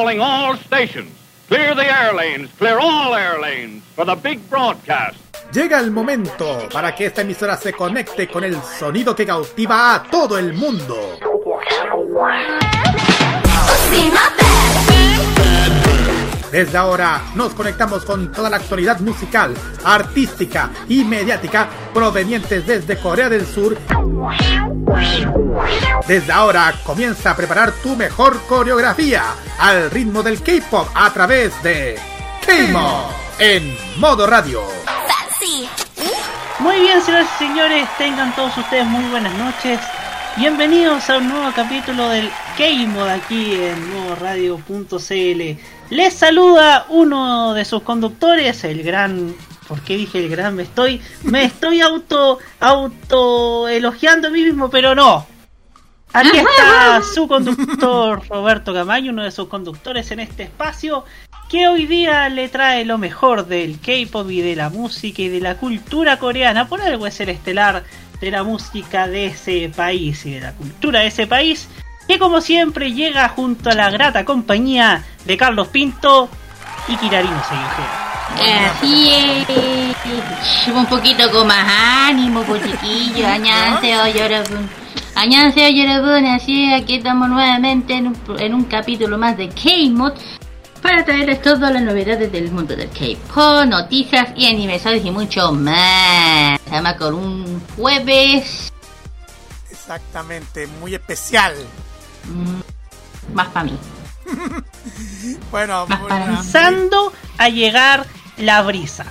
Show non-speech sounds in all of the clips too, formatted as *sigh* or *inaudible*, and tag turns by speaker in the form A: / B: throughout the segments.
A: calling all stations. Clear the air lanes, clear all air lanes for the big broadcast.
B: Llega el momento para que esta emisora se conecte con el sonido que cautiva a todo el mundo. Desde ahora nos conectamos con toda la actualidad musical, artística y mediática provenientes desde Corea del Sur. Desde ahora comienza a preparar tu mejor coreografía al ritmo del K-pop a través de K-Mod en modo radio.
C: Muy bien, señores y señores, tengan todos ustedes muy buenas noches. Bienvenidos a un nuevo capítulo del K-Mod aquí en nuevoradio.cl. Les saluda uno de sus conductores, el gran. ¿Por qué dije el gran? Me estoy. Me estoy auto. auto elogiando a mí mismo, pero no. Aquí está su conductor Roberto Camaño, uno de sus conductores en este espacio, que hoy día le trae lo mejor del K-pop y de la música y de la cultura coreana. Por algo es el estelar de la música de ese país y de la cultura de ese país que como siempre llega junto a la grata compañía de Carlos Pinto y Kirarino Seguijera.
D: Así es, un poquito con más ánimo, pues chiquillos, *laughs* añánseo, yorobun. Añánseo, yorobun, así aquí estamos nuevamente en un, en un capítulo más de K-Mod para traerles todas las novedades del mundo del K-Pop, noticias y aniversarios y mucho más. Además con un jueves
B: Exactamente, muy especial.
D: Mm, más para mí. *laughs*
B: bueno,
C: comenzando a llegar la brisa,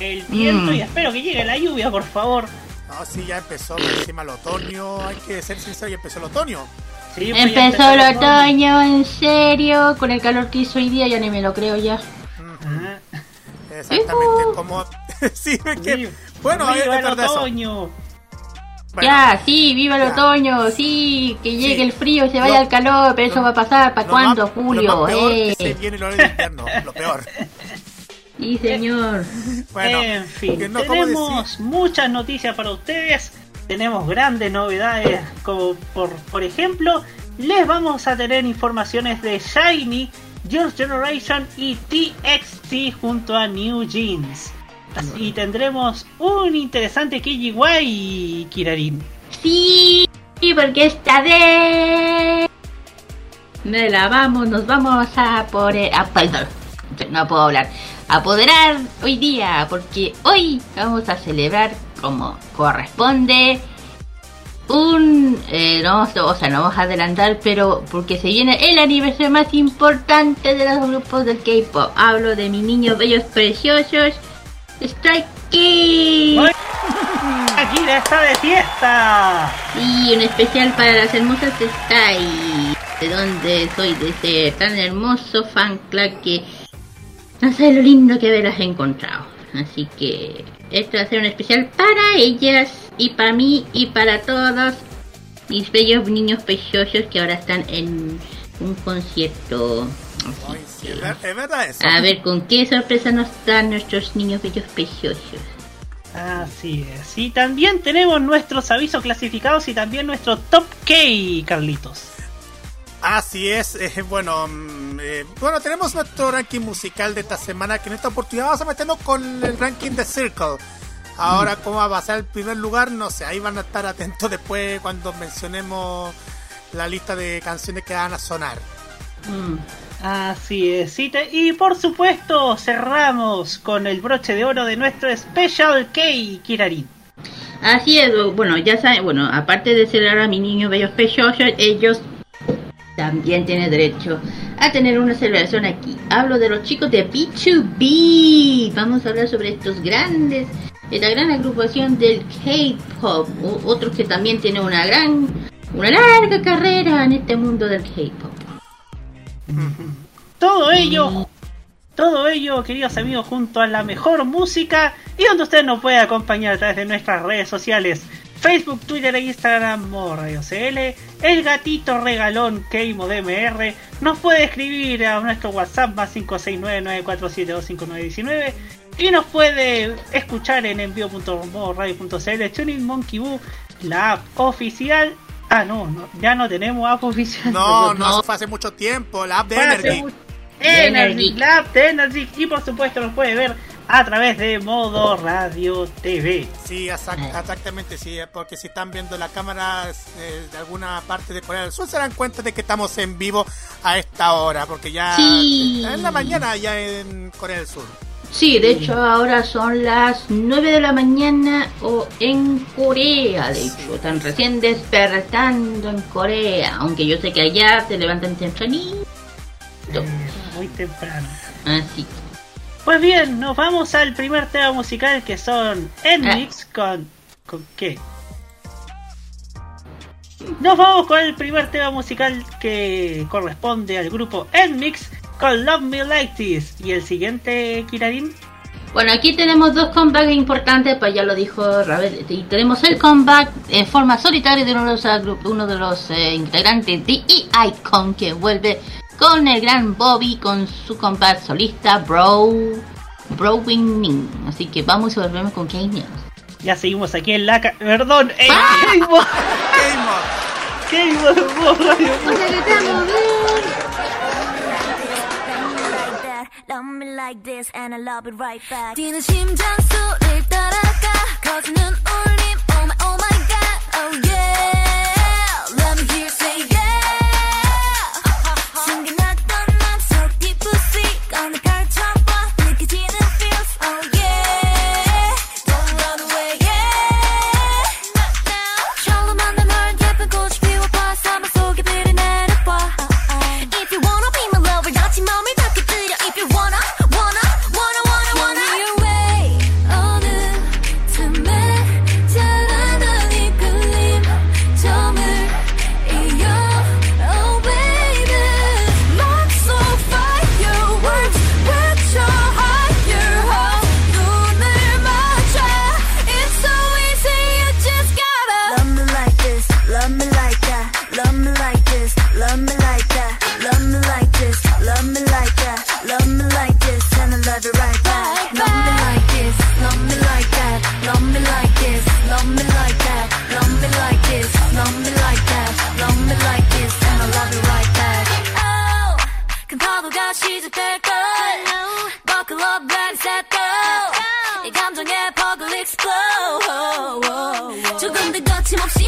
C: el viento y espero que llegue la lluvia, por favor.
B: No, sí, ya empezó encima el otoño, hay que ser sincero, ya empezó el otoño.
D: Sí, pues empezó, el otoño, en serio, con el calor que hizo hoy día, ya ni me lo creo ya.
B: Exactamente, como... *laughs* sí, es que... Bueno, es verdad
C: el
D: ya, sí, viva el otoño, sí, que llegue el frío, se vaya el calor, pero eso va a pasar, ¿para cuándo? Julio,
B: lo peor
D: eh.
B: que se viene el horario de invierno, lo peor. *laughs*
D: Sí, señor. *laughs*
C: Bueno, en fin, no, tenemos muchas noticias para ustedes, tenemos grandes novedades, como por, por ejemplo, les vamos a tener informaciones de Shiny, Your Generation y TXT junto a New Jeans. Así tendremos un interesante KGY, Kirarin.
D: Sí, porque esta vez me la vamos, nos vamos a poner, a, perdón, no puedo hablar, apoderar hoy día, porque hoy vamos a celebrar como corresponde un eh, no, o sea no vamos a adelantar pero porque se viene el aniversario más importante de los grupos del K-pop. Hablo de mis niños bellos preciosos Strike Kids.
C: Aquí está de fiesta.
D: Y un especial para las hermosas Stay de donde soy de ese tan hermoso fan club que no sé lo lindo que haberlas encontrado. Así que esto va a ser un especial para ellas y para mí y para todos mis bellos niños preciosos que ahora están en un concierto.
B: Ay, sí, es, ver, es verdad eso.
D: A ver con qué sorpresa nos dan nuestros niños bellos preciosos.
C: Así es. Y también tenemos nuestros avisos clasificados y también nuestro top K, Carlitos.
B: Así es, eh, bueno, eh, bueno, tenemos nuestro ranking musical de esta semana que en esta oportunidad vamos a meternos con el ranking de Circle. Ahora, mm. cómo va a pasar el primer lugar, no sé, ahí van a estar atentos *laughs* después cuando mencionemos la lista de canciones que van a sonar.
C: Mm. Así es, y por supuesto cerramos con el broche de oro de nuestro Special K, Kirarin.
D: Así es, bueno, ya saben, bueno, aparte de celebrar a mi niño bello preciosos, ellos también tiene derecho a tener una celebración aquí. Hablo de los chicos de B2B. Vamos a hablar sobre estos grandes, esta gran agrupación del K-pop. Otros que también tienen una gran, una larga carrera en este mundo del K-pop.
C: Todo ello, todo ello, queridos amigos, junto a la mejor música y donde usted nos puede acompañar a través de nuestras redes sociales. Facebook, Twitter e Instagram Radio CL, el gatito regalón KeimoDMR, nos puede escribir a nuestro WhatsApp más 569-9472-5919 y nos puede escuchar en envío.radio.cl, Tuning Monkey Boo, la app oficial. Ah, no, no, ya no tenemos app oficial.
B: No, no, fue hace mucho tiempo, la app de Energy.
C: Energy Club de Energy y por supuesto nos puede ver a través de modo radio TV.
B: Sí, exactamente, sí, porque si están viendo la cámara eh, de alguna parte de Corea del Sur se dan cuenta de que estamos en vivo a esta hora, porque ya es la mañana ya en Corea del Sur.
D: Sí, de hecho ahora son las 9 de la mañana o en Corea, de hecho, están recién despertando en Corea, aunque yo sé que allá se levantan tempranito.
C: Eh, muy temprano.
D: Así.
C: Pues bien, nos vamos al primer tema musical que son Enmix ah. con... ¿Con qué? Nos vamos con el primer tema musical que corresponde al grupo Enmix con Love Me Like This. ¿Y el siguiente, Kirarin?
D: Bueno, aquí tenemos dos comebacks importantes, pues ya lo dijo Ravel. Y tenemos el comeback en forma solitaria de uno de los, uno de los eh, integrantes de E-Icon que vuelve con el gran Bobby con su comeback solista Bro Bro Winning. Así que vamos y volvemos con K-News.
C: Ya seguimos aquí en la... Perdón,
B: en
C: ¡Ah!
B: Game
E: Love me like this and I love it right back 뛰는 심장 소리를 따라가 커지는 울림 Oh my oh my god oh yeah 시작될걸 Buckle up, ready, set, go 이 감정에 퍽을 explode 조금 더 거침없이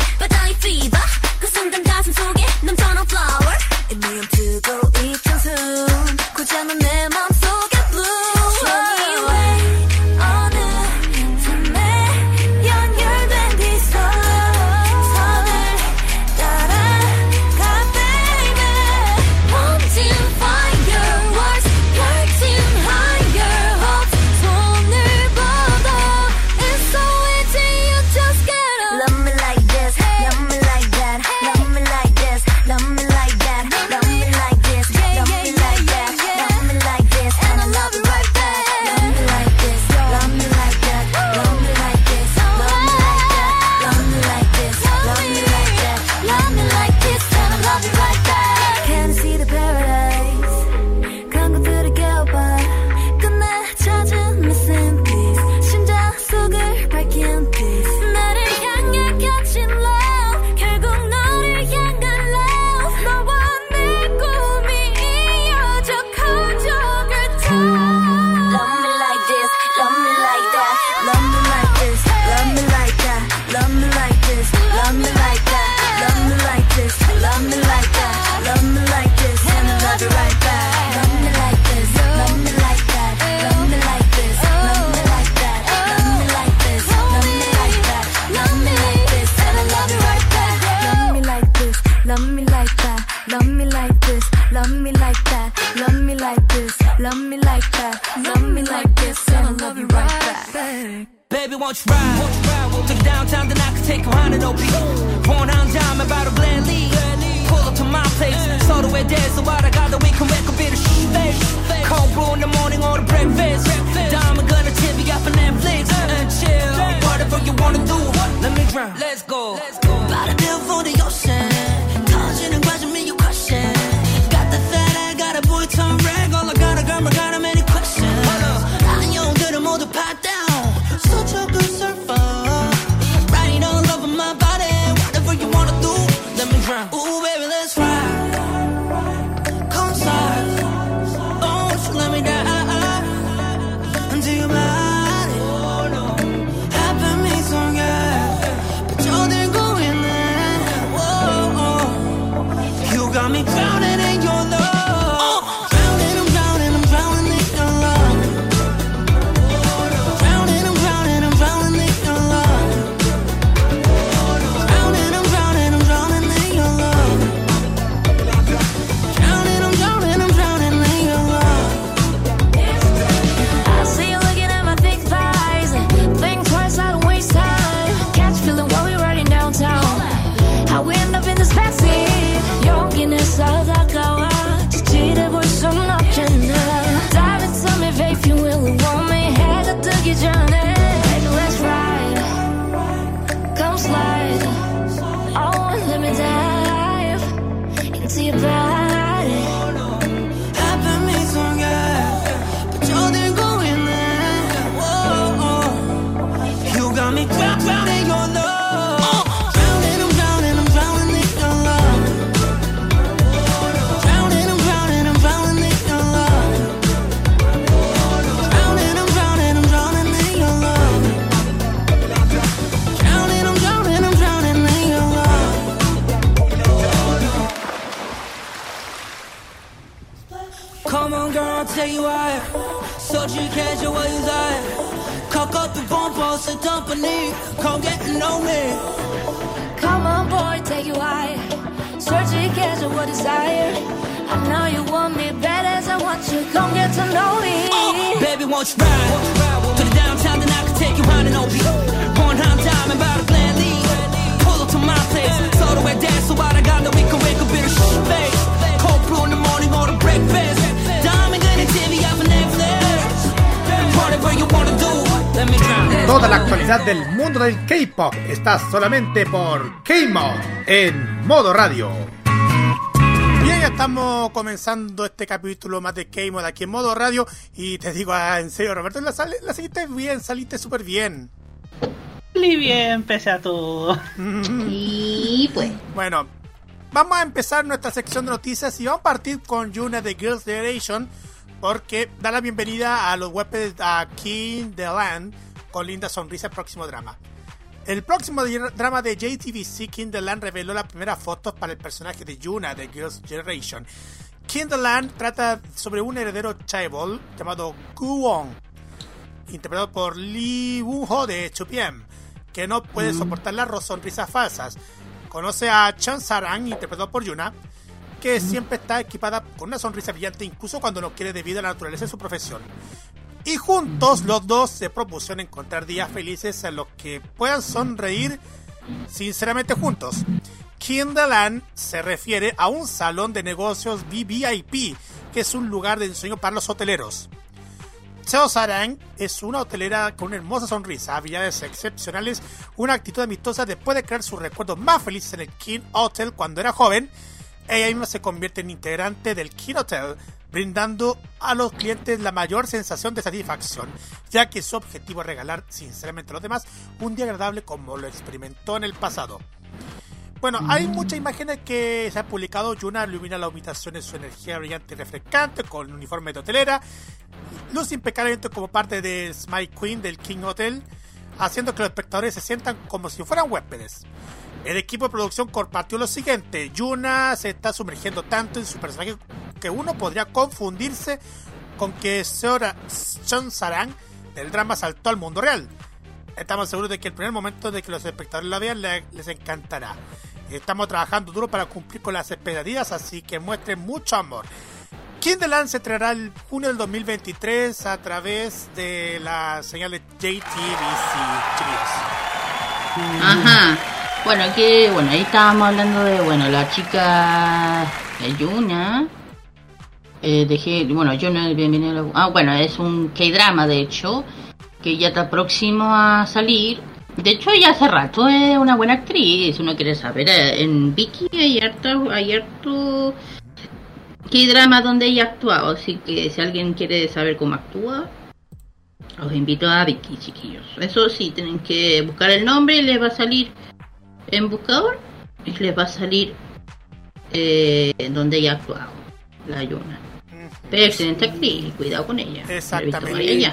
F: take on an OP. Born on time, about a gladly. Pull up to my place. So the way there's a lot I got that we can make a bit of shit. Cold brew in the morning or the breakfast. Diamond gonna tip you up on Netflix and chill. Whatever you wanna do, let me drown. Let's go. About a
B: K-pop está solamente por K-Mod en modo radio. Bien, ya estamos comenzando este capítulo más de K-Mod aquí en modo radio. Y te digo, ah, en serio, Roberto, la, sal- la seguiste bien, saliste súper bien.
C: Muy bien, pese a todo. *laughs*
D: Y pues,
B: Bueno, vamos a empezar nuestra sección de noticias y vamos a partir con Yuna de Girls' Generation porque da la bienvenida a los huéspedes a King the Land con linda sonrisa el próximo drama. El próximo drama de JTBC, King the Land, reveló las primeras fotos para el personaje de Yuna de Girls' Generation. King the Land trata sobre un heredero chaebol llamado Guwon, interpretado por Lee Woo-ho de 2PM, que no puede soportar las sonrisas falsas. Conoce a Chan Sarang, interpretado por Yuna, que siempre está equipada con una sonrisa brillante incluso cuando no quiere debido a la naturaleza de su profesión. Y juntos los dos se propusieron encontrar días felices en los que puedan sonreír sinceramente juntos. Kinderland se refiere a un salón de negocios VVIP, que es un lugar de ensueño para los hoteleros. Seo Sarang es una hotelera con una hermosa sonrisa, habilidades excepcionales, una actitud amistosa después de crear sus recuerdos más felices en el King Hotel cuando era joven. Ella misma se convierte en integrante del King Hotel, brindando a los clientes la mayor sensación de satisfacción, ya que su objetivo es regalar sinceramente a los demás un día agradable como lo experimentó en el pasado. Bueno, hay muchas imágenes que se han publicado. Yuna ilumina la habitación en su energía brillante y refrescante con uniforme de hotelera. Luce impecablemente como parte de Smile Queen del King Hotel, haciendo que los espectadores se sientan como si fueran huéspedes. El equipo de producción compartió lo siguiente: Yuna se está sumergiendo tanto en su personaje que uno podría confundirse con que Seora Chon Sarang del drama saltó al mundo real. Estamos seguros de que el primer momento de que los espectadores la vean le- les encantará. Estamos trabajando duro para cumplir con las expectativas, así que muestren mucho amor. Kinderland se estrenará el junio del 2023 a través de la señal de JTBC, chicos.
D: ajá. Bueno, que, bueno, ahí estábamos hablando de, bueno, la chica Yuna. Eh, dejé, bueno, Yuna, bienvenido a Ah, bueno, es un K-drama, de hecho, que ya está próximo a salir. De hecho, ya hace rato es una buena actriz, uno quiere saber. eh, En Vicky hay harto, hay harto K-drama donde ella actuado, así que si alguien quiere saber cómo actúa, os invito a Vicky, chiquillos. Eso sí, tienen que buscar el nombre y les va a salir en buscador y les va a salir eh, donde ella ha actuado, la Yuna. Pero excelente actriz, cuidado con ella.
B: Exactamente.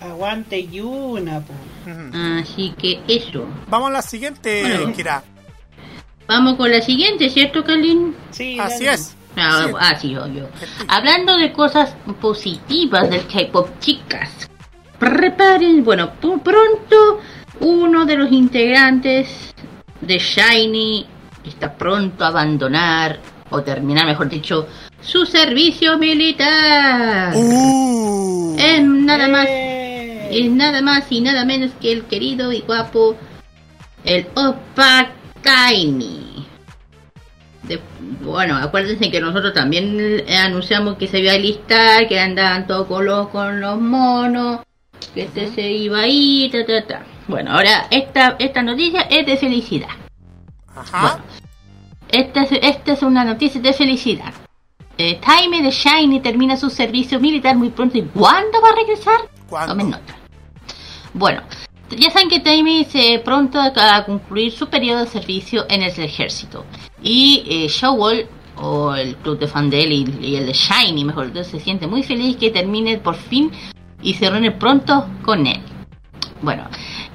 C: Aguante Yuna, po.
D: Así que eso.
B: Vamos a la siguiente,
D: Bueno.
B: Kira.
D: Vamos con la siguiente, ¿cierto, Kalin?
C: Sí,
B: Así
C: dale.
B: es.
D: Ah,
B: Sí.
D: ah, sí, obvio. Hablando de cosas positivas del K-pop, chicas, preparen, bueno, por pronto uno de los integrantes de Shiny está pronto a abandonar, o terminar, mejor dicho, su servicio militar.
B: Uh.
D: Es nada más,
C: Eh.
D: es nada más y nada menos que el querido y guapo, el Opa Tiny. De- bueno, acuérdense que nosotros también anunciamos que se iba a listar, que andaban todos con los, con los monos, que este se iba a ir, ta, ta, ta. Bueno, ahora esta, esta noticia es de felicidad.
B: Ajá.
D: esta es, esta es una noticia de felicidad. Eh, Time de Shiny termina su servicio militar muy pronto. ¿Y cuándo va a regresar?
B: ¿Cuándo?
D: Tomen nota. Bueno, ya saben que Timmy se pronto a concluir su periodo de servicio en el ejército. Y eh, Showell, o el club de fan de él y, y el de Shiny, mejor dicho, se siente muy feliz que termine por fin y se reúne pronto con él. Bueno,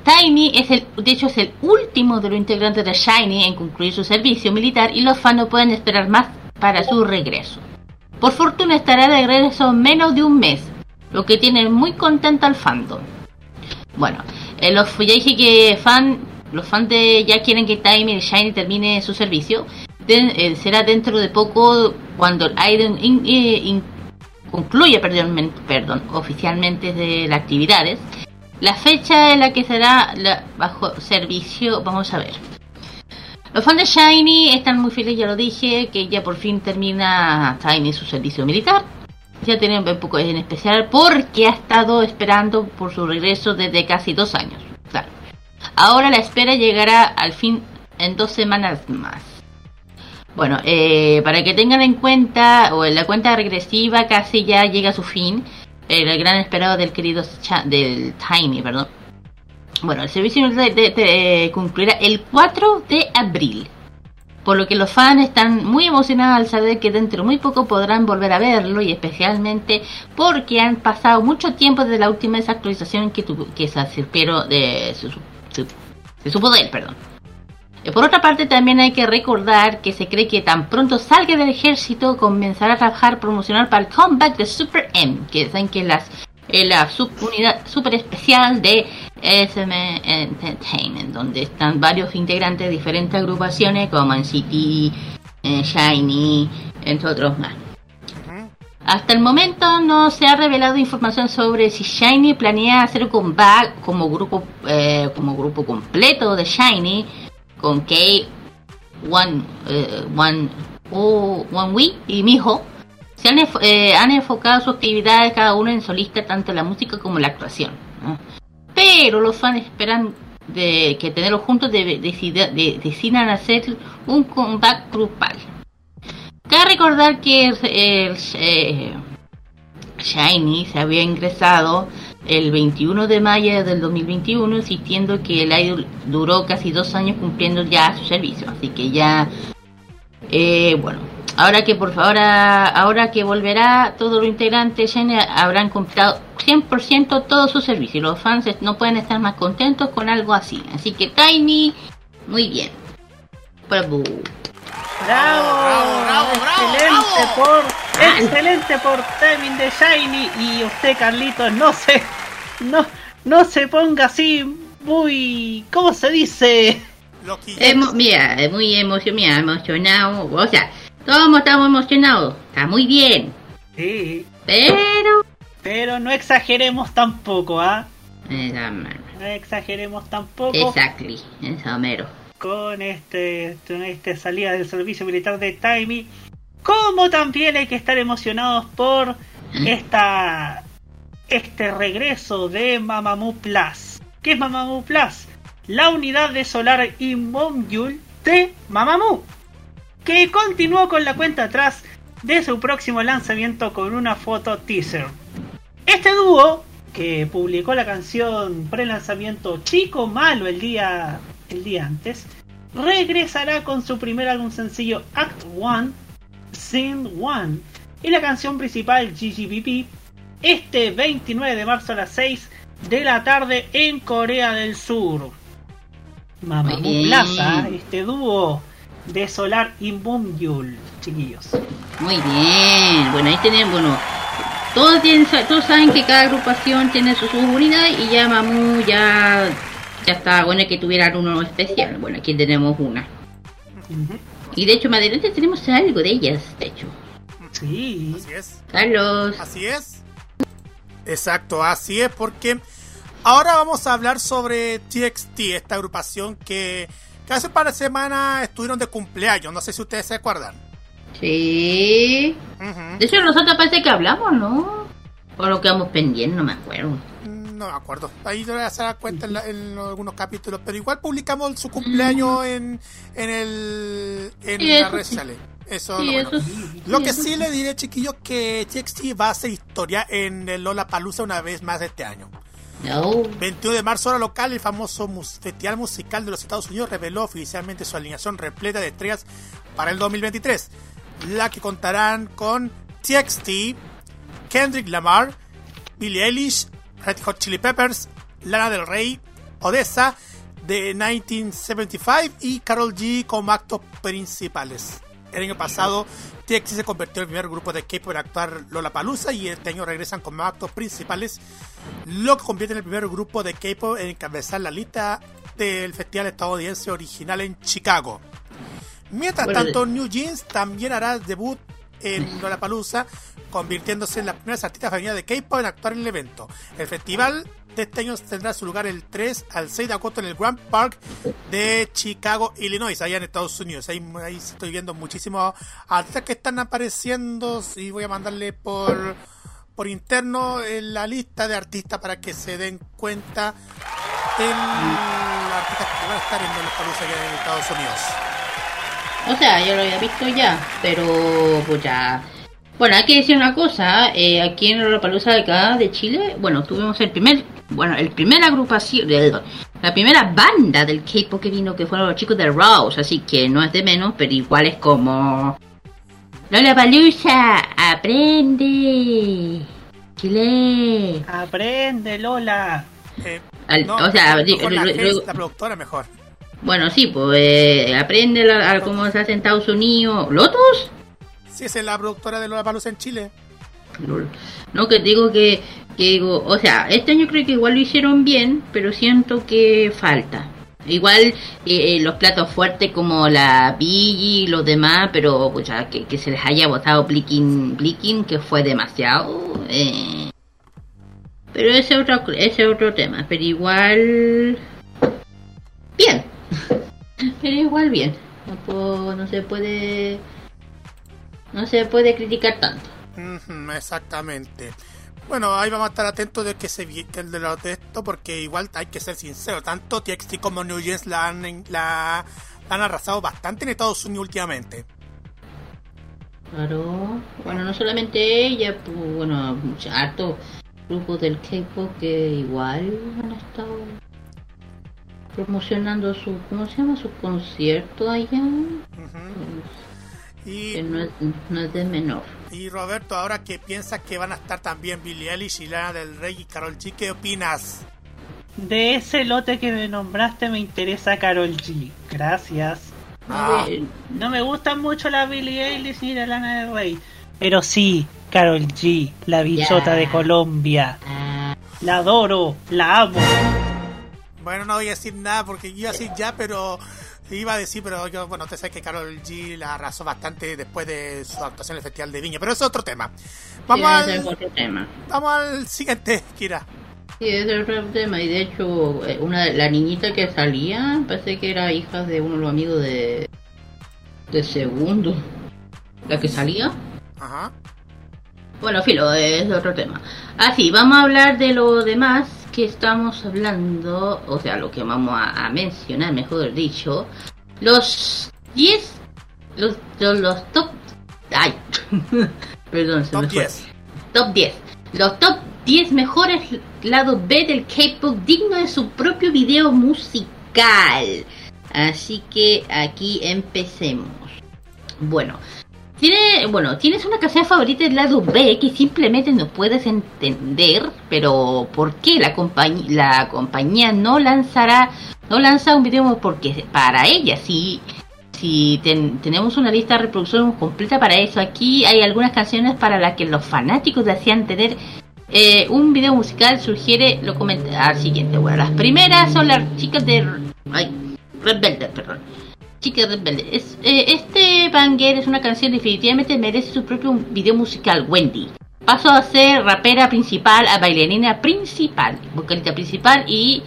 D: Tiny es el, de hecho es el último de los integrantes de Shiny en concluir su servicio militar y los fans no pueden esperar más para su regreso. Por fortuna estará de regreso en menos de un mes, lo que tiene muy contento al fandom. Bueno, eh, los, ya dije que fan, los fans ya quieren que Time y Shiny termine su servicio. Eh, será dentro de poco cuando Aiden in- eh, in- concluya perdón, oficialmente de las actividades. La fecha en la que será la- bajo servicio, vamos a ver. Los fans de Shiny están muy felices, ya lo dije, que ya por fin termina Tiny su servicio militar. Ya tienen un poco en especial porque ha estado esperando por su regreso desde casi dos años. Ahora la espera llegará al fin en dos semanas más. Bueno, eh, para que tengan en cuenta, o la cuenta regresiva casi ya llega a su fin. El gran esperado del querido Cha- del Tiny, perdón. Bueno, el servicio de, de- de- concluirá el 4 de abril. Por lo que los fans están muy emocionados al saber que dentro de muy poco podrán volver a verlo y especialmente porque han pasado mucho tiempo desde la última desactualización que, tuvo, que se acercaron de su, su- perdón. Por otra parte, también hay que recordar que se cree que tan pronto salga del ejército comenzará a trabajar promocional para el comeback de Super M, que saben que las, eh, la subunidad super especial de SM Entertainment, donde están varios integrantes de diferentes agrupaciones como NCT, eh, Shiny, entre otros más. Hasta el momento no se ha revelado información sobre si Shiny planea hacer un comeback como grupo eh, como grupo completo de Shiny con K, One, eh, One, o One Wee y Miho. Se han, eh, han enfocado sus actividades cada uno en solista, tanto la música como la actuación. Pero los fans esperan de que tenerlos juntos de, decida- de- decidan hacer un comeback grupal. Cabe recordar que el, el, eh, Shiny se había ingresado el 21 de mayo del 2021, insistiendo que el idol duró casi dos años cumpliendo ya su servicio. Así que ya, eh, bueno, ahora que por favor, ahora, que volverá, todos los integrantes Shiny habrán completado 100% todo su servicio. Y los fans no pueden estar más contentos con algo así. Así que Tiny, muy bien. Bravo.
C: Bravo,
B: bravo, bravo, bravo,
C: excelente
B: bravo.
C: por, excelente por timing de Shiny y usted Carlitos no se, no, no se ponga así muy, ¿cómo se dice?
D: Emo- mira, eh, muy emocio- mira, emocionado. O sea, todos estamos emocionados. Está muy bien.
C: Sí,
D: Pero.
C: pero no exageremos tampoco, ¿ah?
D: Mano.
C: No exageremos tampoco
D: Exactly. Eso mero.
C: Con este, con este salida del servicio militar de Timey. Como también hay que estar emocionados por esta este regreso de Mamamoo Plus. ¿Qué es Mamamoo Plus? La unidad de solar Inmomule de Mamamoo. Que continuó con la cuenta atrás de su próximo lanzamiento con una foto teaser. Este dúo, que publicó la canción pre-lanzamiento Chico Malo el día, el día antes, regresará con su primer álbum sencillo Act One, Scene One, y la canción principal GGBP este 29 de marzo a las 6 de la tarde en Corea del Sur. Mamamoo. Plaza, este dúo de Solar y Yul, chiquillos.
D: Muy bien. Bueno, ahí tenemos, bueno. Todos, tienen, todos saben que cada agrupación tiene su subunidad y ya Mamu ya, ya está bueno que tuvieran uno especial. Bueno, aquí tenemos una. Y de hecho, más adelante tenemos algo de ellas, de hecho.
C: Sí.
B: Así es.
D: Carlos.
B: Así es. Exacto, así es, porque ahora vamos a hablar sobre TXT, esta agrupación que, que hace par de semanas estuvieron de cumpleaños. No sé si ustedes se acuerdan.
D: Sí. De hecho, nosotros parece que hablamos, ¿no? O lo quedamos pendientes, no me acuerdo.
B: No me acuerdo. Ahí te voy a dar cuenta en, la- en algunos capítulos. Pero igual publicamos su cumpleaños en, en el en
D: eso
B: redes
D: sí.
B: sociales. Eso lo
D: eso
B: bueno.
D: sí.
B: Lo que
D: eso
B: sí le diré, chiquillos, que TXT va a hacer historia en el Lola Palusa una vez más este año.
D: No.
B: 21 de marzo, hora local, el famoso mus- Festival Musical de los Estados Unidos reveló oficialmente su alineación repleta de estrellas para el 2023, la que contarán con TXT, Kendrick Lamar, Billie Eilish, Red Hot Chili Peppers, Lana del Rey, Odessa, de 1975 y Carol G como actos principales. El año pasado, TXT se convirtió en el primer grupo de K-pop en actuar Lollapalooza y este año regresan como actos principales, lo que convierte en el primer grupo de K-pop en encabezar la lista del festival estadounidense original en Chicago. Mientras tanto, New Jeans también hará debut en Lollapalooza, convirtiéndose en las primeras artistas femeninas de K-pop en actuar en el evento. El festival de este año tendrá su lugar el 3 al 6 de agosto en el Grand Park de Chicago, Illinois, allá en Estados Unidos. Ahí, estoy viendo muchísimos artistas que están apareciendo y voy a mandarle por por interno en la lista de artistas para que se den cuenta en los artistas que van a estar en Lollapalooza allá en Estados Unidos.
D: O sea, yo lo había visto ya, pero pues ya. Bueno, hay que decir una cosa, eh, aquí en la Palusa de acá de Chile, bueno, tuvimos el primer, bueno, el primer agrupación, eh, la primera banda del K-pop que vino, que fueron los chicos de Rose, así que no es de menos, pero igual es como... Lola Palusa, aprende, Chile.
C: Aprende, Lola.
B: Eh,
D: Al-
B: no,
D: o sea,
B: mejor la, productora mejor.
D: bueno, sí, pues eh, aprende la- a cómo se hace en Estados Unidos. ¿Lotus?
B: Sí, esa es la productora de Lollapalooza en Chile.
D: No, que digo que, que digo, o sea, este año creo que igual lo hicieron bien, pero siento que falta. Igual eh, eh, los platos fuertes como la Billy y los demás, pero pucha, que, que se les haya botado Blicking, Blicking que fue demasiado. eh. Pero ese es otro, ese es otro tema, pero igual. Bien. *laughs* pero igual bien. No, puedo- no se puede. No se puede criticar tanto.
B: Exactamente. Bueno, ahí vamos a estar atentos de que se el de los de esto, porque igual hay que ser sincero, tanto TXT como New Jeans la han, la, la han arrasado bastante en Estados Unidos últimamente.
D: Claro, bueno, no solamente ella, pues, bueno, muchos hartos grupos del K-pop que igual han estado promocionando su, ¿cómo se llama? Su concierto allá, que
B: Y,
D: no es, no es de menor.
B: y Roberto, ahora que piensas que van a estar también Billie Eilish y Lana del Rey y Carol G, ¿qué opinas?
C: De ese lote que me nombraste me interesa Carol G. Gracias.
B: Ah.
C: No me gustan mucho la Billie Eilish ni la Lana del Rey. Pero sí, Carol G, la bichota de Colombia. La adoro, la amo.
B: Bueno, no voy a decir nada porque iba a decir ya, pero iba a decir, pero yo, bueno, usted sabe que Carol G la arrasó bastante después de su actuación en el Festival de Viña, pero es otro tema. Vamos,
D: sí,
B: al,
D: otro tema.
B: vamos al siguiente, Kira.
D: Sí, es otro tema. Y de hecho, eh, una la niñita que salía, parece que era hija de uno de los amigos de, de segundo. La que salía.
B: Ajá.
D: Bueno, filo, es otro tema. Así, vamos a hablar de lo demás que estamos hablando, o sea, lo que vamos a, a mencionar, mejor dicho. Los 10, los, los, los top... Ay, *laughs* perdón, se
B: Top
D: me fue.
B: 10.
D: Top 10. Los top 10 mejores lados B del K-pop digno de su propio video musical. Así que aquí empecemos. Bueno, tiene, bueno, tienes una canción favorita del lado B que simplemente no puedes entender, pero ¿por qué la compañía la compañía no lanzará no lanza un video porque para ella si ten- tenemos una lista de reproducción completa para eso, aquí hay algunas canciones para las que los fanáticos desean tener eh, un video musical, sugiere lo al siguiente. Bueno, las primeras son las chicas de ay, Red perdón. Chicas Red Velvet. Es, eh, este banger es una canción definitivamente merece su propio video musical, Wendy. Pasó a ser rapera principal a bailarina principal, vocalista principal y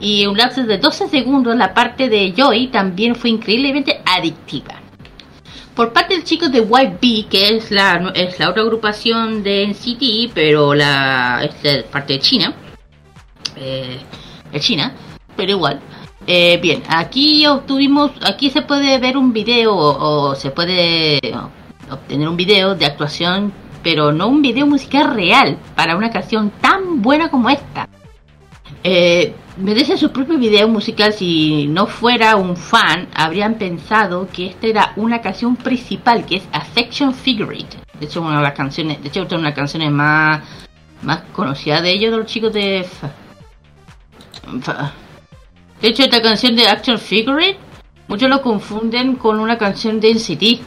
D: y un lapso de 12 segundos la parte de Joy también fue increíblemente adictiva. Por parte del chico de YB, que es la, es la otra agrupación de NCT, pero la es de parte de China, eh, en China, pero igual. Eh, bien, aquí obtuvimos, aquí se puede ver un video o, se puede obtener un video de actuación, pero no un video musical real para una canción tan buena como esta. Eh, merece su propio video musical. Si no fuera un fan, habrían pensado que esta era una canción principal, que es Affection Figurate. De hecho, una de las canciones, de hecho, una de las canciones más, más conocidas de ellos, de los chicos de. Fa- De hecho, esta canción de Action Figurate, muchos lo confunden con una canción de NCT.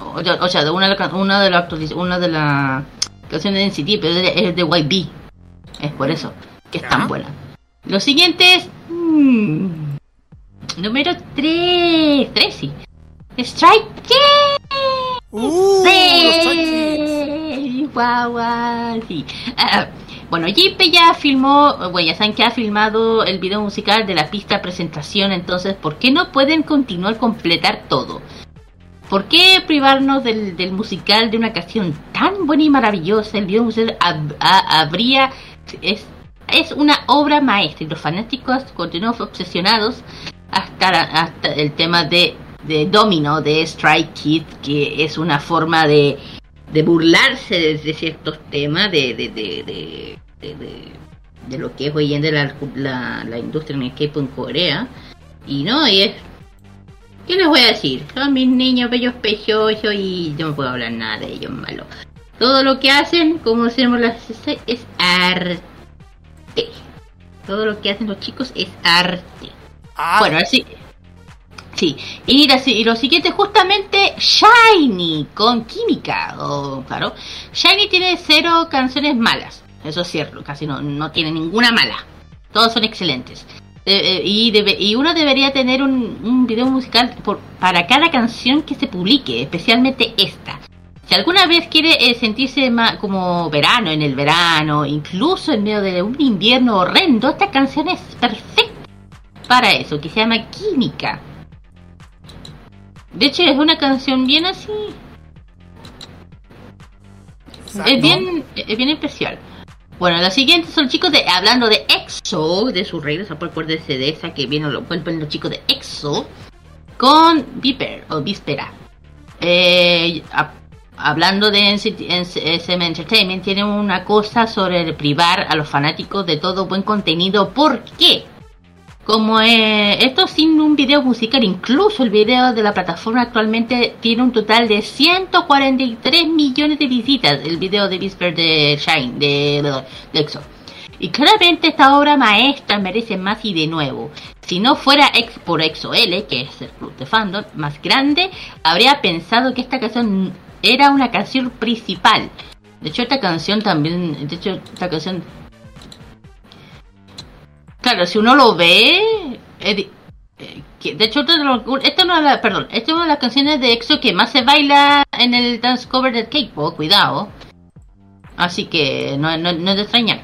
D: O, o sea, de una, una de las una de las canciones de NCT, pero es de, es de YB. Es por eso que es tan buena. Lo siguiente es. mm, número 3. 3, sí. Strike Kids.
B: Uh.
D: Sí, guau, sí. Ah, bueno, Jipe ya filmó, bueno, ya saben que ha filmado el video musical de la pista presentación, entonces, ¿por qué no pueden continuar completar todo? ¿Por qué privarnos del, del musical de una canción tan buena y maravillosa? El video musical hab- ha- habría... Es, es una obra maestra y los fanáticos continúan obsesionados hasta, hasta el tema de, de Domino, de Strike Kid, que es una forma de, de burlarse de, ciertos temas, de, de, de, de- de- de lo que es hoy en día la, la, la industria en el K-pop en Corea. Y no, y es ¿Qué les voy a decir? Son mis niños bellos preciosos y no puedo hablar nada de ellos malo. Todo lo que hacen, como decimos las es arte. Todo lo que hacen los chicos es arte.
B: Ah,
D: Bueno, así. Sí, y, la- y lo siguiente, justamente Shiny con química. O, claro, Shiny tiene cero canciones malas. Eso es cierto, casi no, no tiene ninguna mala. Todos son excelentes. Eh, eh, y, debe- y uno debería tener un, un video musical por, para cada canción que se publique, especialmente esta. Si alguna vez quiere eh, sentirse ma- como verano en el verano, incluso en medio de un invierno horrendo, esta canción es perfecta para eso, que se llama Química. De hecho, es una canción bien así,
B: exacto.
D: es bien, es bien especial. Bueno, la siguiente son los chicos de, hablando de EXO, de su regreso, por acuérdense de esa que vienen, lo vuelven los chicos de EXO, con Viper, o Víspera. Eh, hablando de SM Entertainment, tiene una cosa sobre privar a los fanáticos de todo buen contenido. ¿Por qué? Como eh, esto sin un video musical, incluso el video de la plataforma actualmente tiene un total de 143 millones de visitas, el video de Whisper de Shine, de, de, EXO. Y claramente esta obra maestra merece más y de nuevo. Si no fuera ex por EXO-L, que es el club de fandom más grande, habría pensado que esta canción era una canción principal. De hecho, esta canción también, de hecho, esta canción Claro, si uno lo ve, eh, de hecho, es esta es una de las, perdón, esta es una de las canciones de EXO que más se baila en el dance cover del K-pop, cuidado. Así que no, no, no es de extrañar.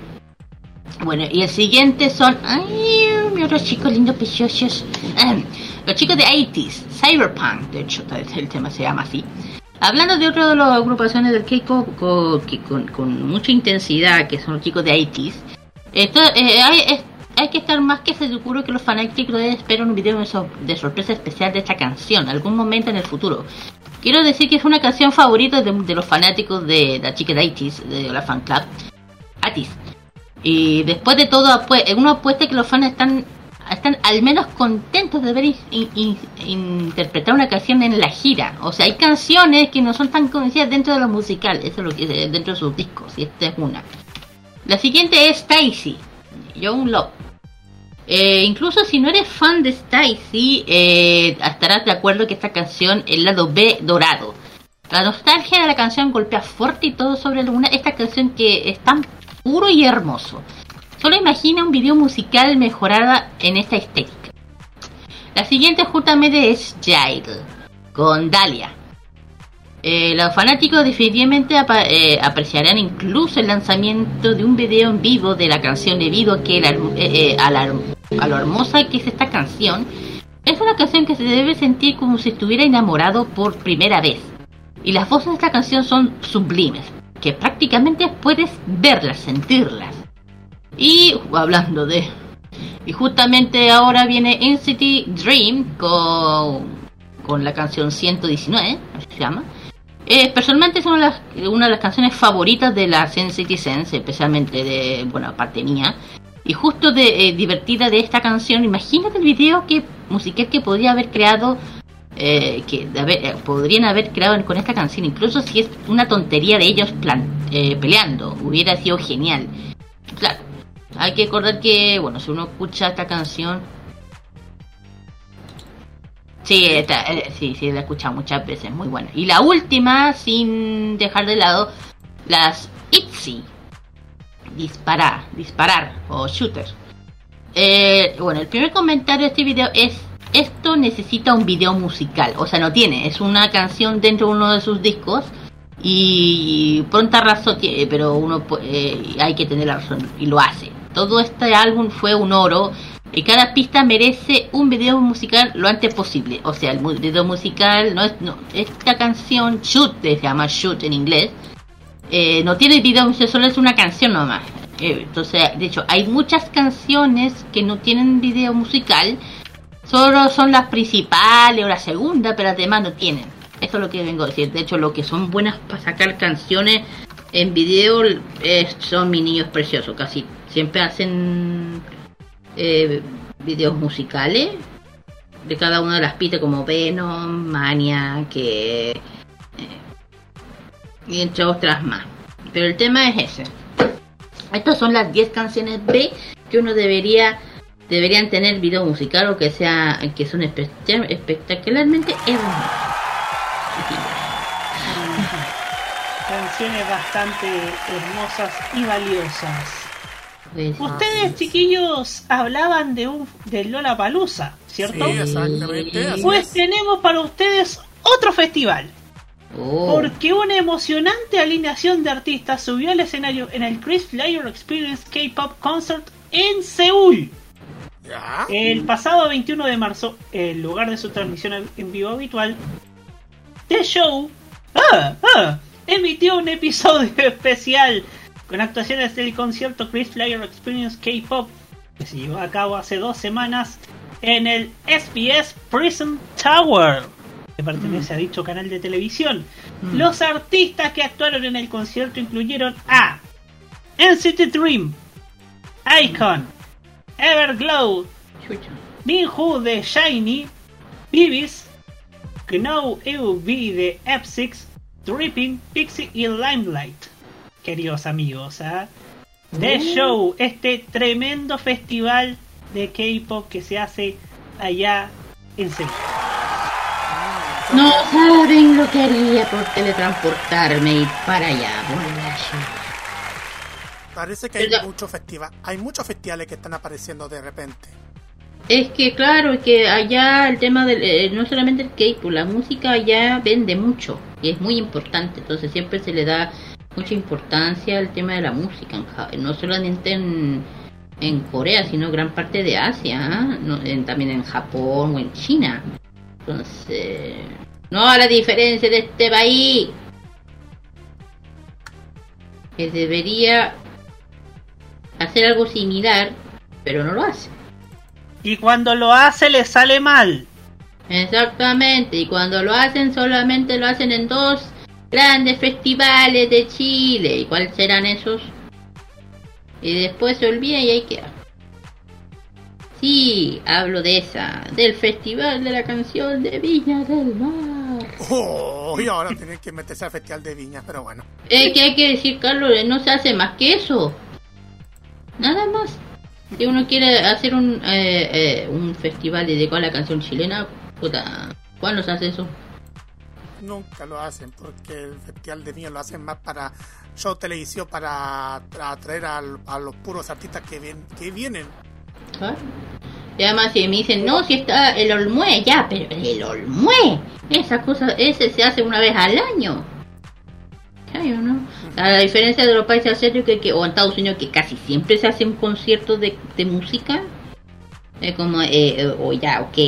D: Bueno, y el siguiente son, ay, otros chicos lindos, preciosos. Ahem, los chicos de 80s, Cyberpunk, de hecho, el tema se llama así. Hablando de otra de las agrupaciones del K-pop co- que con, con mucha intensidad, que son los chicos de 80s, esto, eh, es- hay que estar más que seguro que los fanáticos esperan un video de, sor- de sorpresa especial de esta canción, algún momento en el futuro. Quiero decir que es una canción favorita de, los fanáticos de la chica de 80s, de la fan club, Atis. Y después de todo, apue- uno apuesta que los fans están, están al menos contentos de ver in- in- in- interpretar una canción en la gira. O sea, hay canciones que no son tan conocidas dentro de lo musical, eso es lo que dentro de sus discos, y esta es una. La siguiente es Stacy, Young Love. Eh, incluso si no eres fan de Stacy, eh, estarás de acuerdo que esta canción el lado B dorado. La nostalgia de la canción golpea fuerte y todo sobre la luna. Esta canción que es tan puro y hermoso. Solo imagina un video musical mejorada en esta estética. La siguiente justamente es Jade, con Dalia. Eh, los fanáticos definitivamente eh, apreciarán incluso el lanzamiento de un video en vivo de la canción debido a que eh, eh, a, la lo hermosa que es esta canción. Es una canción que se debe sentir como si estuviera enamorado por primera vez. Y las voces de esta canción son sublimes, que prácticamente puedes verlas, sentirlas. Y hablando de... Y justamente ahora viene NCT Dream con, con la canción 119, así se llama. Eh, personalmente es una de, las, canciones favoritas de las NCT Sense, especialmente de, bueno, aparte mía. Y justo de eh, divertida de esta canción, imagínate el video que musical que podría haber creado, eh, que haber- eh, podrían haber creado con esta canción, incluso si es una tontería de ellos plan, peleando, hubiera sido genial. Claro, hay que recordar que, bueno, si uno escucha esta canción, Sí, esta- sí, sí, la he escuchado muchas veces, muy buena. Y la última, sin dejar de lado, las ITZY. Disparar, disparar o shooter. Eh, bueno, el primer comentario de este video es, esto necesita un video musical. O sea, no tiene, es una canción dentro de uno de sus discos. Y pronta razón tiene, pero uno eh, hay que tener la razón y lo hace. Todo este álbum fue un oro y cada pista merece un video musical lo antes posible. O sea, el video musical no es no, esta canción Shoot se llama Shoot en inglés. Eh, no tiene video solo es una canción nomás. Eh, entonces, de hecho, hay muchas canciones que no tienen video musical. Solo son las principales o la segunda, pero además no tienen. Eso es lo que vengo a decir. De hecho, lo que son buenas para sacar canciones en video eh, son mis niños preciosos. Casi siempre hacen eh, videos musicales de cada una de las pistas, como Venom, Mania, que. Y entre otras más. Pero el tema es ese. Estas son las 10 canciones B que uno debería deberían tener video musical o que sea que son espe- espectacularmente hermosos.
C: Canciones bastante hermosas y valiosas.
D: Pues,
C: Ustedes, chiquillos, hablaban de un de Lola Palusa, ¿cierto?
B: Sí, exactamente.
C: Pues
B: es.
C: tenemos para ustedes otro festival.
D: Oh,
C: Porque una emocionante alineación de artistas subió al escenario en el Chris Layer Experience K-Pop Concert en Seúl. El pasado 21 de marzo, en lugar de su transmisión en vivo habitual, The Show ah, ah, emitió un episodio *laughs* especial con actuaciones del concierto Chris Flyer Experience K-Pop que se llevó a cabo hace dos semanas en el SBS Prison Tower, que pertenece a dicho canal de televisión. Los artistas que actuaron en el concierto incluyeron a NCT Dream, Icon, Everglow. Minhu de Shiny, Bibis, Gnou EUV de F6, Dripping, Pixie y Limelight. Queridos amigos, ¿ah? The Show, este tremendo festival de K-pop que se hace allá en Seúl.
D: No saben lo que haría por teletransportarme y para allá. por
B: Parece que hay
D: Pero-
B: muchos festivales, hay muchos festivales que están apareciendo de repente.
D: Es que claro, es que allá el tema del eh, no solamente el K-pop, la música allá vende mucho y es muy importante, entonces siempre se le da mucha importancia al tema de la música, no solamente en, en Corea, sino gran parte de Asia, ¿ah? No, en- también en Japón o en China. Entonces, no a la diferencia de este país, que debería hacer algo similar, pero no lo hace.
C: Y cuando lo hace le sale mal.
D: Exactamente, y cuando lo hacen solamente lo hacen en dos grandes festivales de Chile. ¿Y cuáles serán esos? Y después se olvida y ahí queda. Sí, hablo de esa, del Festival de la Canción de Viña del Mar.
B: Oh, y ahora tienen que meterse al festival de viñas, pero bueno.
D: Es que hay que decir, Carlos, no se hace más que eso. Nada más. Si uno quiere hacer un, eh, eh, un festival dedicado a la canción chilena, puta, ¿cuándo se hace eso?
B: Nunca lo hacen porque el festival de viñas lo hacen más para show televisión para tra- atraer al- a, los puros artistas que, ven, que vienen.
D: ¿Ah? Y además si me dicen, no, si está el Olmue, ya, pero el Olmue, esa cosa, ese se hace una vez al año. A la diferencia de los países asiáticos que, o en Estados Unidos que casi siempre se hace un concierto de, de música, es como, eh, eh, o ya, ok.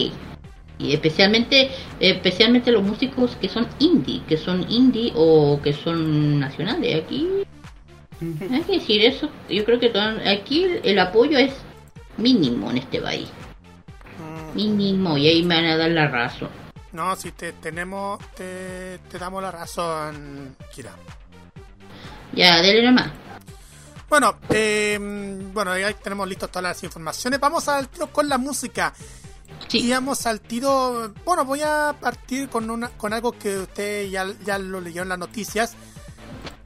D: Y especialmente, especialmente los músicos que son indie, que son indie o que son nacionales. Aquí Hay que decir eso. Yo creo que aquí el apoyo es mínimo en este país.
B: Mm,
D: Mínimo. Y ahí me van a dar la razón.
B: No, si te tenemos, te, te damos la razón, Kira.
D: Ya, dele nomás.
B: Bueno, eh, bueno, ya tenemos listas todas las informaciones. Vamos al tiro con la música. Y
D: Sí.
B: vamos al tiro. Bueno, voy a partir con una, con algo que usted ya, ya lo leyó en las noticias.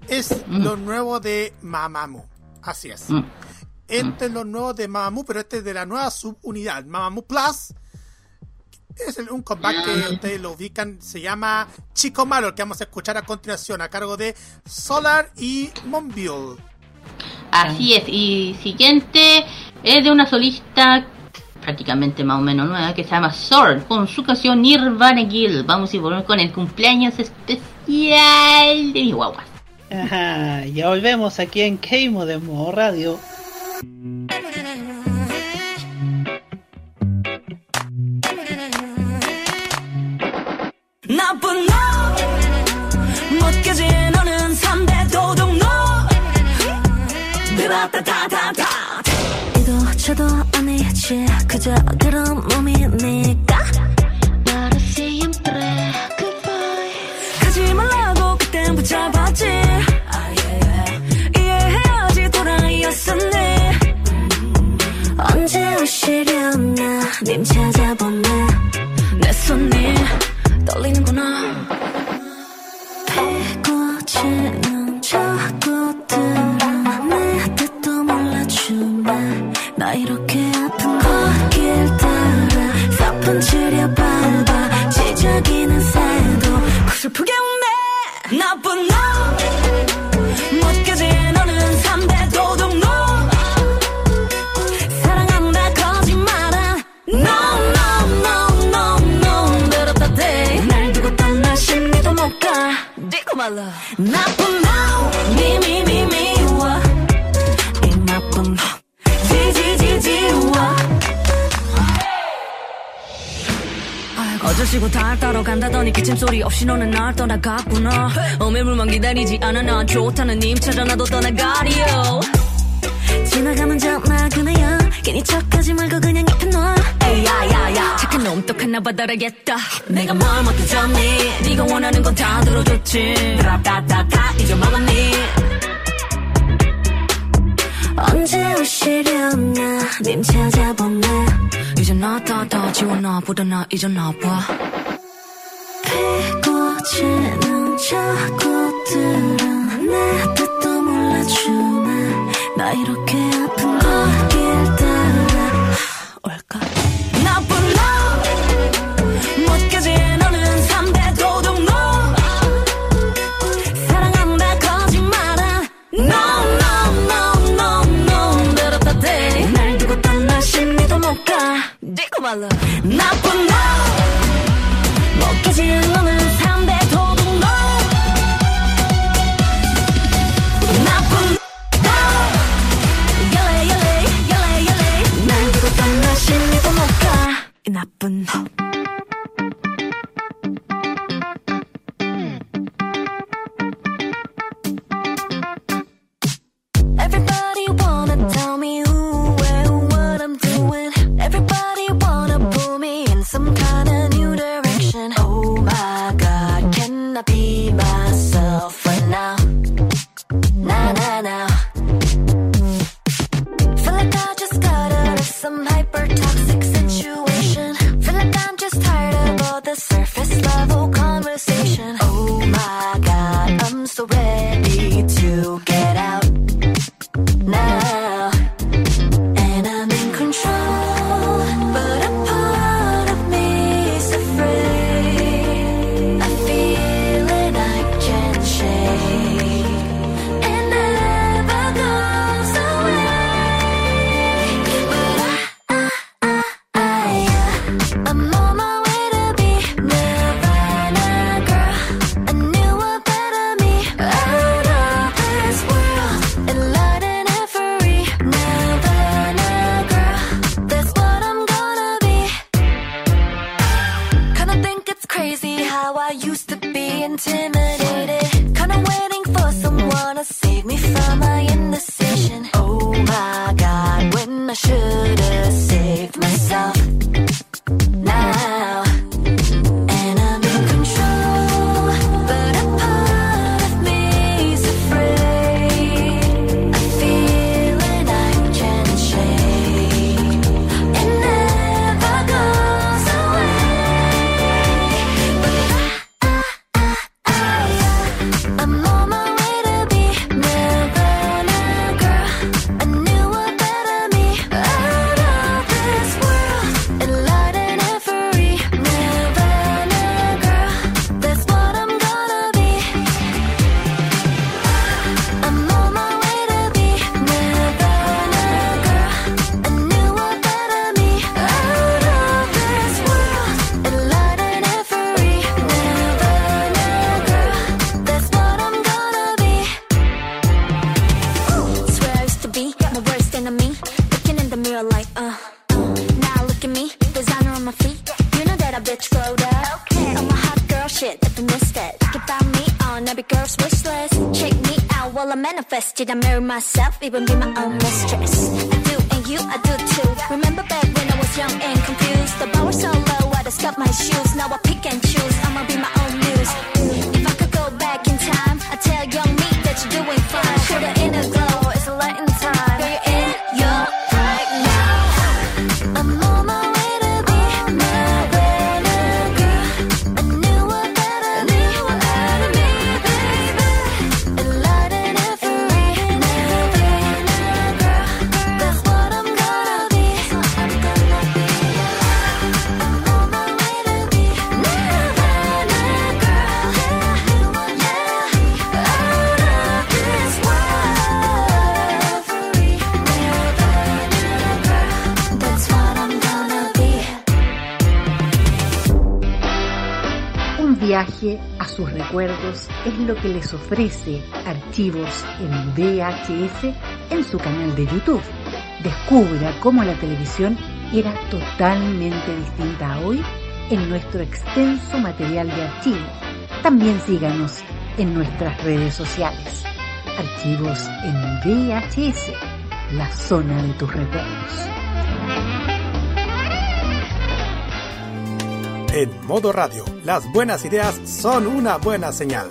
B: Es
D: Mm.
B: lo nuevo de Mamamoo. Así es.
D: Mm.
B: Este es lo nuevo de Mamamoo, pero este es de la nueva subunidad, Mamamoo Plus. Es un comeback que ustedes lo ubican, se llama Chico Malo, el que vamos a escuchar a continuación, a cargo de Solar y Monbiol.
D: Así es. Y siguiente es de una solista prácticamente más o menos nueva que se llama Sword con su canción Nirvana Gill. Vamos a volver con el cumpleaños especial de mi guagua.
C: Ajá, ya volvemos aquí en Keimo de Modo Radio.
G: 나쁜 너 못깨진 너는 3대 도둑놈. 드라타타타타
F: 이도 저도 아니지. 그저 그런 몸이 니까 님 찾아보네
G: 내 손이 떨리는구나.
F: 피고치는 자꾸들은 내 뜻도 몰라주네. 나 이렇게 아픈 거길 따라 사뿐 밟아. 지저귀는 새도
G: 슬프게 웃네. 나쁜 너 디고 말라. 나쁜 너 미미미 미워. 이 나쁜 너 지지 지 지워. 어쩌시고 달 따러 간다더니 기침 소리 없이 너는 날 떠나갔구나. 어매물만 기다리지 않아. 난 좋다는 님 찾아 나도 떠나가리요.
F: 지나가는 전화 그네요 괜히 척하지 말고 그냥 옆에 놔.
G: 에야야야 착한 놈 똑하나 봐달아겠다. 내가 뭘 못해줬니? 네가 원하는 건 다 들어줬지. 라따따따 잊어먹었니?
F: 언제 오시려나? 님 찾아보네
G: 이제 나다다 지워놔. 보다 나 잊었나 봐.
F: 피고치는 자꾸들은 내 뜻도 몰라주네 나 이렇게 아픈 거
G: 나쁜 너
F: 먹혀진 너는
G: 3대 도둑놈. 나쁜 너 열레 열레 열레 열레. 날 두고 떠나 심리도 못가 이 나쁜 너
F: I
E: marry myself? Even be my own
H: que les ofrece Archivos en VHS en su canal de YouTube. Descubra cómo la televisión era totalmente distinta a hoy en nuestro extenso material de archivo. También síganos en nuestras redes sociales. Archivos en VHS, la zona de tus recuerdos.
B: En modo radio, las buenas ideas son una buena señal.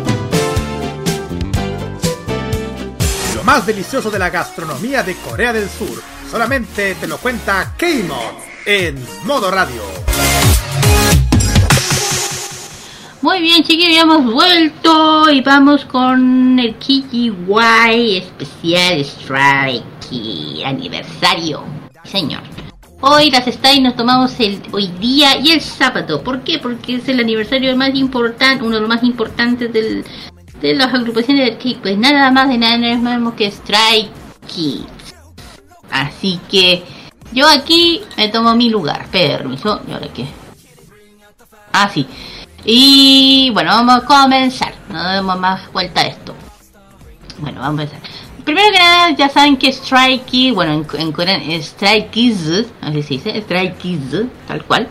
B: Más delicioso de la gastronomía de Corea del Sur. Solamente te lo cuenta K-Mod en modo radio.
D: Muy bien, chiquillos, hemos vuelto y vamos con el KGY especial Strike aniversario. Señor. Hoy las Stay nos tomamos el hoy día y el sábado. ¿Por qué? Porque es el aniversario más importante, uno de los más importantes del, de las agrupaciones del Kick. Pues nada más de nada menos que Strike Kids. Así que yo aquí me tomo mi lugar. Permiso. ¿Y ahora qué? Ah, sí. Y bueno, vamos a comenzar. No demos más vuelta a esto. Bueno, vamos a empezar. Primero que nada, ya saben que Strike Kids, bueno, en, en coreano Strike Kids, así se dice, Strike Kids, tal cual.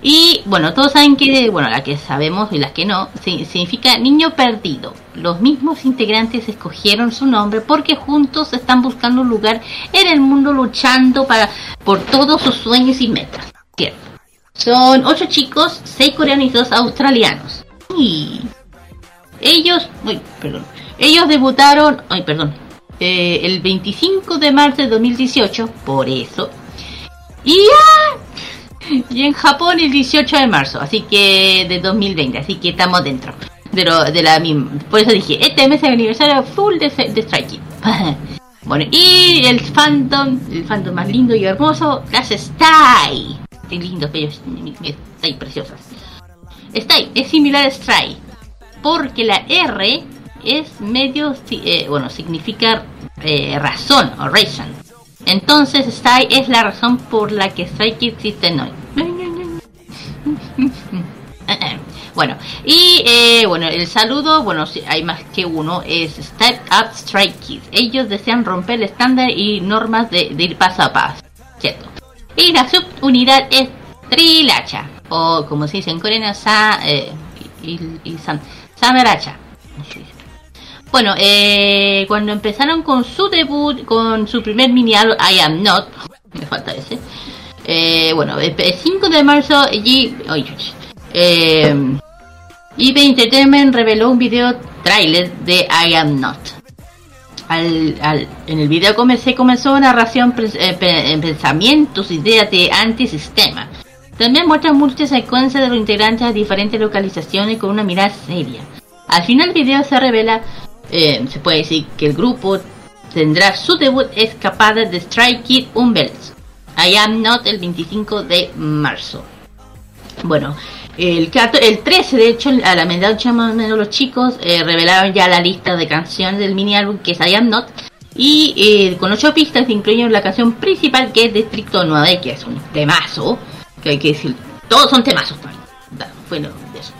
D: Y bueno, todos saben que, bueno, la que sabemos y las que no, si- significa niño perdido. Los mismos integrantes escogieron su nombre porque juntos están buscando un lugar en el mundo luchando para por todos sus sueños y metas. Cierto. Son ocho chicos, seis coreanos y dos australianos. Y ellos, uy, perdón, ellos debutaron, ay, perdón, eh, el 25 de marzo de 2018, por eso. Y ya, *laughs* y en Japón el 18 de marzo, así que de 2020, así que estamos dentro. De, lo- de la misma, por eso dije, este mes es el aniversario full de, Strike *laughs* bueno, y el fandom, el fandom más lindo y hermoso, las Stay. Qué lindos, bellos, Stay preciosas. Stay es similar a Stray, porque la R es medio, eh, bueno, significa eh, razón o reason. Entonces, Stay es la razón por la que Kids existen hoy. *laughs* Bueno, y eh, bueno, el saludo, bueno, si hay más que uno, es Step Up Strike Kids. Ellos desean romper el estándar y normas de, ir paso a paso, ¿cierto? Y la subunidad es Trilacha, o como se dice en coreano, Sa, eh, San, Samaracha. Bueno, eh, cuando empezaron con su debut, con su primer mini álbum, I Am Not, me falta ese. Eh, bueno, el 5 de marzo, y, oye, eh, eBay Entertainment reveló un video trailer de I Am Not. Al, en el video se comenzó una narración eh, pe- en pensamientos, ideas de antisistema. También muestra muchas secuencias de los integrantes a diferentes localizaciones con una mirada seria. Al final del video se revela, eh, se puede decir que el grupo tendrá su debut escapada de Strike Kid Unbelts. I Am Not el 25 de marzo. Bueno, el, 14 el 13 de hecho, a la medianoche más o menos los chicos eh, revelaron ya la lista de canciones del mini álbum que es I Am Not. Y eh, con ocho pistas incluyen la canción principal que es Distrito 9, que es un temazo, que hay que decir, todos son temazos. pues. Bueno, eso.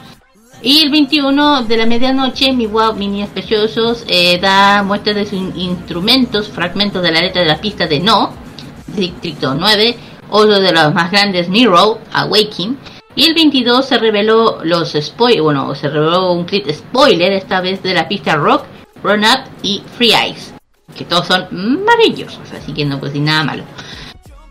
D: Y el 21 de la medianoche, mi wow, mini preciosos, eh, da muestras de sus in- instrumentos, fragmentos de la letra de la pista de No, Distrito 9, otro de los más grandes, Mirror, Awakening. Y el 22 se reveló los spoil, bueno, se reveló un clip spoiler, esta vez de la pista Rock, Run Up y Free Eyes, que todos son maravillosos, así que no decir nada malo.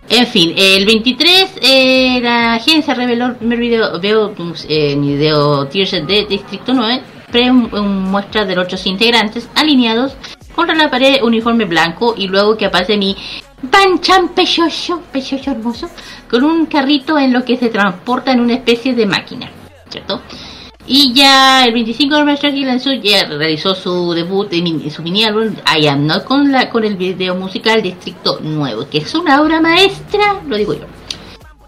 D: En fin, el 23 eh, la agencia reveló el primer video, veo, eh, mi video Tears de Distrito 9, pre un, muestra de los otros integrantes alineados contra la pared uniforme blanco y luego que aparece mi Banchan pechocho, pechocho hermoso, con un carrito en lo que se transporta en una especie de máquina, ¿cierto? Y ya el 25 de marzo Gilansu ya realizó su debut en su mini álbum I Am Not con, la, con el video musical Distrito Nuevo, que es una obra maestra, lo digo yo.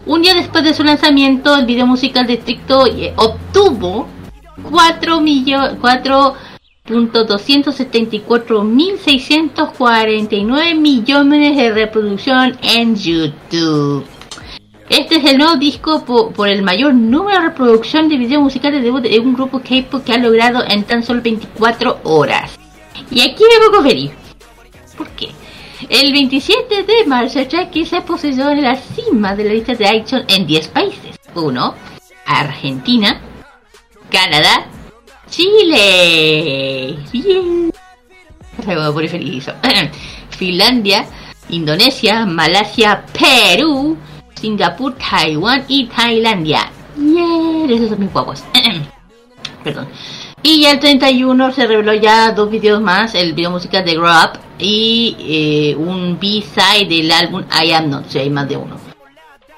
D: Un día después de su lanzamiento, el video musical Distrito eh, obtuvo 4 millones 4.274.649 millones de reproducción en YouTube. Este es el nuevo disco po- por, el mayor número de reproducción de videos musicales de debut de un grupo K-pop que ha logrado en tan solo 24 horas. Y aquí me pongo feliz. ¿Por qué? El 27 de marzo, Chucky se posicionó en la cima de la lista de iTunes en 10 países. 1. Argentina, Canadá, Chile. Bien. Poner feliz. *clears throat* Finlandia, Indonesia, Malasia, Perú, Singapur, Taiwán y Tailandia. Yeah, esos son mis guapos. *clears throat* Perdón. Y ya el 31 se reveló ya dos videos más, el video musical de Grow Up y eh, un B-side del álbum I Am Not, si hay más de uno.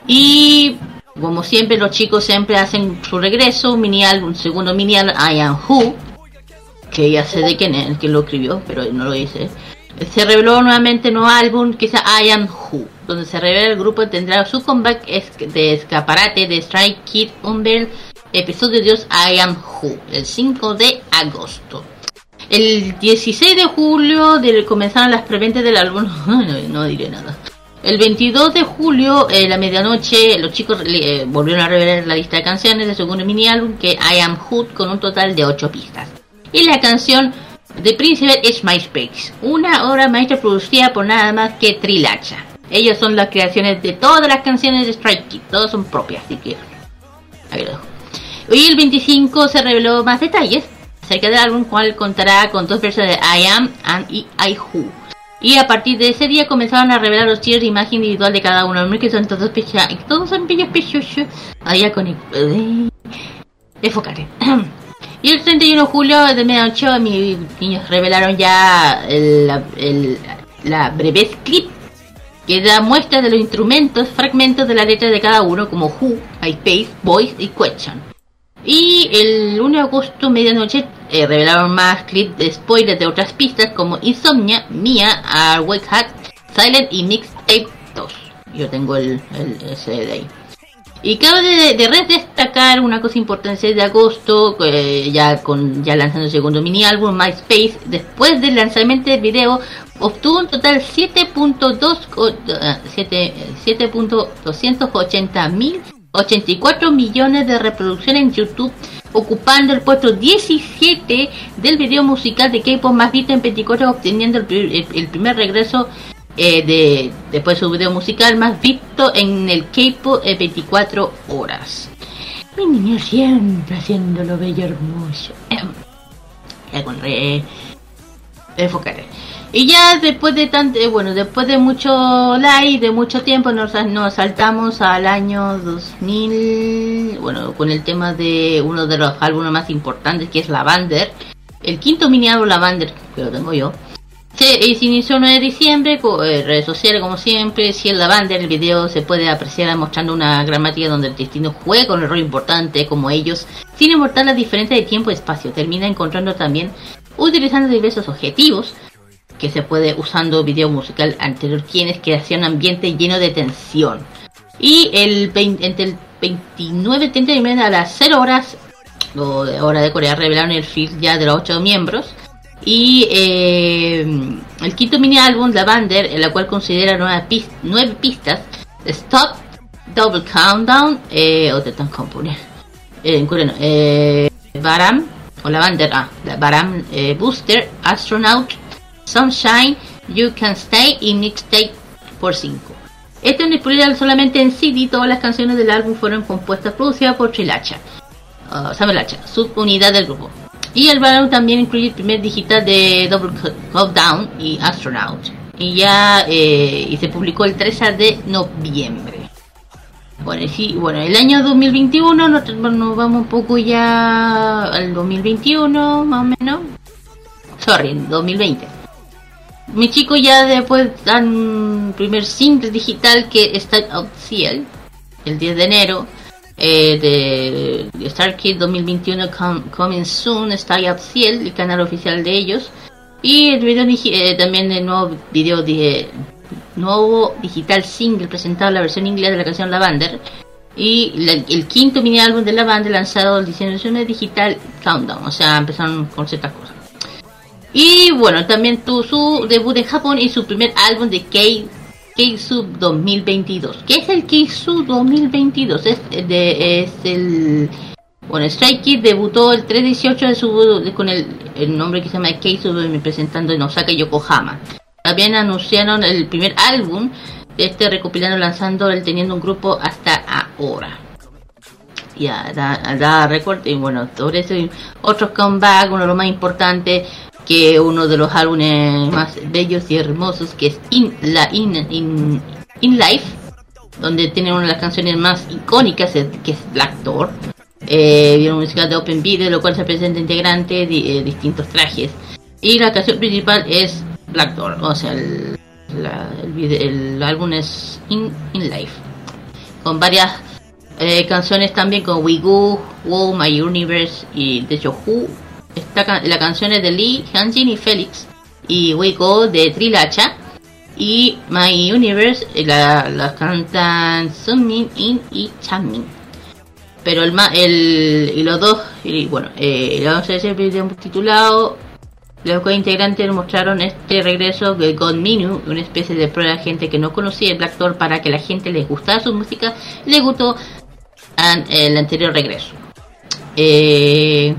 D: Y como siempre los chicos siempre hacen su regreso, un mini álbum, un segundo mini álbum I Am Who, que ya sé de quién es, quién lo escribió, pero no lo hice. Se reveló nuevamente un nuevo álbum que es I Am Who, donde se revela el grupo tendrá su comeback de escaparate de Strike Kid Umber, episodio de Dios I Am Who, el 5 de agosto. El 16 de julio de, comenzaron las preventas del álbum, *laughs* no, no diré nada. El 22 de julio, eh, la medianoche, los chicos eh, volvieron a revelar la lista de canciones de su segundo mini álbum que I Am Hood con un total de 8 pistas. Y la canción de Príncipe es MySpace, una obra maestra producida por nada más que Trilacha. Ellos son las creaciones de todas las canciones de Strike Kid, todas son propias, así que ahí lo dejo. Hoy el 25 se reveló más detalles acerca del álbum, cual contará con dos versiones de I Am and I, I Who. Y a partir de ese día comenzaron a revelar los tiers de imagen individual de cada uno, que son todos pecha todos son bellos pechochos. Allá con el... eh, Enfócate. *clears throat* Y el 31 de julio de medianoche mis niños revelaron ya la- breve clip que da muestras de los instrumentos, fragmentos de la letra de cada uno como Who, MySpace, Voice y Question. Y el 1 de agosto, medianoche, eh, revelaron más clips de spoilers de otras pistas como Insomnia, Mia, Wake Hat, Silent y Mixtape 2. Yo tengo el, el ahí. Y cabe de, de destacar una cosa importante de agosto, ya con ya lanzando el segundo mini álbum MySpace, después del lanzamiento del video, obtuvo un total 7.2 o- eh, siete- 7.280 mil 84 millones de reproducciones en YouTube, ocupando el puesto 17 del video musical de K-pop más visto en 24 horas, obteniendo el, el- el primer regreso eh, de después de su video musical más visto en el K-pop en 24 horas. Mi niño siempre haciendo lo bello hermoso. Ya con re... Enfócate. Y ya después de tanto, eh, bueno, después de mucho like, de mucho tiempo, nos, nos saltamos al año 2000, bueno, con el tema de uno de los álbumes más importantes que es Lavander, el quinto mini álbum Lavander, que lo tengo yo. Se, eh, se inició el 9 de diciembre, con eh, redes sociales como siempre, si el Lavander, el video se puede apreciar mostrando una gramática donde el destino juega un rol importante como ellos, sin importar la diferencia de tiempo y espacio, termina encontrando también, utilizando diversos objetivos, que se puede usando video musical anterior, quienes que hacía un ambiente lleno de tensión. Y el 20 entre el 29 y 30 de noviembre a las 0 horas o de hora de Corea revelaron el feed ya de los 8 miembros Y eh, el quinto mini álbum, Lavander, en la cual considera nueve, pis- nueve pistas, Stop, Double Countdown, eh, o te están componer, Baram, o Lavander, ah, Baram eh, Booster, Astronaut, Sunshine, You Can Stay y Mixtape por 5. Este es disponible solamente en CD, todas las canciones del álbum fueron compuestas producidas por Trilacha, uh, Samuel Hacha, subunidad del grupo. Y el álbum también incluye el primer digital de Double Countdown y Astronaut. Y ya eh, y se publicó el 13 de noviembre. Bueno, sí, bueno, el año 2021 nos, nos vamos un poco ya al 2021, más o menos. Sorry, 2020. Mi chico ya después dan primer single digital que está out Ciel, el 10 de enero. Eh, de, de Star Kid 2021 com- Coming Soon out Ciel, el canal oficial de ellos. Y el video eh, también el nuevo video de nuevo digital single presentado la versión inglesa de la canción Lavander. Y la- el quinto mini álbum de Lavander lanzado el 19 digital Countdown. O sea, empezaron con ciertas cosas. Y bueno, también tuvo su debut en Japón y su primer álbum de K K-Sub 2022. ¿Qué es el K-Sub 2022? Es, de, es el... Bueno, Strike Kid debutó el 318 de su, con el, el nombre que se llama K-Sub presentando en Osaka, Yokohama. También anunciaron el primer álbum de este recopilando lanzando el teniendo un grupo hasta ahora. Ya, da, da récord y bueno, sobre eso y otros comeback, uno de los más importantes uno de los álbumes más bellos y hermosos que es In, la, in, in, In Life, donde tiene una de las canciones más icónicas que es Black Door. Eh, video musical de Open Video, lo cual se presenta integrante de eh, distintos trajes. Y la canción principal es Black Door, o sea, el, la- el, álbum es In, In Life, con varias eh, canciones también con We Go, Wow, My Universe y de hecho Who. Esta ca- la canción es de Lee, Hanjin y Felix. Y We Go de Trilacha. Y My Universe eh, la, la cantan Sunmin In y Chanmin. Pero el, ma- el y los dos, y bueno, eh, ese video titulado los co-integrantes mostraron este regreso de God Minu, una especie de prueba de gente que no conocía el Door para que la gente les gustara su música, le gustó el anterior regreso. Eh,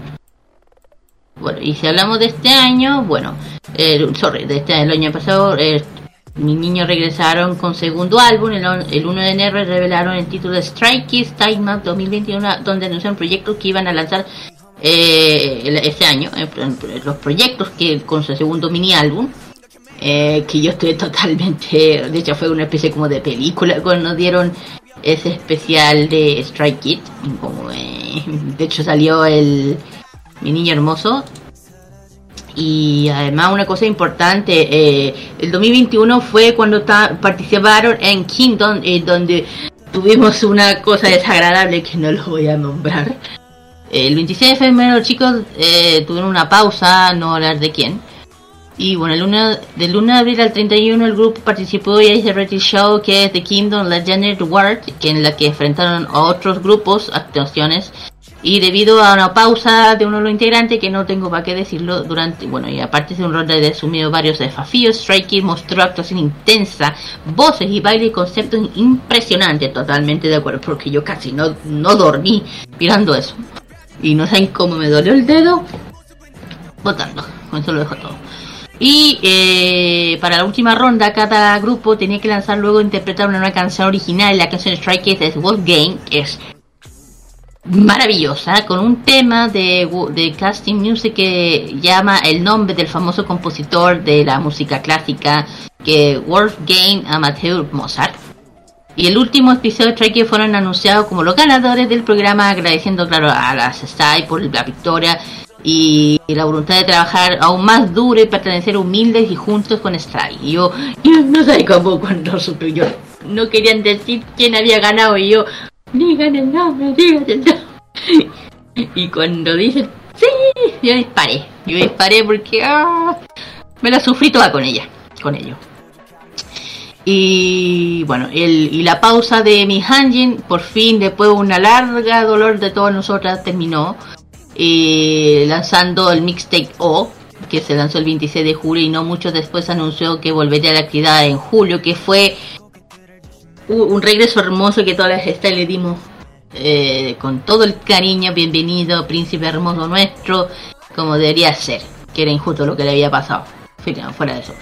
D: bueno, y si hablamos de este año, bueno, eh, sorry, de este el año pasado, mis niños regresaron con segundo álbum, el, el 1 de enero revelaron el título de Strike Kids Time Up 2021, donde anunciaron proyectos que iban a lanzar eh, este año, eh, los proyectos que con su segundo mini álbum, eh, que yo estoy *laughs* totalmente, de hecho fue una especie como de película cuando nos dieron ese especial de Strike Kid, como, eh, de hecho salió el mi niño hermoso y además una cosa importante, eh, el 2021 fue cuando participaron en Kingdom, eh, donde tuvimos una cosa desagradable que no lo voy a nombrar. El 26 de febrero chicos eh, tuvieron una pausa, no hablar de quién. Y bueno, el 1, del 1 de abril al 31 el grupo participó y hizo reality show que es The Kingdom Legendary World, que en la que enfrentaron a otros grupos, actuaciones. Y debido a una pausa de uno de los integrantes, que no tengo para qué decirlo, durante, bueno, y aparte de un rol de asumido varios desafíos, Strike mostró actuación intensa, voces y baile y conceptos impresionantes, totalmente de acuerdo, porque yo casi no, no dormí mirando eso. Y no saben cómo me dolió el dedo votando. Con eso lo dejo todo. Y eh, para la última ronda, cada grupo tenía que lanzar luego interpretar una nueva canción original. La canción Strike Kids es Wolf Game, que es maravillosa, con un tema de, de casting music que llama el nombre del famoso compositor de la música clásica, que Wolfgang Amateur Mozart. Y el último episodio de Kids fueron anunciados como los ganadores del programa, agradeciendo, claro, a las STY por la victoria y la voluntad de trabajar aún más duro y pertenecer humildes y juntos con Stray. Y yo, yo no sé cómo cuando supe yo no querían decir quién había ganado y yo, digan el nombre, digan el nombre. *laughs* Y cuando dicen, sí, yo disparé. Yo disparé porque ah, me la sufrí toda con ella, con ello. Y bueno, el, y la pausa de mi Hanjin, por fin, después de una larga dolor de todas nosotras, terminó eh, lanzando el mixtape O, que se lanzó el 26 de julio y no mucho después anunció que volvería a la actividad en julio, que fue un regreso hermoso que todas las estas le dimos eh, con todo el cariño, bienvenido, príncipe hermoso nuestro, como debería ser, que era injusto lo que le había pasado. Fuera de eso.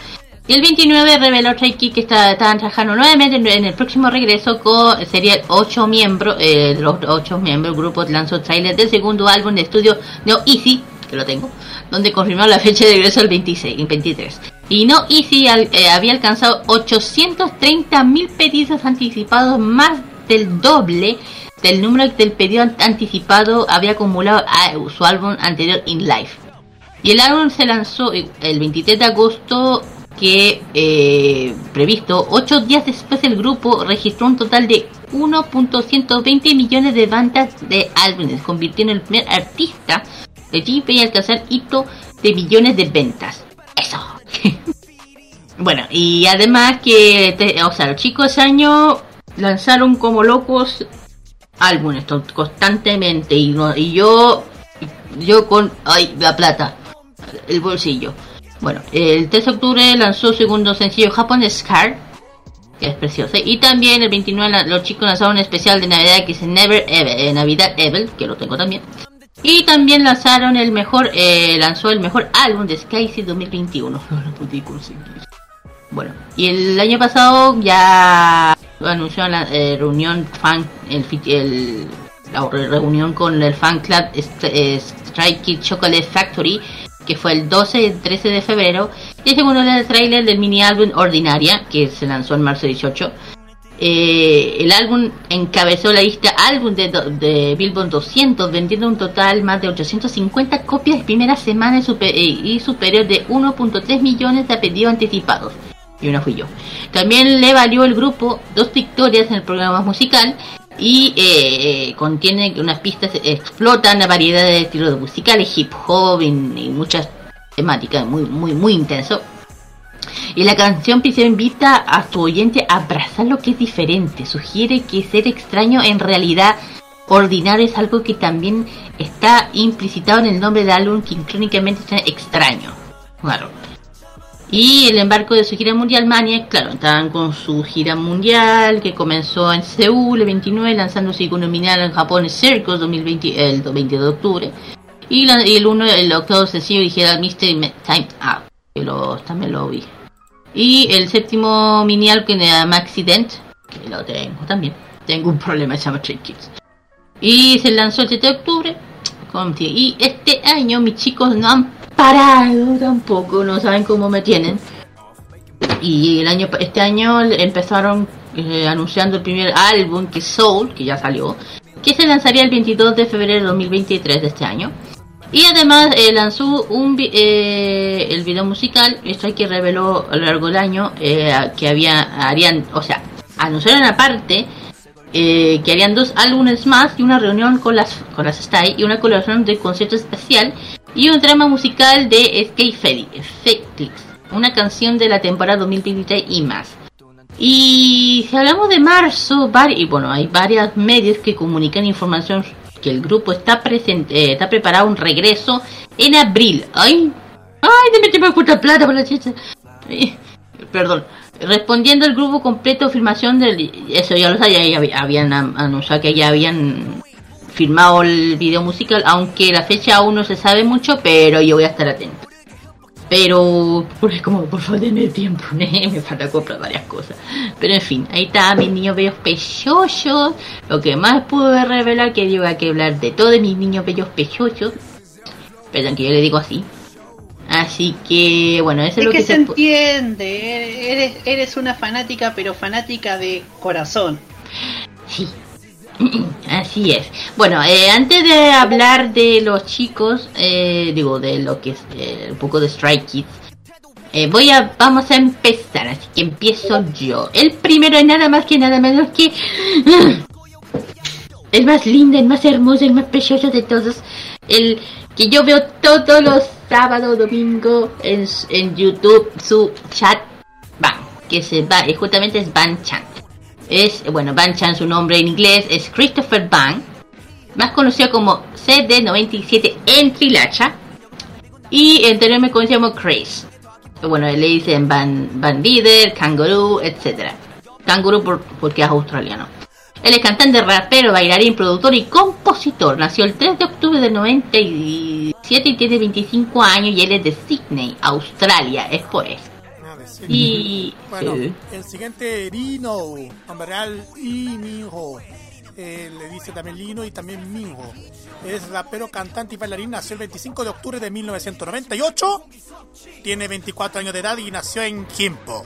D: Y el 29 reveló Kids que está- estaban trabajando nuevamente en, el próximo regreso con sería el 8 miembros, eh, los 8 miembros, el grupo lanzó trailer del segundo álbum de estudio No Easy, que lo tengo, donde confirmó la fecha de regreso el 26, el 23. Y No Easy al- eh, había alcanzado 830 mil pedidos anticipados, más del doble del número del pedido an- anticipado había acumulado a su álbum anterior In Life. Y el álbum se lanzó el 23 de agosto que eh, previsto, ocho días después el grupo registró un total de 1.120 millones de ventas de álbumes, convirtiendo en el primer artista de JP en alcanzar hito de millones de ventas. Eso. *laughs* bueno, y además que, te- o sea, los chicos ese año lanzaron como locos álbumes constantemente y, no- y yo yo con ay la plata el bolsillo. Bueno el 3 de octubre lanzó su segundo sencillo Japón Scar que es precioso. Y también el 29 la- los chicos lanzaron un especial de navidad que es Never Ever eh, Navidad Ever que lo tengo también y también lanzaron el mejor eh, lanzó el mejor álbum de Skyzy 2021 no lo pude conseguir bueno, y el año pasado ya anunció la eh, reunión fan, el, el- la re- reunión con el fan club St- eh, Strike Kid Chocolate Factory, que fue el 12 y 13 de febrero, y era el trailer del mini álbum Ordinaria, que se lanzó en marzo 18. Eh, el álbum encabezó la lista álbum de, de Billboard 200, vendiendo un total más de 850 copias de primera semana y, super- y superior de 1.3 millones de pedidos anticipados. Y una fui yo. También le valió el grupo dos victorias en el programa musical y eh, eh, contiene unas pistas, explotan la variedad de estilos musicales, hip hop y, y muchas temáticas, muy, muy, muy intenso. Y la canción principal invita a su oyente a abrazar lo que es diferente. Sugiere que ser extraño en realidad ordinario es algo que también está implicitado en el nombre del álbum que crónicamente está extraño. Claro. Y el embarco de su gira mundial Mania, claro, estaban con su gira mundial que comenzó en Seúl el 29, lanzando su nominal en Japón Circus 2020, el 22 de octubre. Y, la- y el uno, el octavo sencillo dijera Mystery Time Out, que lo, también lo vi. Y el séptimo mini álbum que se llama Accident, que lo tengo también. Tengo un problema, se llama Stray Kids. Y se lanzó el 7 de octubre. Y este año mis chicos no han parado tampoco, no saben cómo me tienen. Y el año este año empezaron eh, anunciando el primer álbum que es Soul, que ya salió, que se lanzaría el 22 de febrero de 2023 de este año. Y además eh, lanzó un eh, el video musical, esto hay que reveló a lo largo del año, eh, que había, harían, o sea, anunciaron aparte eh, que harían dos álbumes más y una reunión con las con las Style y una colaboración de concierto especial y un drama musical de Skate Feli, Fetix, una canción de la temporada 2023 y más. Y si hablamos de marzo, y bueno, hay varios medios que comunican información que el grupo está presente, eh, está preparado un regreso en abril. Ay, ay, de meterme puta plata por la chicha. Eh, Perdón. Respondiendo al grupo completo filmación del eso ya lo sabía, ya había- habían anunciado que ya habían firmado el video musical, aunque la fecha aún no se sabe mucho, pero yo voy a estar atento. Pero, porque como por favor denme tiempo, *laughs* ¿eh? me falta comprar varias cosas. Pero en fin, ahí está mis niños bellos pechosos. Lo que más pude revelar que yo que hablar de todos mis niños bellos pechosos. Perdón que yo le digo así. Así que, bueno, eso es,
C: Es
D: lo
C: que
D: que,
C: se entiende, eres, eres una fanática, pero fanática de corazón.
D: Sí, *clears throat* así es. Bueno, eh, antes de hablar de los chicos, eh, digo, de lo que es eh, un poco de Strike Kids, voy a, vamos a empezar, así que empiezo yo. El primero es nada más que nada menos que *clears throat* el más lindo, el más hermoso, el más precioso de todos, el que yo veo todos los sábados, domingo en, en YouTube, su chat Van, que se va, justamente es Van Chan. Es, bueno, Van Chan, su nombre en inglés es Christopher Van, más conocido como CD97 en Trilacha. Y anteriormente conocíamos Chris. Bueno, le dicen Van, Van Leader, Kangaroo, etc. Kangaroo por- porque es australiano. Él es cantante, rapero, bailarín, productor y compositor. Nació el 3 de octubre del 97 y tiene 25 años y él es de Sydney, Australia. Es por eso. *laughs*
B: Sí.
D: Y...
B: Bueno, el siguiente Rino, nombre real Lee Minho. Eh, le dice también Lino y también Minho. Es rapero, cantante y bailarín. Nació el 25 de octubre de 1998. Tiene 24 años de edad y nació en Kimpo.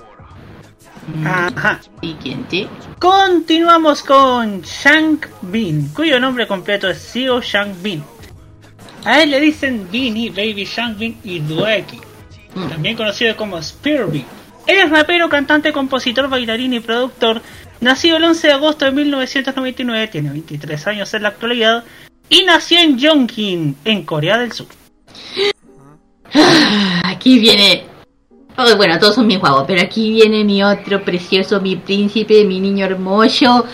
C: Ajá.
D: Siguiente.
C: Continuamos con Shank Bin, cuyo nombre completo es Seo Shank Bin. A él le dicen Beanie, Baby Shank Bin y Dueki,
D: Mm.
C: también conocido como Spear Bin. Es rapero, cantante, compositor, bailarín y productor. Nacido el 11 de agosto de 1999, tiene 23 años en la actualidad y nació en Yongin, en Corea del Sur.
D: Aquí viene. Oh, bueno, todos son mis guagos, pero aquí viene mi otro precioso, mi príncipe, mi niño hermoso.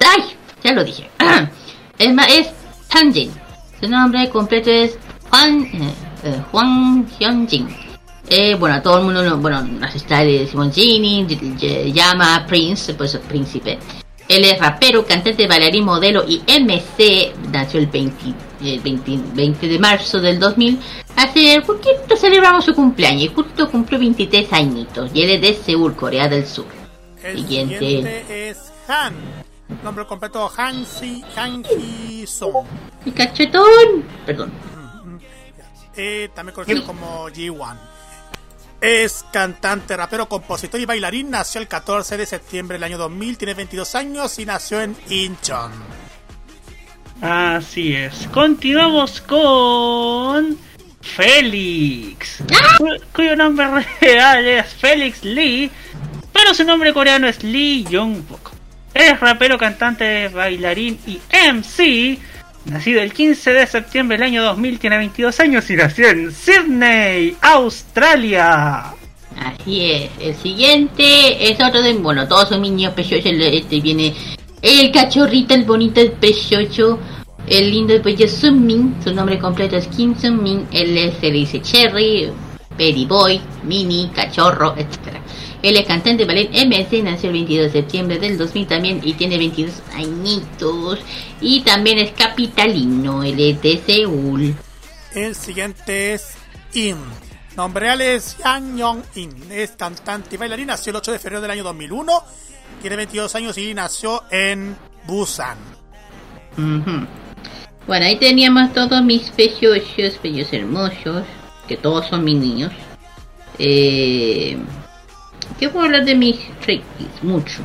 D: ¡Ay! Ya lo dije. *clears throat* Es, ma- es Hanjin. Su nombre completo es Juan, eh, eh, Juan Hyunjin. Eh, bueno, todo el mundo, lo- bueno, las está y- y- llama Prince, pues príncipe. Él es rapero, cantante, bailarín, modelo y MC. Nació el 20, el 20, 20 de marzo del 2000. Hace poquito celebramos su cumpleaños y justo cumplió 23 añitos. Y él es de Seúl, Corea del Sur.
B: El
D: Siguiente.
B: siguiente es Han. Nombre completo Han Si Han Hee Song.
D: ¡El cachetón! Perdón.
B: Eh, también conocido como G1. Es cantante, rapero, compositor y bailarín. Nació el 14 de septiembre del año 2000. Tiene 22 años y nació en Incheon.
C: Así es. Continuamos con Félix, cu- cuyo nombre real es Félix Lee, pero su nombre coreano es Lee Jong-bok. Es rapero, cantante, bailarín y MC. Nacido el 15 de septiembre del año 2000, tiene 22 años y nació en Sydney, Australia.
D: Así es. El siguiente es otro de. Bueno, todos son niños preciosos. el- Este viene el cachorrito, el bonito, el precioso. El lindo de pello Sunmin. Su nombre completo es Kim Sunmin. Él es, se le dice Cherry, Baby Boy, Mini, Cachorro, etc. Él es cantante ballet MC. Nació el 22 de septiembre del 2000 también. Y tiene 22 añitos. Y también es capitalino. Él es de Seúl.
B: El siguiente es In. Nombre real es Yang Yong In. Es cantante y bailarín. Nació el 8 de febrero del año 2001. Tiene 22 años y nació en Busan.
D: Bueno, ahí teníamos todos mis preciosos, bellos hermosos, que todos son mis niños. Eh, ¿Qué puedo hablar de mis Stray Kids? Mucho.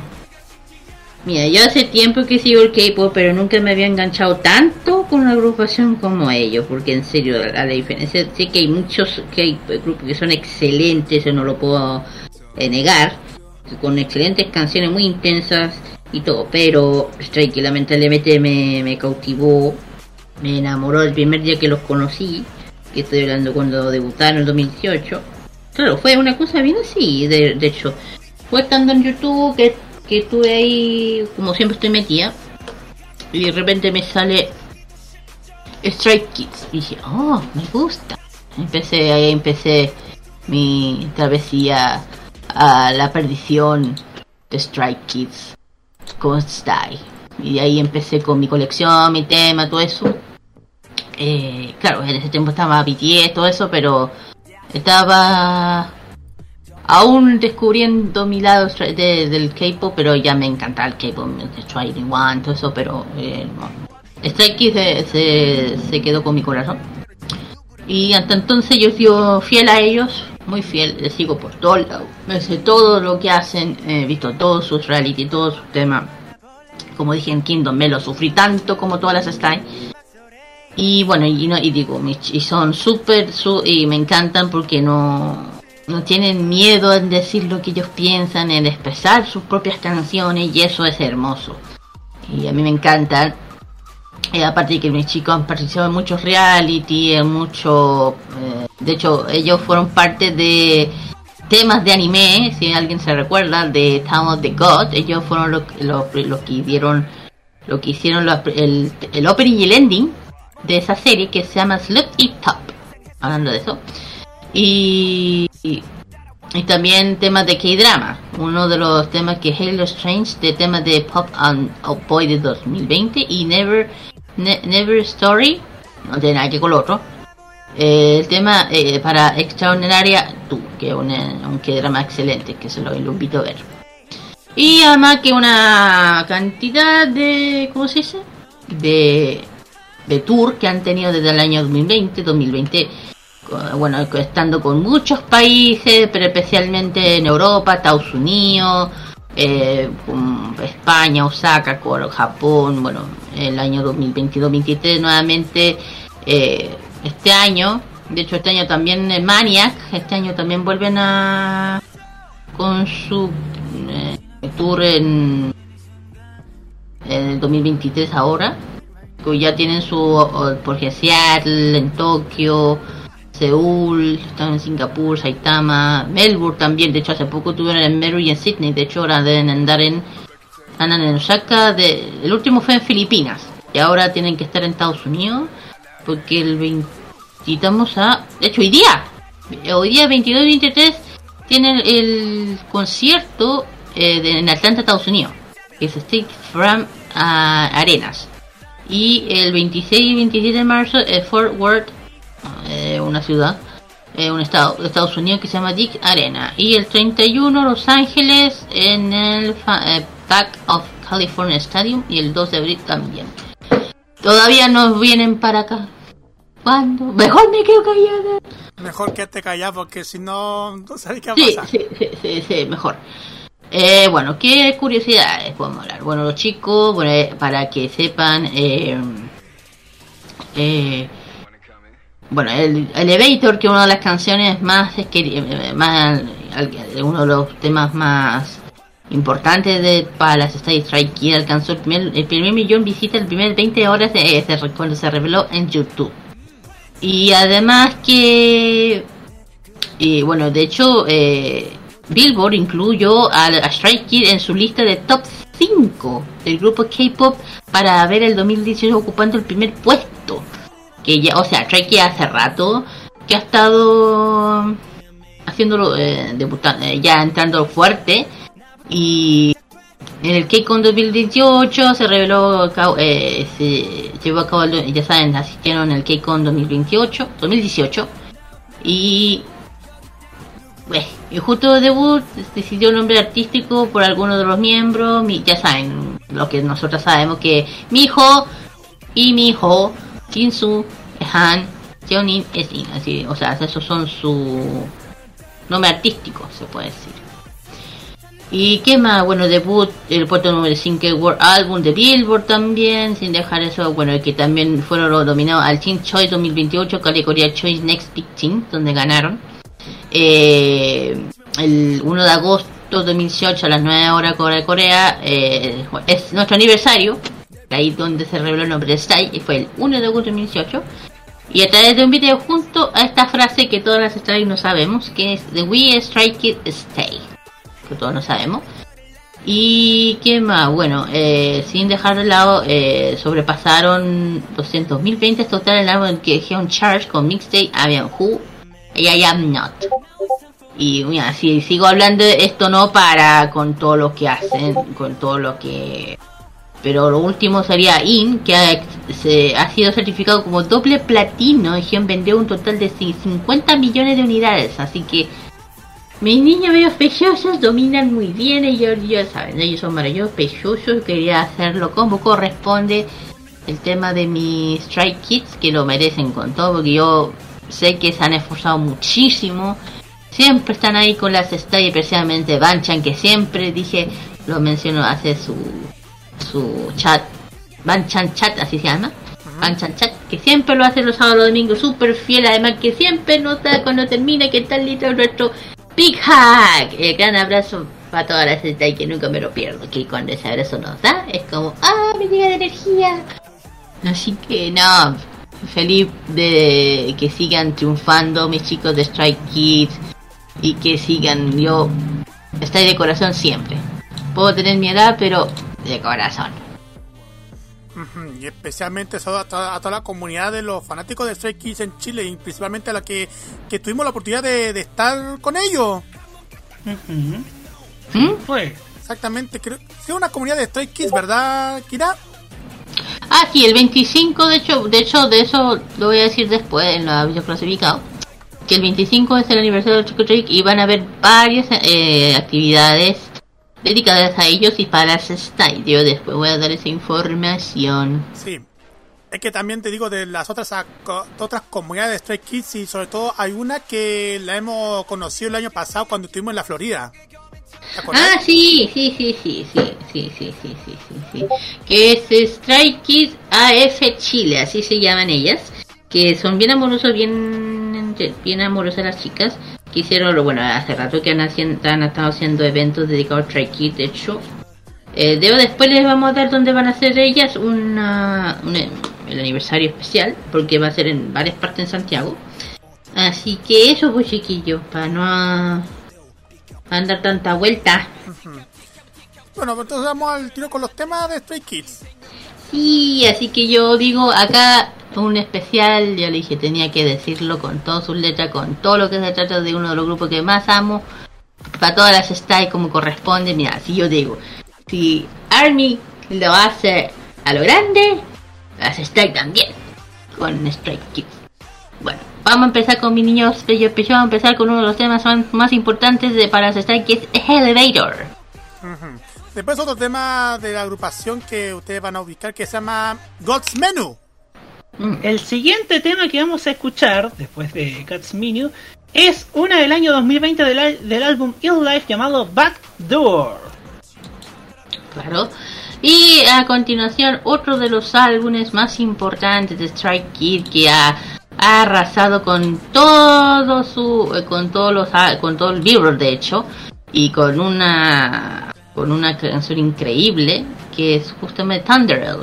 D: Mira, yo hace tiempo que sigo el K-pop, pero nunca me había enganchado tanto con una agrupación como ellos, porque en serio, a la diferencia, sé que hay muchos K-grupos que son excelentes, eso no lo puedo eh, negar, con excelentes canciones muy intensas y todo, pero Stray Kids lamentablemente me, me cautivó, me enamoró el primer día que los conocí, que estoy hablando cuando debutaron en el 2018. Claro, fue una cosa bien así, de, de hecho, fue estando en YouTube que, que estuve ahí, como siempre estoy metida, y de repente me sale Stray Kids, y dije, oh, me gusta. Empecé, ahí empecé mi travesía a la perdición de Stray Kids. ¿Cómo está? Y ahí empecé con mi colección, mi tema, todo eso. Eh, claro, en ese tiempo estaba BTS, todo eso, pero estaba aún descubriendo mi lado de- del K-pop, pero ya me encanta el K-pop, Stray One, todo eso, pero eh, no. Stray Kids se, se, se quedó con mi corazón. Y hasta entonces yo sigo fiel a ellos, muy fiel, les sigo por todo lado. Me sé todo lo que hacen, he visto todos sus reality, todos sus temas. Como dije en Kingdom, me lo sufrí tanto como todas las Sky. Y bueno, y, no, y digo, y son súper, y me encantan porque no, no tienen miedo en decir lo que ellos piensan, en expresar sus propias canciones, y eso es hermoso. Y a mí me encantan. Eh, aparte de que mis chicos han participado en muchos reality, en mucho... eh, de hecho, ellos fueron parte de temas de anime, si alguien se recuerda, de Town of the God. Ellos fueron los los- los que dieron... Lo que hicieron los- el, el opening y el ending de esa serie que se llama Slip It Top. hablando de eso. Y, y, y también temas de K-drama. Uno de los temas que Halo Strange, de temas de Pop and Out Boy de 2020 y Never Ne- Never Story, no tiene nada que con lo otro. Eh, el tema eh, para Extraordinaria Tú, que es un, un K-drama excelente, que se lo invito a ver. Y además que una cantidad de, ¿cómo se dice? De, de tour que han tenido desde el año 2020, 2020, co- bueno, estando con muchos países, pero especialmente en Europa, Estados Unidos, eh, España, Osaka, Japón, bueno, el año 2022-2023 nuevamente, eh, este año, de hecho este año también eh, Maniac, este año también vuelven a con su tour en el 2023 ahora ya tienen su porque Seattle, en Tokio, Seúl, están en Singapur, Saitama, Melbourne también, de hecho hace poco tuvieron en Melbourne y en Sydney, de hecho ahora deben andar en andan en Osaka, de, el último fue en Filipinas y ahora tienen que estar en Estados Unidos porque el 20 estamos a de hecho hoy día hoy día 22 y 23 tienen el concierto eh, de- en Atlanta, Estados Unidos, que es State Farm ah, Arenas. Y el 26 y 27 de marzo, eh, Fort Worth, eh, una ciudad, eh, un estado de Estados Unidos que se llama Dick Arena. Y el 31, Los Ángeles, en el eh, Back of California Stadium. Y el 2 de abril también. Todavía no vienen para acá. ¿Cuándo? Mejor me quedo callada.
B: Mejor que te callas porque si no, no sabes qué va a
D: Sí,
B: pasar.
D: sí, sí, sí, sí, mejor. Eh, bueno, ¿qué curiosidades podemos hablar? Bueno, los chicos, eh, para que sepan, eh, eh, bueno, el Elevator, que es una de las canciones más, que, eh, más uno de los temas más importantes de para las Strike Kids alcanzó el primer, el primer millón visitas el primer 20 horas de, de- cuando se reveló en YouTube. Y además que y bueno, de hecho, eh, Billboard incluyó a, a Strike Kid en su lista de top 5 del grupo K-pop para ver el 2018 ocupando el primer puesto. Que ya, o sea, Strike Kid hace rato que ha estado haciéndolo, eh, debutando, eh, ya entrando fuerte. Y en el KCON 2018 se reveló, eh, se llevó a cabo, el- ya saben, asistieron el KCON 2028, 2018. Y bueno, y justo debut decidió el nombre artístico por alguno de los miembros. Mi- ya saben, lo que nosotros sabemos que mi hijo y mi hijo, Jinsu, Han, Jeonin, Esin. Así, o sea, esos son su nombre artístico, se puede decir. ¿Y qué más? Bueno, debut, el puesto número 5 World Album de Billboard también, sin dejar eso, bueno, que también fueron los nominados al Teen Choice 2028, categoría Choice Next Big donde ganaron. Eh, el 1 de agosto de 2018 a las 9 horas hora de Corea eh, es nuestro aniversario, ahí donde se reveló el nombre de Stay, y fue el 1 de agosto de 2018. Y a través de un video junto a esta frase que todas las Stray no sabemos, que es The We Strike It Stay, que todos no sabemos. Y qué más, bueno, eh, sin dejar de lado, eh, sobrepasaron 200.000 ventas total en el álbum que Geon Charge con Mixtape Am Who I Am Not. Y mira, si sigo hablando de esto no para con todo lo que hacen, con todo lo que... Pero lo último sería IN, que ha, se, ha sido certificado como doble platino y Geon vendió un total de 50 millones de unidades, así que mis niños bellos preciosos dominan muy bien, ellos ya saben, ellos son maravillosos, preciosos, quería hacerlo como corresponde. El tema de mis Strike Kids, que lo merecen con todo, porque yo sé que se han esforzado muchísimo. Siempre están ahí con las estrellas, especialmente Banchan, que siempre dije, lo menciono, hace su, su chat, Banchan Chat, así se llama. Banchan Chat, que siempre lo hace los sábados y los domingos, súper fiel, además que siempre nos da cuando termina, que tal listo nuestro Big Hug. El gran abrazo para todas las estrellas que nunca me lo pierdo, que cuando ese abrazo nos da, es como, ah, me llega de energía. Así que no, feliz de que sigan triunfando mis chicos de Strike Kids y que sigan, yo estoy de corazón siempre. Puedo tener mi edad, pero de corazón.
B: Y especialmente a toda, a toda la comunidad de los fanáticos de Stray Kids en Chile y principalmente a la que, que tuvimos la oportunidad de, de estar con ellos.
C: Ujú.
D: ¿Mm?
C: Fue.
B: Exactamente, creo que es una comunidad de Stray Kids, ¿verdad, Kira?
D: Ah, sí, el 25, de hecho, de hecho, de eso lo voy a decir después en los avisos clasificados. Que el 25 es el aniversario del Chico Trick y van a haber varias eh, actividades dedicadas a ellos y para ese estadio. Después voy a dar esa información.
B: Sí. Es que también te digo de las otras otras comunidades de Stray Kids y sobre todo hay una que la hemos conocido el año pasado cuando estuvimos en la Florida.
D: Ah, sí, sí, sí, sí, sí, sí, sí, sí, sí, sí. Que es Strike Kids AF Chile, así se llaman ellas. Que son bien amorosos, bien, bien amorosas las chicas. Que hicieron, bueno, hace rato que han, hacien- han estado haciendo eventos dedicados a Strike Kids, de hecho. Eh, debo después les vamos a dar donde van a hacer ellas una, una- el aniversario especial, porque va a ser en varias partes en Santiago. Así que eso, pues chiquillos, para no andar tanta vuelta.
B: Bueno, pues entonces vamos al tiro con los temas de Stray Kids.
D: Sí, así que yo digo acá un especial, ya le dije, tenía que decirlo con todas sus letras, con todo lo que se trata de uno de los grupos que más amo, para todas las style como corresponde. Mira, si yo digo, si Army lo hace a lo grande, las style también, con Strike Kids. Bueno, vamos a empezar con mi niño bello pecho, vamos a empezar con uno de los temas más, más importantes de para style que es Elevator.
B: Después otro tema de la agrupación que ustedes van a ubicar que se llama God's Menu.
C: El siguiente tema que vamos a escuchar, después de Cats Menu, es una del año 2020 del, del álbum Ill Life llamado Backdoor.
D: Claro. Y a continuación, otro de los álbumes más importantes de Strike Kid que ha, ha arrasado con todo su, eh, con todos los, ah, con todo el Billboard de hecho, y con una, con una canción increíble que es justamente Thunderel.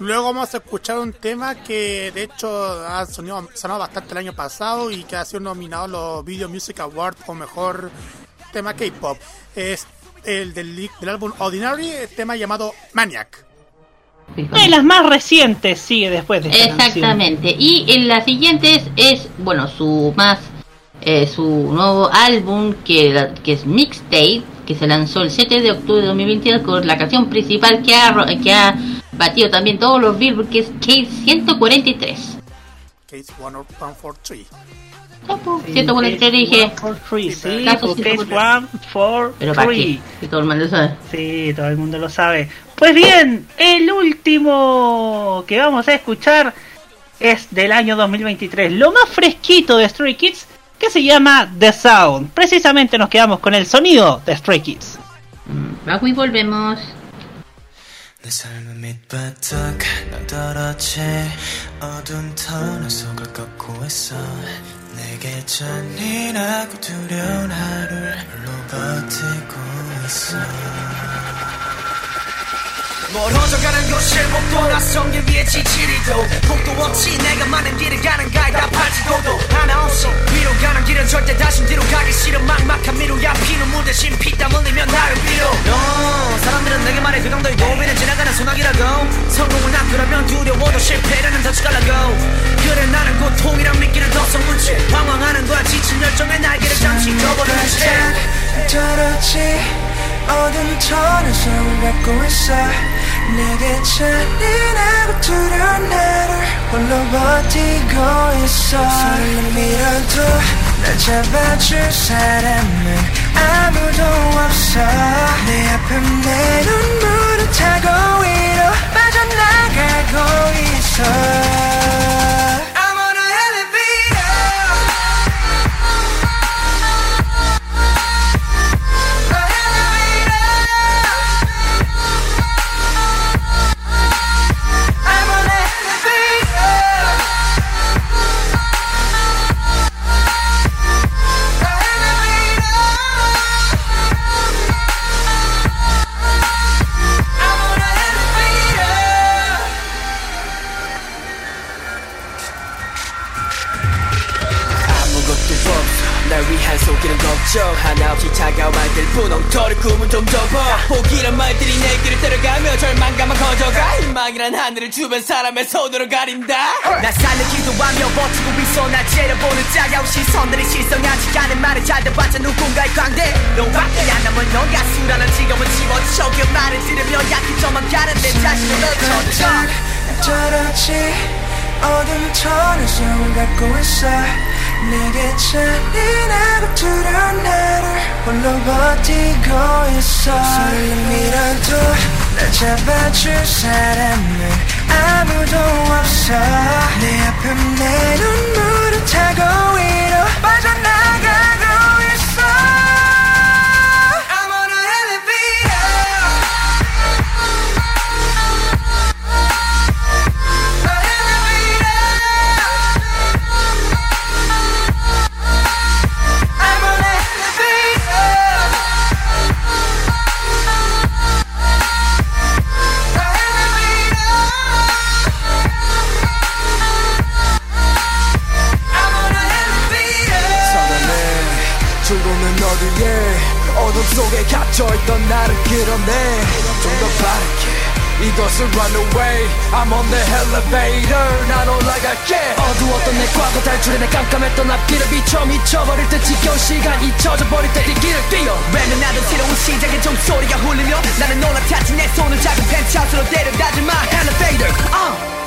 B: Luego vamos a escuchar un tema que de hecho ha sonado, sonado bastante el año pasado y que ha sido nominado a los Video Music Awards como mejor tema K-pop. Es el del, del álbum Ordinary, el tema llamado Maniac.
C: Una de las más recientes sigue después de esta canción.
D: Exactamente. Y en la siguiente es, es bueno, su más, eh, su nuevo álbum que, que es Mixtape, que se lanzó el 7 de octubre de 2022 con la canción principal que ha, ro- que ha batido también todos los Billboard, que es Case 143.
B: Case 143.
D: Opo, 143 dije,
C: sí, es
D: 143.
C: one, four,
D: pero para qué, que todo el mundo sabe.
C: Sí, todo el mundo lo sabe. Pues bien, el último que vamos a escuchar es del año 2023, lo más fresquito de Stray Kids, que se llama The Sound. Precisamente nos quedamos con el sonido de Stray Kids.
D: Mm, Luego y volvemos.
I: 내 삶은 밑바닥 난 떨어지 어두운 터널 속 가깝고 있어 내게 잔인하고 두려운 하루를 홀로 버티고 있어 멀어져 가는 곳을 목도 낯선 길 위에 지치리도 복도 없이 내가 많은 길을 가는 가이다 팔지도도 하나 없이 위로 가는 길은 절대 다시 뒤로 가기 싫어 막막한 미로야 피눈물 대신 피땀 흘리며 나를 빌어 너 사람들은 내게 말해 그 정도의 도비는 지나가는 소나기라고 성공을 낳으려면 두려워도 실패라는 덫가라고 그래 나는 고통이란 미끼를 덮어 문채 방황하는 거야 지친 열정의 날개를 잠시 접어둔 채 떨어지 어둠 속을 걷고 있어. 내게 잔인하고 두려운 나를 홀로 버티고 있어. 손을 밀어도 날 잡아줄 사람은 아무도 없어. 내 앞에 내 눈물을 타고 위로 빠져나가고 있어
J: 속이는 걱정. 하나 없이 차가운 말들 분홍토를 꿈은 좀 접어 포기란 말들이 내 길을 따라가며 절망감만 커져가. 희망이란 하늘을 주변 사람의 손으로 가린다. 나 살려 기도하며 버티고 있어. 날 째려보는 짜가운 시선들이 실성하지 않은 말을 잘 들어봤자 누군가의 광대 너밖에 안 남은 넌 가수라는 직업은 집어쳐 그 말을 들으며 약해져만 가는 내 자신을 넣쳐져
K: 저렇지. 어둠 터는 성을 갖고 있어 내게 잔인하고 두려운 나를 홀로 버티고 있어. 설렘이라도 날 잡아줄 사람은 아무도 없어. 내 아픔 내눈 elevator
J: 난 올라갈게. 어두웠던 내 과거 탈출해 내 깜깜했던 앞길을 비춰 미쳐버릴 때 지겨운 시간 잊혀져 버릴 때 이 길을 뛰어. 맨날 나도 새로운 시작의 종소리가 울리며 나는 올라탔지 내 손을 작은 펜트하우스로 데려다줄 my elevator uh.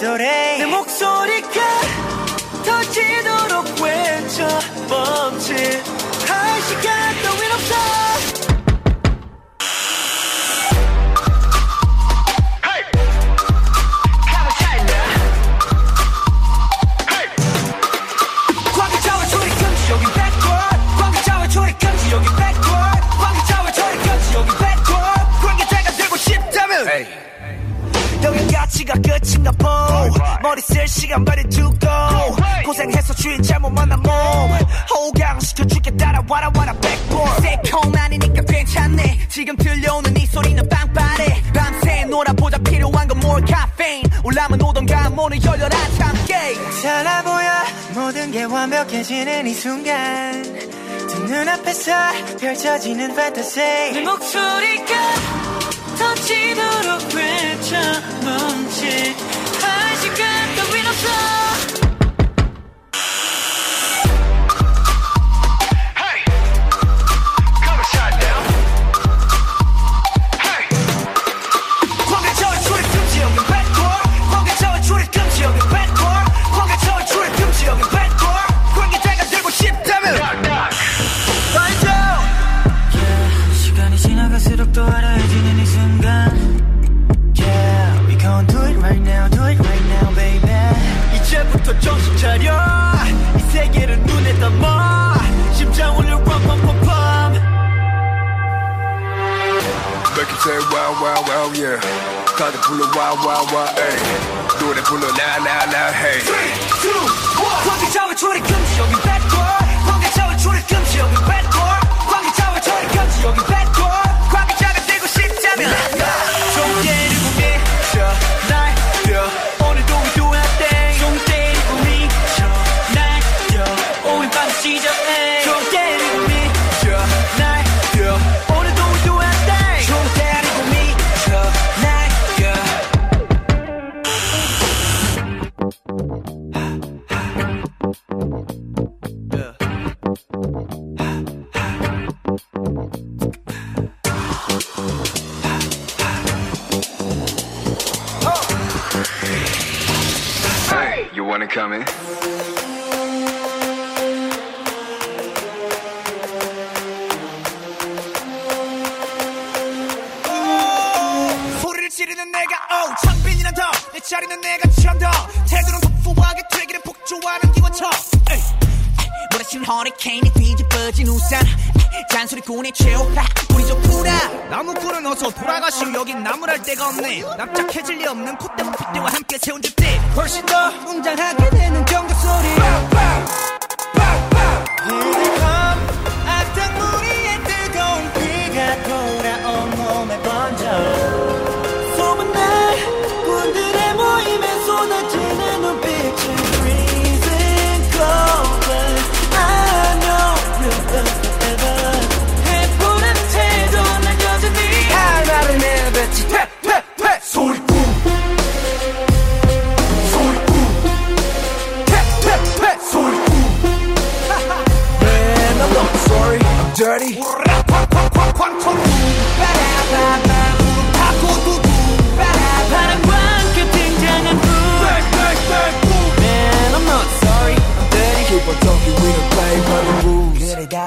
I: lloré. 머리 쓸 시간 많이 두고 고생해서 주인 잘못 만난 몸. 호강시켜 줄게 따라와라 와라 backboard. 새콤하니까 괜찮네. 지금 들려오는 이 소리는 빵빠레. 밤새 놀아보자 필요한 건 more caffeine. 올라면 오던가 문을 열려라 참깨
L: 달라 보여. 모든 게 완벽해지는 이 순간. 두 눈앞에서 펼쳐지는 판타지 내 목소리가 터지도록 외쳐 멈칫 sun. wild, wild, yeah.
J: Cause they pull up wild, wild, wild, hey!
I: Do it, they pull up loud, loud, loud,
J: hey.
I: Three, two, one. 잔소리꾼의 최후파 우리 좋구나 나무꾼은 어서 돌아가시오. 여긴 나무랄 데가 없네. 납작해질 리 없는 콧대와 핏대와 함께 세운 집들. 훨씬 더 웅장하게 되는 경적 소리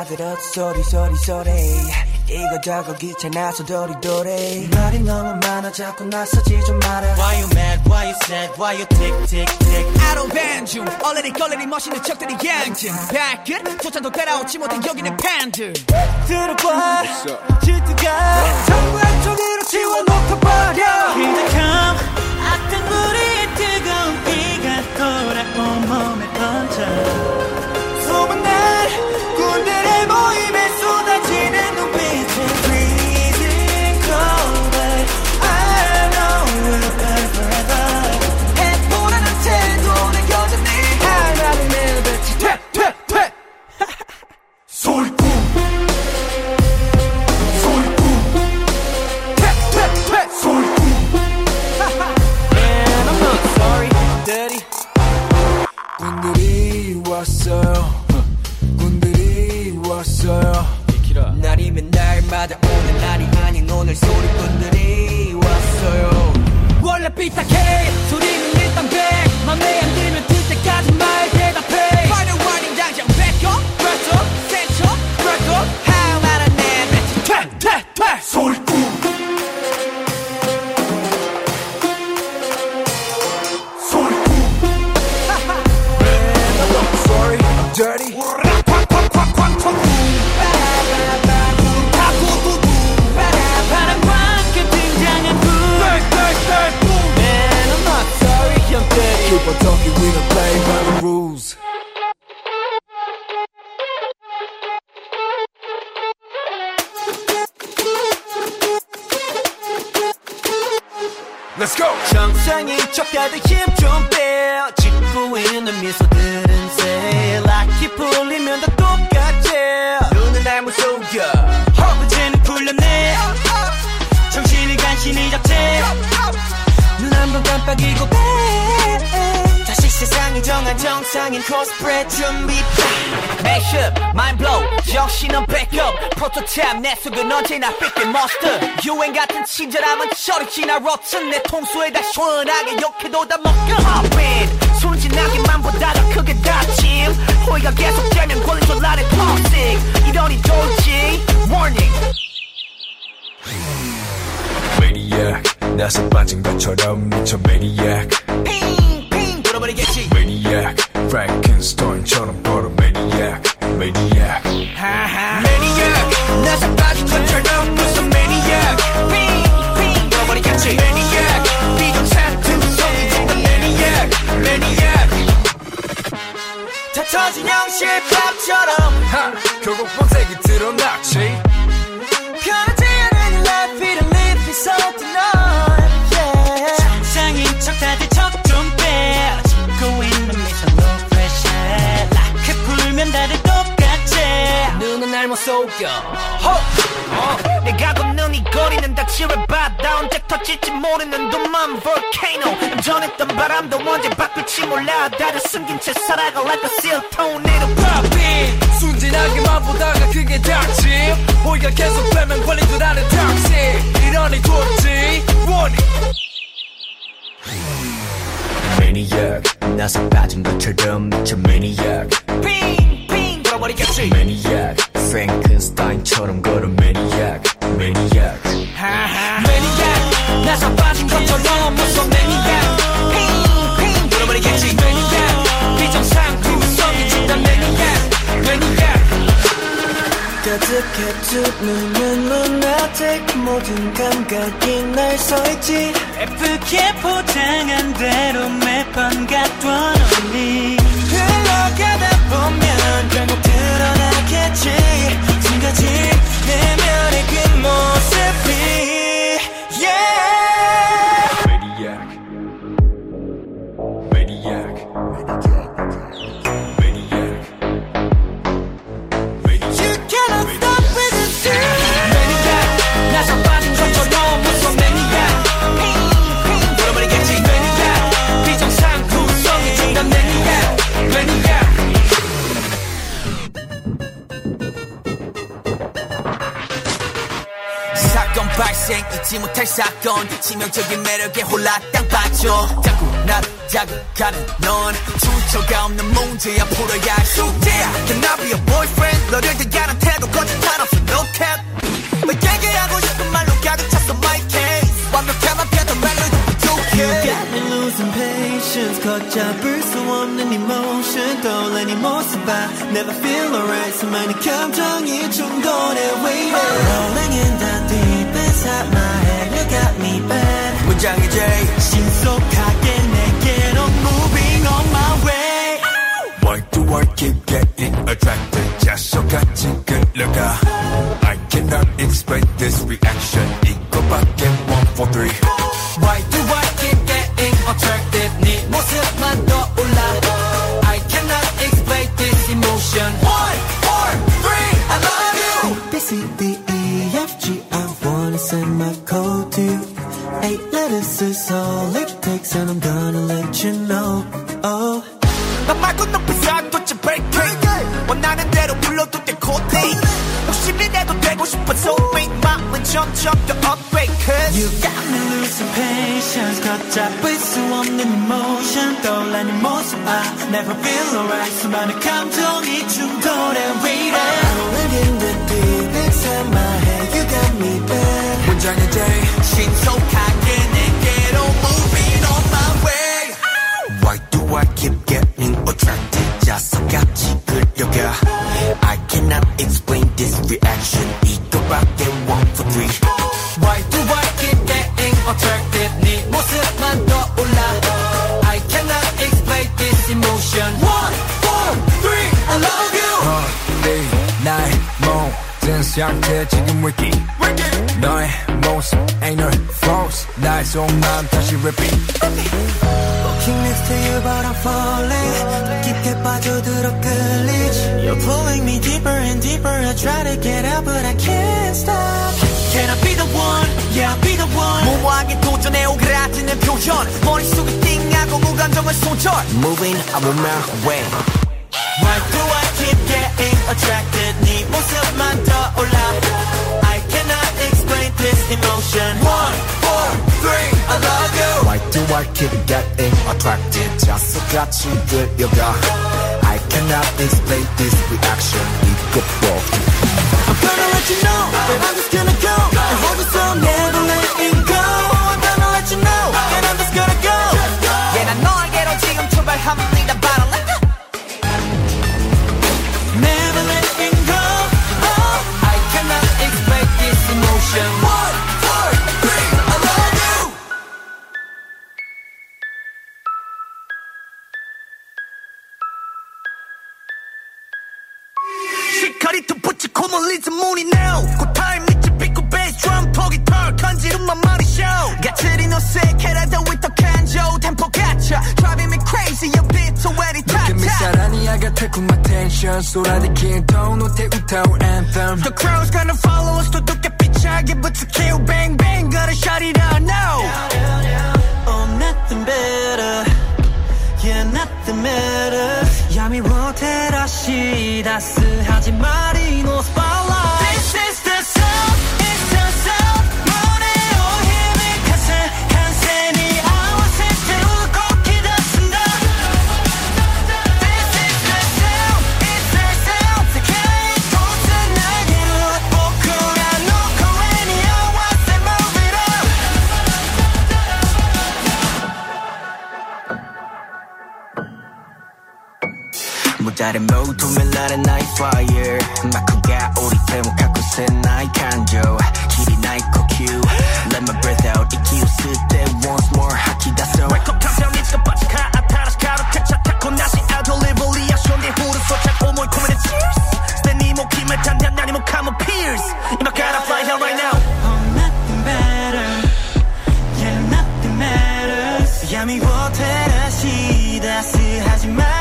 I: 들었어. 소리 소리 소리 이거 저거 귀찮아서 도리도리.
L: 말이 너무 많아 자꾸 나서지 좀 마라. Why you mad, why you sad, why you tick tick tick?
I: I don't ban 중 얼레리 걸레리 멋있는 척들이 양진 발끝 소찬도 따라오지 못한 여기는 팬들.
L: 들어봐? 질투가 전부 한쪽으로 지워놓고 버려. Here they come. 악당무리의 뜨거운 피가 돌아온 몸에 번져
M: hoy ビタ系 don't play by the rules Let's go!
I: 정상인 척 다들 힘좀 빼. 짓고 있는 미소들은 새. 락이 풀리면 다 똑같지. 눈은 날 무속여. 허브제는 풀렸네. 정신을 간신히 잡채. 눈 한 번 깜빡이고 빼. 세상이 정한 정상인 코스프레 준비. Mind blow, 정신은 backup. 프로토타입 내 속은 언제나 삐끗 monster. 유행 같은 친절함은 저리 지나 rotten. 내 통수에다 시원하게 욕해도 다 먹겨. Hop 순진하기만 보다 더 크게 다짐. 호의가 계속되면 권리줄 아래 toxic. 이러니 돌지. Warning.
M: Maniac 나서 빠진 것처럼 미쳐 Maniac
I: 핑핑 돌아버리겠지.
M: Maniac Frankenstein처럼 걸어 Maniac Maniac
I: Maniac 나서 빠진 것처럼 무슨 Maniac 핑핑 돌아버리겠지. Maniac 비정상 성이 진다 Maniac Maniac 다 터진 형실밥처럼
M: 하 결국 본색이 드러났지
I: 편하지 않은 life it live is something on
L: 다들 똑같지.
I: 눈은 날 못 속여. 호! 어, 내가 걷는 이 거리는 다 지뢰바다 언제 터질지 모르는 둠만 volcano. 전했던 바람도 언제 바꿀지 몰라. 다들 숨긴 채 살아가 like a seal tornado popping
M: 순진하게만 보다가 그게 닥침 호의가 계속 되면 권리줄 아는 닥치 이러니 돌지. Warning Maniac. 나서 빠진 것처럼 미쳐 Maniac.
I: 돌아 버리겠지
M: Maniac Frankenstein처럼 걸어 Maniac Maniac
I: Maniac 나서 빠진 것처럼 무슨 Maniac 핑핑 돌아버리겠지 Maniac 비정상 구성이 진다 Maniac Maniac
L: 가득해 두 눈은 lunatic 모든 감각이 날 서있지. 예쁘게 포장한 대로 매번 갔던 언니 흘러가다 보면 결국 드러나겠지 지금까지 내면의 그 모습이
I: 발생 잊지 못할 사건 치명적인 매력에 홀라 땅 빠져 자꾸 나를 자극하는 넌 출처가 없는 문제야 풀어야 할 숙제야 Can I be a boyfriend 너를 대하는 태도 거짓말 없어 no cap 너에게 하고 싶은 말로 가득 찼어 my case 완벽함만 펴도 멜로디 부족해
L: You got me losing patience 걷잡을 수 없는 emotion 떠올린 이 모습 봐 Never feel alright 수많은 감정이 충돌해 waiting Rolling in the deep inside my head You got me bad
I: 문장이 제일
L: 신속하게 내게로 moving on my way
M: Why do I keep getting attracted 자석같이 끌려가 I cannot explain this reaction 이거밖에 one for three
I: Why do I keep getting attracted 네 모습만 떠올라 I cannot explain this emotion One, four, three, I love you
L: A, B, C, D, E, F, G I wanna send my code to you Eight letters is all it takes and I'm gonna let you know Oh
I: 나 말고 높이서 도치 break 원하는 대로 불러도 돼 코딩 욕심이라도 되고 싶어 so big 마음은 점점 더 upgrade cause
L: You got me losing patience 걷잡을 수 없는 emotion 떠올라는 모습 I never feel alright 수많은 감정이 충돌해 waiting Rolling in the deep inside my head You got me back
I: 문장의 day 신속하게 내게로 moving on my way
J: Why do I keep getting attracted? 자석같이 끌려가 I cannot explain this reaction 이거밖에 one for three
I: Why do I keep getting attracted 네 모습만 떠올라 I cannot explain this emotion One, four, three, I love you
J: 네, 나의 모든 상태 지금 wiki 너의 모습 ain't no false 나의 속마음 다시 repeat
L: Walking next to you but I'm falling 더 깊게 빠져들어 끌리지 You're pulling me deeper and deeper I try to get out but I can't stop Can I be the one? Yeah I'll be the one
I: 무모하게 도전해 오그라드는 표현 머릿속에 띵하고 무감정을 손절
J: Moving I'm on my way
L: Why do I keep getting attracted 네 모습만 떠올라 I cannot explain this emotion
I: One, four, three, I love you
J: Why do I keep getting attracted 자석같이 끌려가 I cannot explain this reaction 이거 뭐
L: I'm gonna let you know that I'm just gonna go and hold you so never letting go I'm gonna let you know that I'm just gonna go
I: yeah, 난 너에게로 지금 출발합니다 바로 let motion. One, four, three, I love you. She cut it to put your on it now. Good time, it's a big bass drum, plug turn, my 톡이 털 간지rum만 말이쇼 가츠리 너 새캐라도 with the canjo 템포 같아 driving me crazy your beat so very tight
J: 미사라니 I got take my attention 쏟아내긴 톤 못해 웃어올 anthem
I: The crowd's gonna follow us 또 두께 삐차게 붙여 kill bang bang gotta shut it out now
L: Oh nothing better Yeah nothing matters 야미 못해라 시 따스하지 말이 no spotlight
J: 자른 모둠을 나는 나의 fire 마크가 우리 때문 갖고 쓴 나의 감정 길이 나의呼吸 Let my breath out 이기 웃을 때 once more 하키다서
I: 컴퓨터 미치가 빠지카 아타라스 가로케 차타코 나시 아돌리볼리아 손대 후르 소착 오모이 코메디 cheers 스탠니 모키메 탄탄 나니 모카모 피어스 이마 gotta fly here right now
L: Oh nothing better Yeah nothing matters 야미 못해라 시 따스하지 말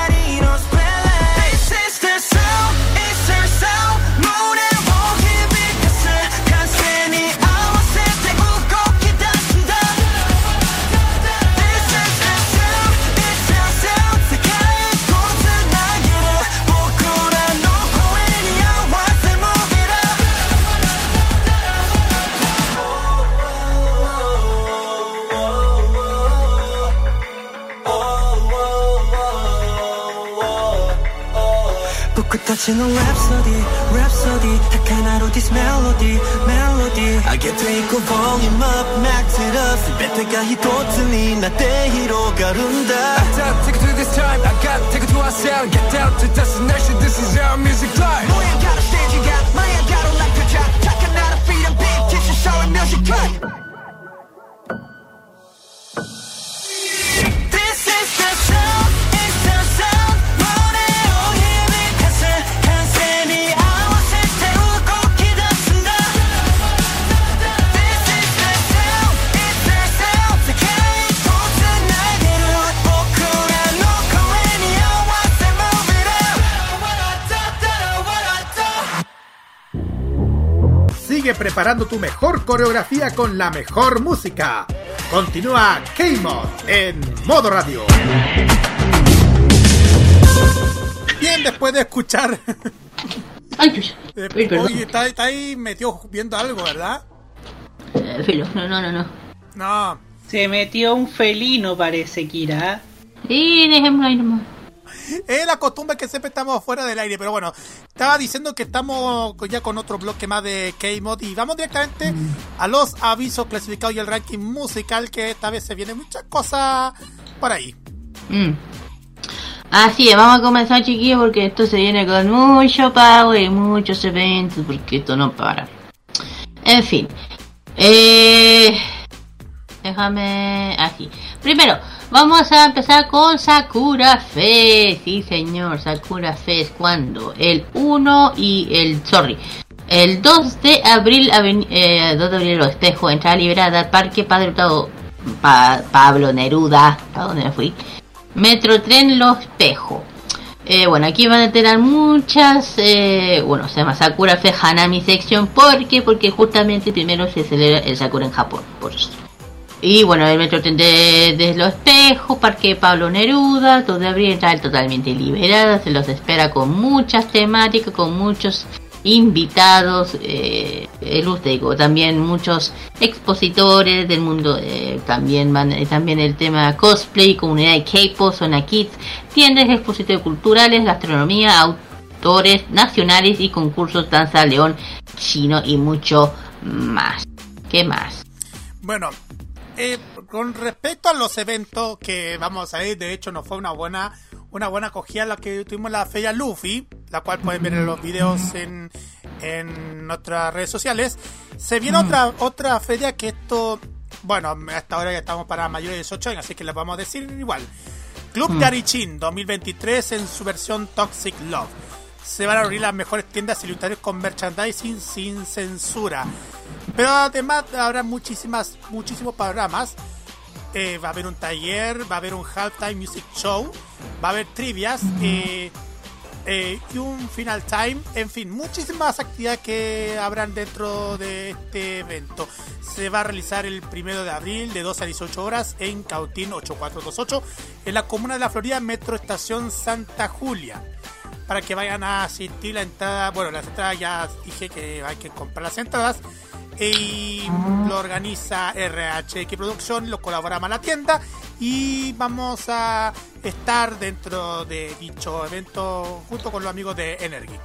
I: 그
L: 터지는 랩소디 랩소디. 딱 하나로 this melody melody 알게 돼 있고 volume up max it up 배때가 히도트니. 나 때히로 가룬다.
J: I got take it to this time. I got take it to our sound. Get down to destination. This is our music
I: live 뭐야 got a stage you got? my I got a like the job 착한 나라 freedom beat teach you show and music cut.
B: Sigue preparando tu mejor coreografía con la mejor música. Continúa K-Mod en modo radio. bien después de escuchar. *laughs*
D: Ay.
B: Eh,
D: Uy, perdón.
B: Oye, está, está ahí metido viendo algo, ¿verdad?
D: Eh, filo, no, no, no, no.
B: No.
C: Se metió un felino, parece, Kira.
D: Sí, dejémoslo ahí nomás.
B: Es la costumbre que siempre estamos fuera del aire, pero bueno, estaba diciendo que estamos ya con otro bloque más de K-Mod y vamos directamente a los avisos clasificados y el ranking musical que esta vez se vienen muchas cosas por ahí.
D: Mm. Así es, vamos a comenzar chiquillos porque esto se viene con mucho pago y muchos eventos porque esto no para. En fin. Eh, déjame aquí. Primero, vamos a empezar con Sakura Fest. Sí, señor, Sakura Fest. ¿Cuándo? El 1 y el... Sorry. El 2 de abril, eh, 2 de abril, los espejos, entrada liberada Parque Padre Hurtado, Pa- Pablo Neruda, ¿a dónde fui? Metro Tren Los Espejo. Eh, bueno, aquí van a tener muchas, eh, bueno, se llama Sakura Fe Hanami Section. ¿Por qué? Porque justamente primero se celebra el Sakura en Japón, por eso. Y bueno, el Metro de, de Los Espejos, Parque Pablo Neruda, 2 de entrada totalmente liberada, se los espera con muchas temáticas, con muchos invitados, eh, el digo, también muchos expositores del mundo, eh, también van, eh, también el tema cosplay, comunidad de K-pop, zona kids, tiendas, expositores culturales, gastronomía, autores nacionales y concursos danza león chino y mucho más. ¿Qué más?
B: Bueno, eh, con respecto a los eventos que vamos a ir, de hecho nos fue una buena una buena acogida la que tuvimos la feria Luffy, la cual pueden ver en los videos en, en nuestras redes sociales. Se viene otra otra feria que esto, bueno, hasta ahora ya estamos para mayores de 18 años, así que les vamos a decir igual. Club
N: Mm.
B: de Arichin 2023 en su versión Toxic Love. Se van a abrir las mejores tiendas ilustradas con merchandising sin censura. Pero además habrá muchísimas, muchísimos programas. Eh, va a haber un taller, va a haber un halftime music show, va a haber trivias eh, eh, y un final time. En fin, muchísimas actividades que habrán dentro de este evento. Se va a realizar el primero de abril de 12 a 18 horas en Cautín 8428 en la comuna de la Florida, Metro Estación Santa Julia para que vayan a asistir la entrada. Bueno, las entradas ya dije que hay que comprar las entradas. Y lo organiza RHX Producción, lo colabora la tienda y vamos a estar dentro de dicho evento junto con los amigos de Energic.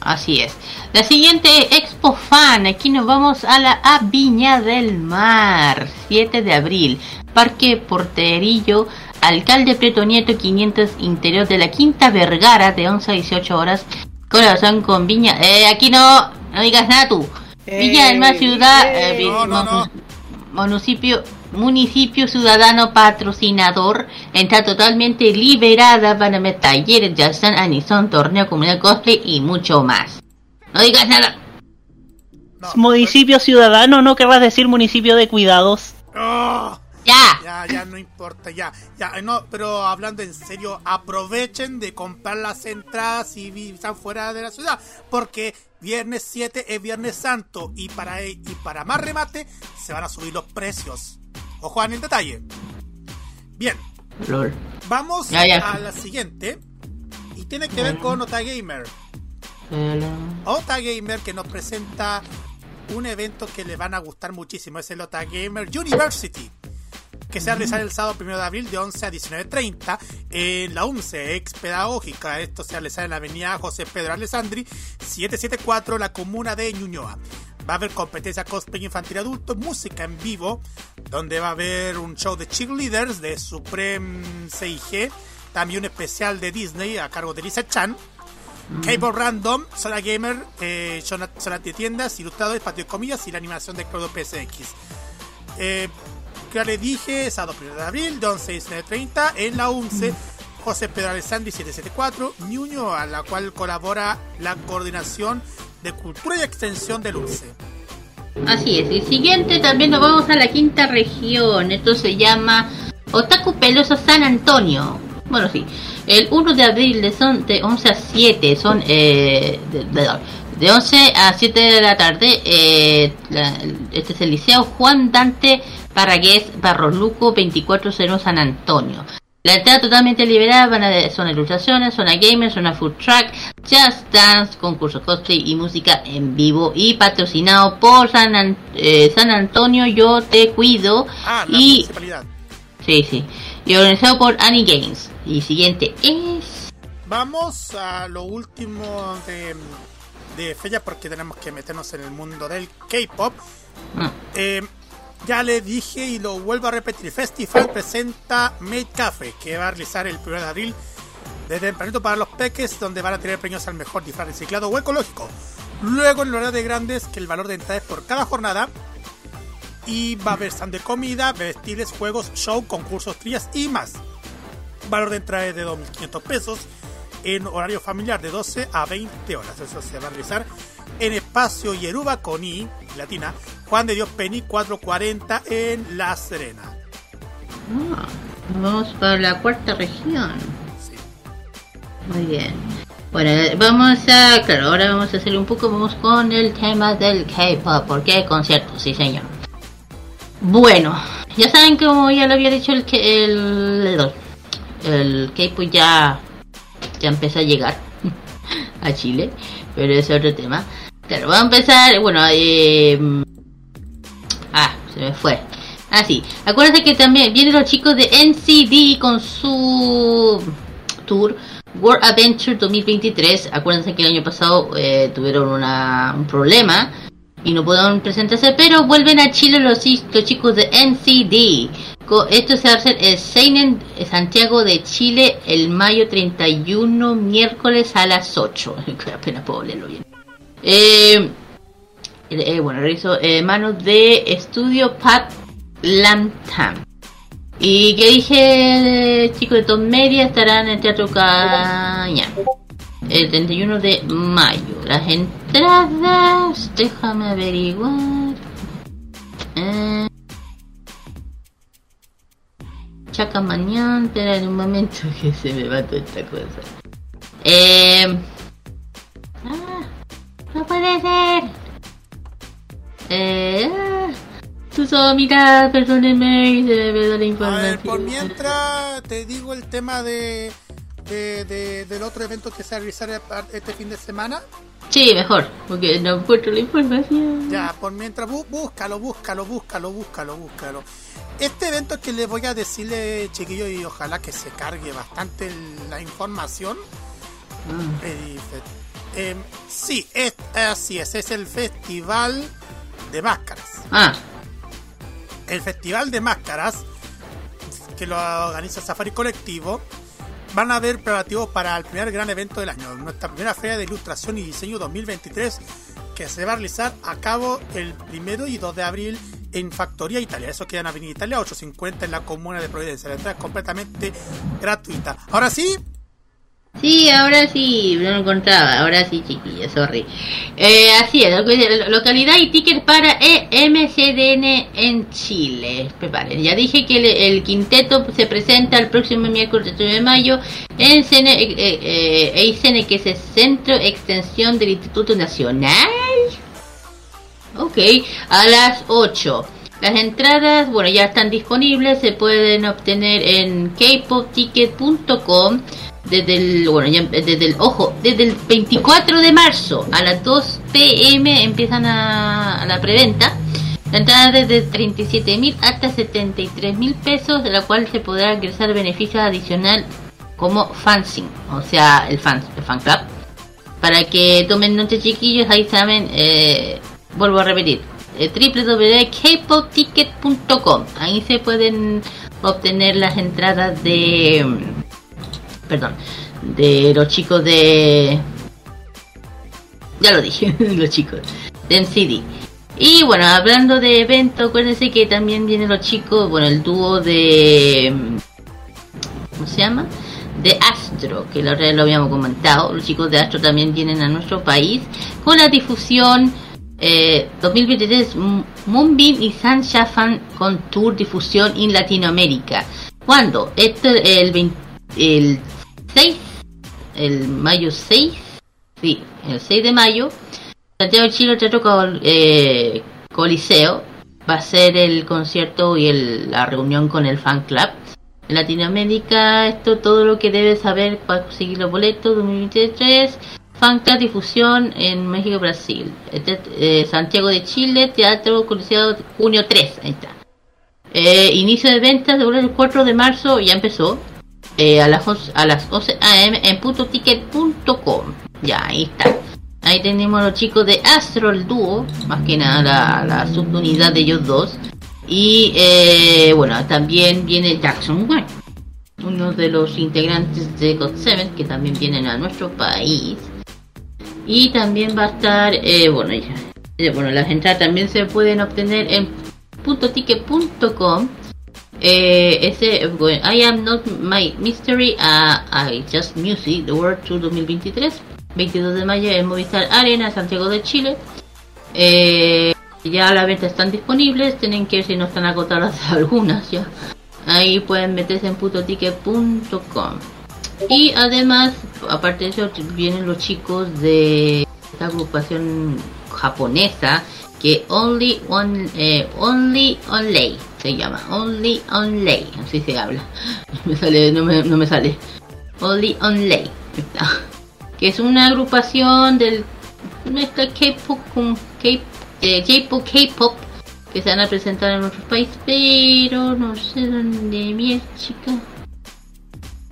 D: Así es. La siguiente Expo Fan. Aquí nos vamos a la a Viña del Mar. 7 de abril. Parque Porterillo. Alcalde Preto Nieto 500 Interior de la Quinta Vergara de 11 a 18 horas. Corazón con Viña. Eh, aquí no. No digas nada tú. Viña del Mar Ciudad. eh, vi-
B: No, no, no.
D: Municipio, municipio ciudadano patrocinador está totalmente liberada para ver talleres, Yazan, Anison, torneo, comunidad cosplay y mucho más. No digas nada.
C: Municipio ciudadano, ¿no querrás decir municipio de cuidados?
B: ¡Oh!
D: Ya.
B: Ya, ya, no importa, ya. Ya, no, pero hablando en serio, aprovechen de comprar las entradas si están fuera de la ciudad. Porque viernes 7 es Viernes Santo y para, y para más remate se van a subir los precios. Ojo en el detalle. Bien, vamos
D: Ya, ya.
B: a la siguiente. Y tiene que ver con Ota Gamer. Ota Gamer que nos presenta un evento que le van a gustar muchísimo. Es el Ota Gamer University. Que se va a realizar el sábado 1 de abril de 11 a 19.30 en la UNCE ex pedagógica. Esto se va a realizar en la avenida José Pedro Alessandri 774, la comuna de Ñuñoa. Va a haber competencia cosplay infantil adulto, música en vivo, donde va a haber un show de cheerleaders de Supreme CIG, también un especial de Disney a cargo de Lisa Chan. Cable Random, Sola Gamer, eh, zona, zona de tiendas, ilustradores, patio de comillas y la animación de Clodo PSX. Eh, que ya les dije, sábado 1 de abril, de 11 a 19.30 en la UNCE, José Pedro Alessandri 774, Ñuño, a la cual colabora la Coordinación de Cultura y Extensión del UNCE.
D: Así es. El siguiente también nos vamos a la quinta región. Esto se llama Otaku Peloso San Antonio. Bueno, sí. El 1 de abril de, son, de 11 a 7 son eh, de, de- de 11 a 7 de la tarde. eh, la- este es el Liceo Juan Dante Parragués Barros Luco 2401 San Antonio. La entrada totalmente liberada van a zona ilustraciones, zona gamer, zona food track, just dance, concurso cosplay y música en vivo y patrocinado por San, An- eh, San Antonio Yo Te Cuido
B: Ah, la
D: y
B: municipalidad.
D: sí sí y organizado por Annie Games. Y siguiente es
B: Vamos a lo último de, de fecha porque tenemos que meternos en el mundo del K-pop.
D: Ah.
B: Eh, ya le dije y lo vuelvo a repetir. Festival presenta Made Cafe que va a realizar el 1 de abril desde tempranito para los peques donde van a tener premios al mejor disfraz reciclado o ecológico. Luego en el horario de grandes que el valor de entrada es por cada jornada y va a haber stand de comida, vestibles, juegos, show, concursos, trillas y más. Valor de entrada es de 2.500 pesos en horario familiar de 12 a 20 horas. Eso se va a realizar en espacio Yeruba con I, latina, Juan de Dios Penny 440 en La Serena.
D: Ah, vamos para la cuarta región. Muy bien. Bueno, vamos a, claro, ahora vamos a hacer un poco, vamos con el tema del K-pop, porque hay conciertos, sí señor. Bueno, ya saben que como ya lo había dicho el el, el K-pop ya, ya empezó a llegar *laughs* a Chile, pero es otro tema. Claro, vamos a empezar, bueno, eh, ah, se me fue. Ah, sí. Acuérdense que también vienen los chicos de NCD con su tour World Adventure 2023. Acuérdense que el año pasado eh, tuvieron una, un problema y no pudieron presentarse, pero vuelven a Chile los, los chicos de NCD. Esto se va a hacer en Seinen, Santiago de Chile, el mayo 31, miércoles a las 8. Apenas *laughs* puedo leerlo bien. Eh, eh, bueno, realizo eh, manos de estudio Pat Lantam. Y que dije, chicos de Top Media estarán en el Teatro Caña el 31 de mayo. Las entradas, déjame averiguar. Eh, Chaca mañana, espera en un momento *laughs* que se me va toda esta cosa. Eh, ah, no puede ser. Eh, ah, solo mira, perdóneme y se me da la
B: A
D: información.
B: ver, por mientras te digo el tema de, de- de- del otro evento que se va a realizar este fin de semana.
D: Sí, mejor, porque no encuentro la información.
B: Ya, por mientras, bú- búscalo, búscalo, búscalo, búscalo, búscalo. Este evento que les voy a decirle, chiquillos, y ojalá que se cargue bastante la información. Eh, dice, em, sí, es, así es, es el Festival de Máscaras.
D: Ah,
B: El Festival de Máscaras, que lo organiza Safari Colectivo, van a haber preparativos para el primer gran evento del año, nuestra primera feria de ilustración y diseño 2023, que se va a realizar a cabo el primero y 2 de abril en Factoría Italia. Eso queda en Avenida Italia 850 en la comuna de Providencia. La entrada es completamente gratuita. Ahora sí,
D: Sí, ahora sí, no lo encontraba. Ahora sí, chiquillos, sorry. Eh, así es, localidad y ticket para EMCDN en Chile. Preparen, ya dije que el, el quinteto se presenta el próximo miércoles 3 de mayo en CN, eh, eh, EICN, que es el Centro Extensión del Instituto Nacional. Ok, a las 8. Las entradas, bueno, ya están disponibles, se pueden obtener en kpopticket.com desde el, bueno, ya, desde el, ojo, desde el 24 de marzo a las 2 pm empiezan a, la preventa. La entrada desde 37 mil hasta 73 mil pesos, de la cual se podrá ingresar beneficios adicional como fanzine, o sea, el fan, el fan club. Para que tomen nota chiquillos, ahí saben, eh, vuelvo a repetir, eh, www.kpopticket.com. Ahí se pueden obtener las entradas de, perdón, de los chicos de, ya lo dije, *laughs* los chicos de NCD. Y bueno, hablando de eventos, acuérdense que también vienen los chicos, bueno, el dúo de, ¿cómo se llama? De Astro, que la lo habíamos comentado. Los chicos de Astro también vienen a nuestro país con la difusión eh, 2023 M- Moonbeam y Sunshine Fan con Tour Difusión en Latinoamérica. ¿Cuándo? Esto el, 20 el 6, el mayo 6, sí, el 6 de mayo, Santiago de Chile Teatro Col- eh, Coliseo va a ser el concierto y el- la reunión con el fan club. En Latinoamérica, esto todo lo que debes saber para conseguir los boletos 2023. Fancast difusión en México, Brasil. Este, eh, Santiago de Chile, Teatro Coliseo, junio 3. Ahí está. Eh, inicio de ventas el 4 de marzo, ya empezó. Eh, a, las 11, a las 11 am en putoticket.com. Ya, ahí está. Ahí tenemos los chicos de Astro, el dúo, más que nada la, subunidad de ellos dos. Y eh, bueno, también viene Jackson White, uno de los integrantes de God 7 que también vienen a nuestro país. Y también va a estar, eh, bueno, ya, eh, bueno, las entradas también se pueden obtener en puntoticket.com. Eh, ese, bueno, I am not my mystery, uh, I just music, the World Tour 2023, 22 de mayo en Movistar Arena, Santiago de Chile. Eh, ya a la venta están disponibles, tienen que ver si no están agotadas *laughs* algunas ya. Ahí pueden meterse en putoticket.com. Y además, aparte de eso, vienen los chicos de esta agrupación japonesa que Only One, eh, Only Only se llama. Only Only, así se habla. *laughs* Me sale, no me, sale. Only Only. Que es una agrupación del esta K-pop con eh, J-pop K-pop que se van a presentar en otros países, pero no sé dónde mi chica.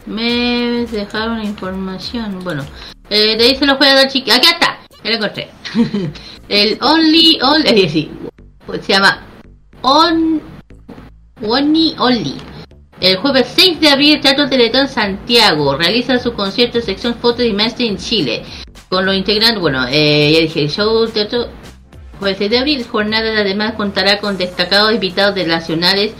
D: Me dejaron información. Bueno, eh, de ahí se los voy a dar chica. Acá está, ya lo encontré. *laughs* El Only Only, se llama On Only Only. El jueves 6 de abril, Teatro Teletón Santiago realiza su concierto sección fotos y maestría en Chile. Con los integrantes, bueno, eh, ya dije, el show teatro jueves 6 de abril, jornada además contará con destacados invitados de nacionales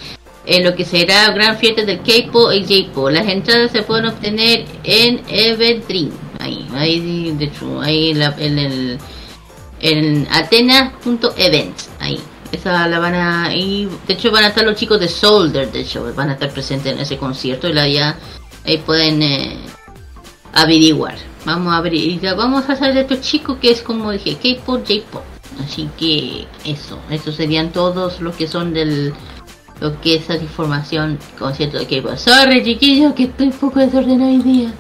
D: en lo que será gran fiesta del K-pop y J-pop. Las entradas se pueden obtener en Everdream. Ahí, ahí, de hecho, ahí en, la- en el en atenas.events. Ahí, esa la van a y de hecho van a estar los chicos de Solder, de hecho, van a estar presentes en ese concierto y la ya ahí pueden eh, averiguar. Vamos a ya vamos a saber de estos chicos que es como dije, K-pop, J-pop. Así que eso, esos serían todos los que son del lo que es esa información concierto de K-pop. Sorry chiquillos que estoy un poco desordenado hoy día.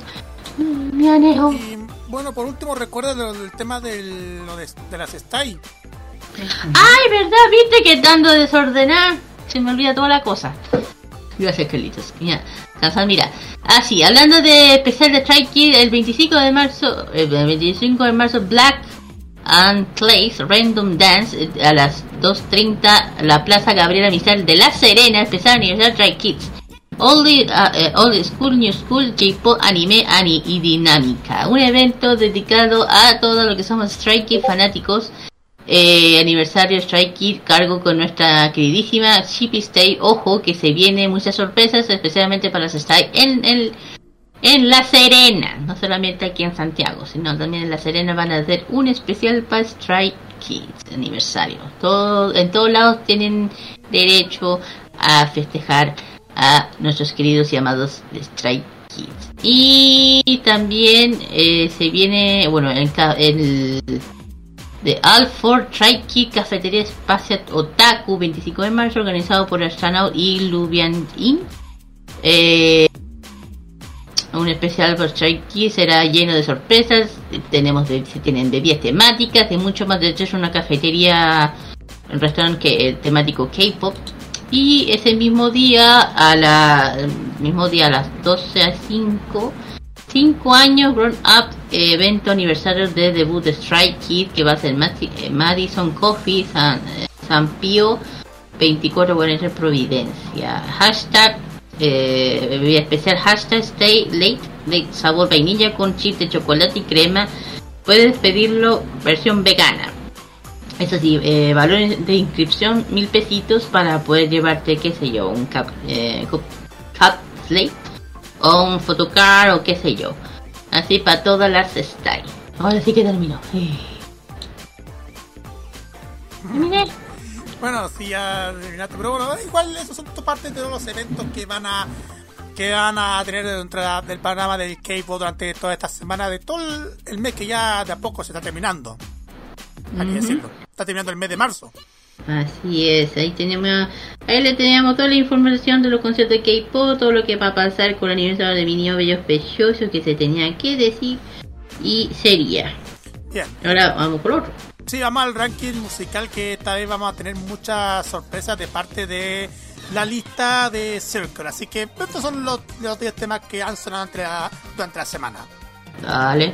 D: Mm, Me anejo.
B: Bueno, por último, recuerda lo del tema del, lo de, de las Stay.
D: Ay, ¿verdad? ¿Viste que dando desordenar? Se me olvida toda la cosa. Gracias, Carlitos. Cansado, mira. Ah, sí, hablando de especial de Strike Kid, el 25 de marzo, el 25 de marzo, Black and Place Random Dance eh, a las 2.30, la Plaza Gabriela Mistral de La Serena, especial aniversario Strike Kids. Old, eh, old School, New School, J-Pop, Anime, Ani y Dinámica. Un evento dedicado a todo lo que somos Strike fanáticos eh, aniversario Strike Kid cargo con nuestra queridísima Chippy Stay. Ojo que se vienen muchas sorpresas, especialmente para las Stay en, el en La Serena. No solamente aquí en Santiago, sino también en La Serena van a hacer un especial para Strike Kids aniversario. Todo, en todos lados tienen derecho a festejar a nuestros queridos y amados Strike Kids. Y también eh, se viene, bueno, en, ca- el de Alford Traiki Cafetería Espacio Otaku 25 de marzo organizado por Astronaut y Lubian Inc. Eh, un especial por Traiki será lleno de sorpresas tenemos se tienen bebidas temáticas y mucho más de hecho es una cafetería un restaurante que eh, temático K-pop y ese mismo día a la mismo día a las 12 a 5 5 años Grown Up eh, evento aniversario de debut de Strike Kid que va a ser eh, Madison Coffee San, eh, San Pío 24 Buenos Aires Providencia. Hashtag especial hashtag Stay Late de sabor vainilla con chip de chocolate y crema. Puedes pedirlo versión vegana eso sí, eh, valores de inscripción mil pesitos para poder llevarte, qué sé yo, un cap, eh, cup slate o un photocard o qué sé yo. Así para todas las style. Ahora sí que terminó. Terminé.
B: Bueno, sí, ya terminaste, pero bueno, igual esos son tu- parte de los eventos que van a que van a tener dentro del programa del K-pop durante toda esta semana, de todo el mes que ya de a poco se está terminando. Hay que decirlo. Está terminando el mes de marzo.
D: Así es, ahí tenemos, ahí le teníamos toda la información de los conciertos de K-pop, todo lo que va a pasar con el aniversario de mi niño bellos preciosos que se tenía que decir y sería.
B: Bien.
D: Ahora vamos por otro.
B: Sí, vamos al ranking musical que esta vez vamos a tener muchas sorpresas de parte de la lista de Circle. Así que estos son los, los 10 temas que han sonado entre la- durante la semana.
D: Dale.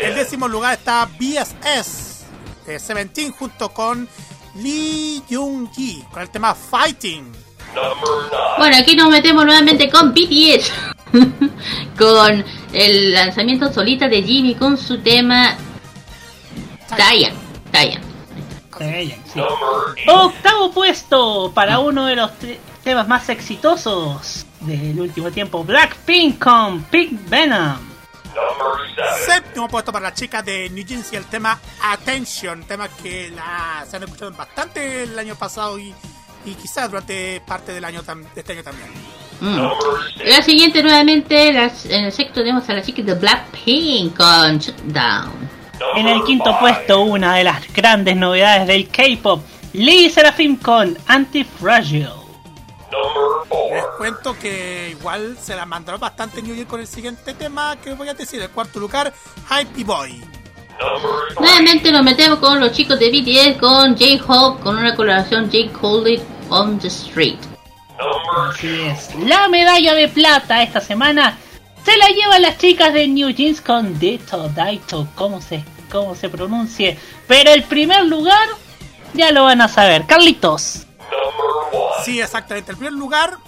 B: En el décimo lugar está BSS de Seventeen junto con Lee Jung-gi con el tema Fighting.
D: Bueno, aquí nos metemos nuevamente con BTS. *laughs* con el lanzamiento solita de Jimmy con su tema
C: sí. Octavo puesto para uno de los te- temas más exitosos del último tiempo, Blackpink con Pink Venom.
B: Séptimo puesto para las chicas de New Jeans y el tema Attention, tema que la, se han escuchado bastante el año pasado y, y quizás durante parte del año de este año también.
D: Mm. La siguiente nuevamente, las, en el sexto tenemos a las chicas de Blackpink con Shutdown.
C: En el quinto puesto, una de las grandes novedades del K-pop, Lee Serafim con Anti-Fragile.
B: Les cuento que igual se la mandaron bastante New Jeans con el siguiente tema que voy a decir, el cuarto lugar, Hype Boy.
D: Nuevamente nos metemos con los chicos de BTS con J-Hope con una colaboración J. Cole on the Street.
C: Así es. La medalla de plata esta semana se la llevan las chicas de New Jeans con Dito Daito, como se, cómo se pronuncie. Pero el primer lugar ya lo van a saber. Carlitos.
B: Sí, exactamente. El primer lugar,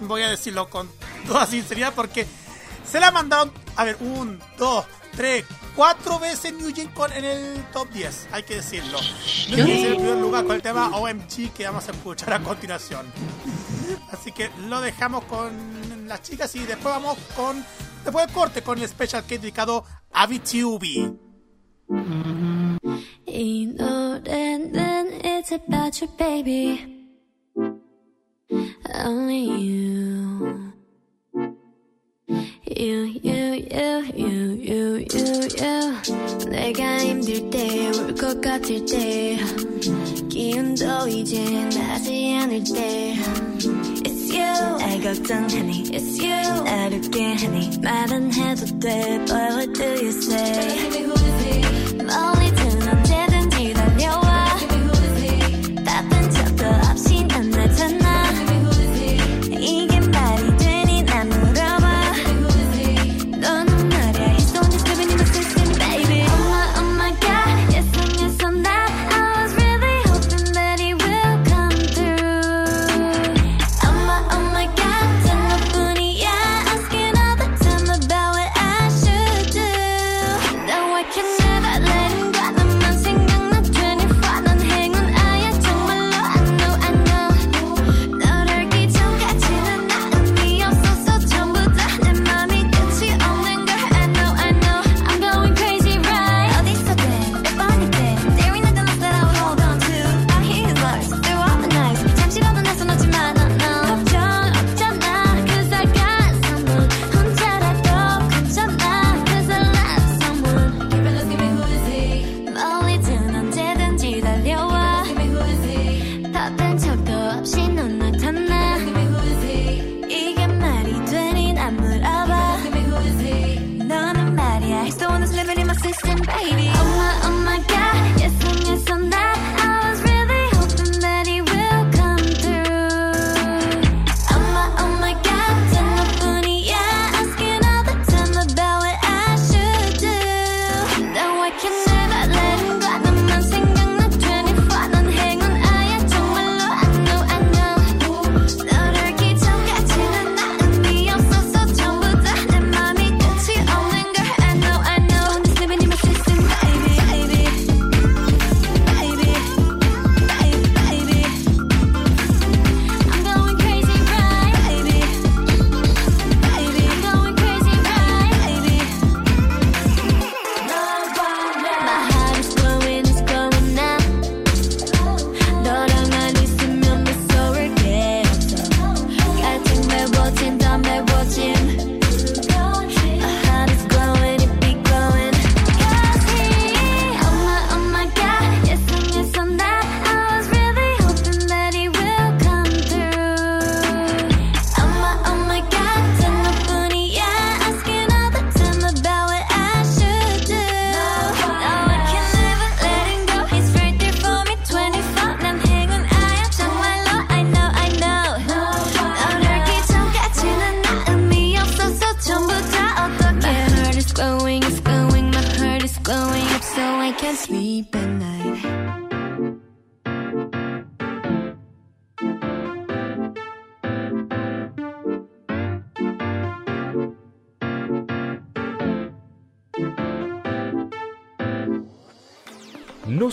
B: voy a decirlo con toda sinceridad, porque se la mandaron, a ver, un, dos, tres, cuatro veces New con, en el top 10, hay que decirlo. New Gen en el primer lugar con el tema OMG que vamos a escuchar a continuación. Así que lo dejamos con las chicas y después vamos con, después del corte, con el special que he dedicado a
E: VTUB. Then it's about your baby. Only you You, you, you, you, you, you, you 내가 힘들 때, 울 것 같을 때 기운도 이제 나지 않을 때 It's you 날 걱정하니 It's you 날 웃게 하니 말은 해도 돼 But what do you say 멀리든 언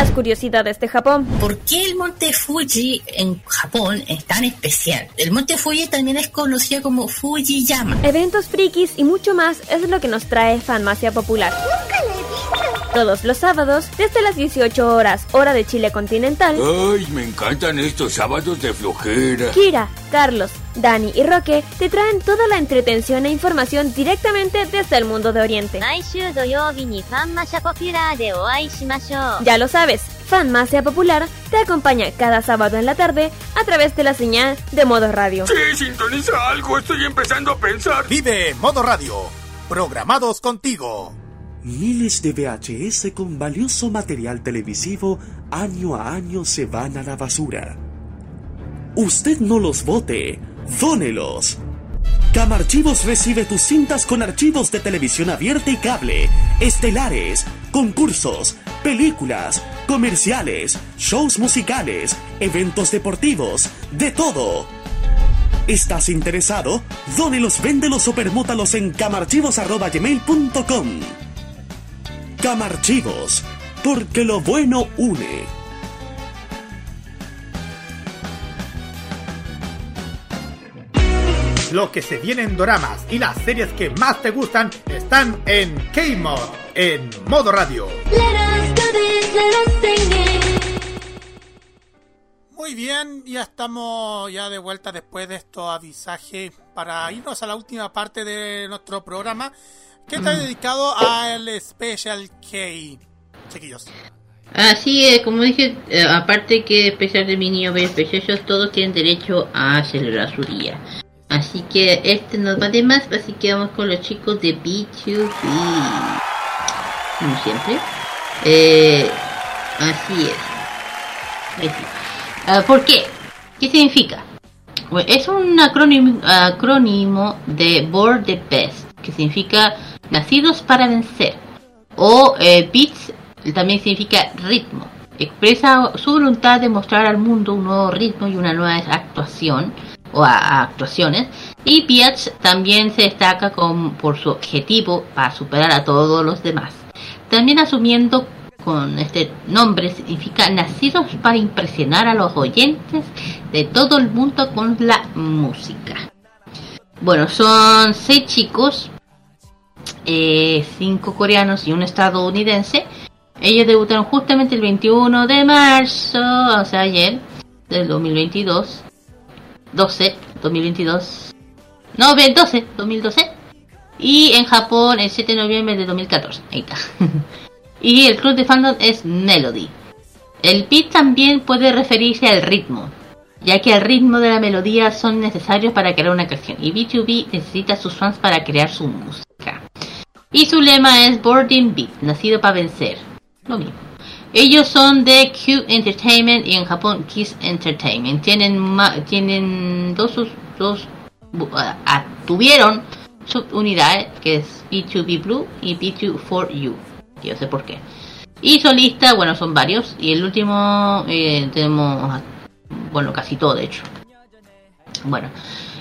O: Las curiosidades de Japón.
P: ¿Por qué el monte Fuji en Japón es tan especial? El monte Fuji también es conocido como Fujiyama.
O: Eventos frikis y mucho más es lo que nos trae Fanmacia Popular. Todos los sábados, desde las 18 horas, hora de Chile continental,
M: Ay, me encantan estos sábados de flojera.
O: Kira, Carlos, Dani y Roque te traen toda la entretención e información directamente desde el mundo de Oriente. Ya lo sabes, Fanmasia Popular te acompaña cada sábado en la tarde a través de la señal de Modo Radio.
M: Sí, sintoniza algo, estoy empezando a pensar.
B: Vive Modo Radio, programados contigo.
Q: Miles de VHS con valioso material televisivo año a año se van a la basura. Usted no los vote dónelos. Camarchivos recibe tus cintas con archivos de televisión abierta y cable, estelares, concursos, películas, comerciales, shows musicales, eventos deportivos, de todo. ¿Estás interesado? Dónelos, véndelos o permútalos en camarchivos.gmail.com. Camarchivos, porque lo bueno une.
B: Lo que se viene en doramas y las series que más te gustan están en K-Mod, en modo radio. Muy bien, ya estamos ya de vuelta después de estos avisajes para irnos a la última parte de nuestro programa que está dedicado al Special K. Chiquillos.
D: Así es, como dije, eh, aparte que especial de mi niño todos tienen derecho a celebrar su día. Así que este nos va de más, así que vamos con los chicos de B2B. Como siempre. Eh, así es. Ah, ¿Por qué? ¿Qué significa? Es un acrónimo, acrónimo de Board the Best, que significa nacidos para vencer. O eh, Beats también significa ritmo. Expresa su voluntad de mostrar al mundo un nuevo ritmo y una nueva actuación o a- actuaciones. Y Biatch también se destaca con, por su objetivo para superar a todos los demás. También asumiendo con este nombre significa nacidos para impresionar a los oyentes de todo el mundo con la música. Bueno, son seis chicos, eh, cinco coreanos y un estadounidense. Ellos debutaron justamente el 21 de marzo, o sea, ayer, del 2022. 12, 2022. No, ve, 12, 2012. Y en Japón el 7 de noviembre de 2014. Ahí está. *laughs* y el club de fandom es Melody. El beat también puede referirse al ritmo, ya que el ritmo de la melodía son necesarios para crear una canción y B2B necesita sus fans para crear su música. Y su lema es Boarding Beat, nacido para vencer. Lo mismo. Ellos son de Q Entertainment y en Japón Kiss Entertainment. Tienen tienen dos, dos ah, tuvieron subunidades que es B2B Blue y B2 Yo sé por qué. Y solista, bueno, son varios. Y el último eh, tenemos, bueno, casi todo de hecho. Bueno,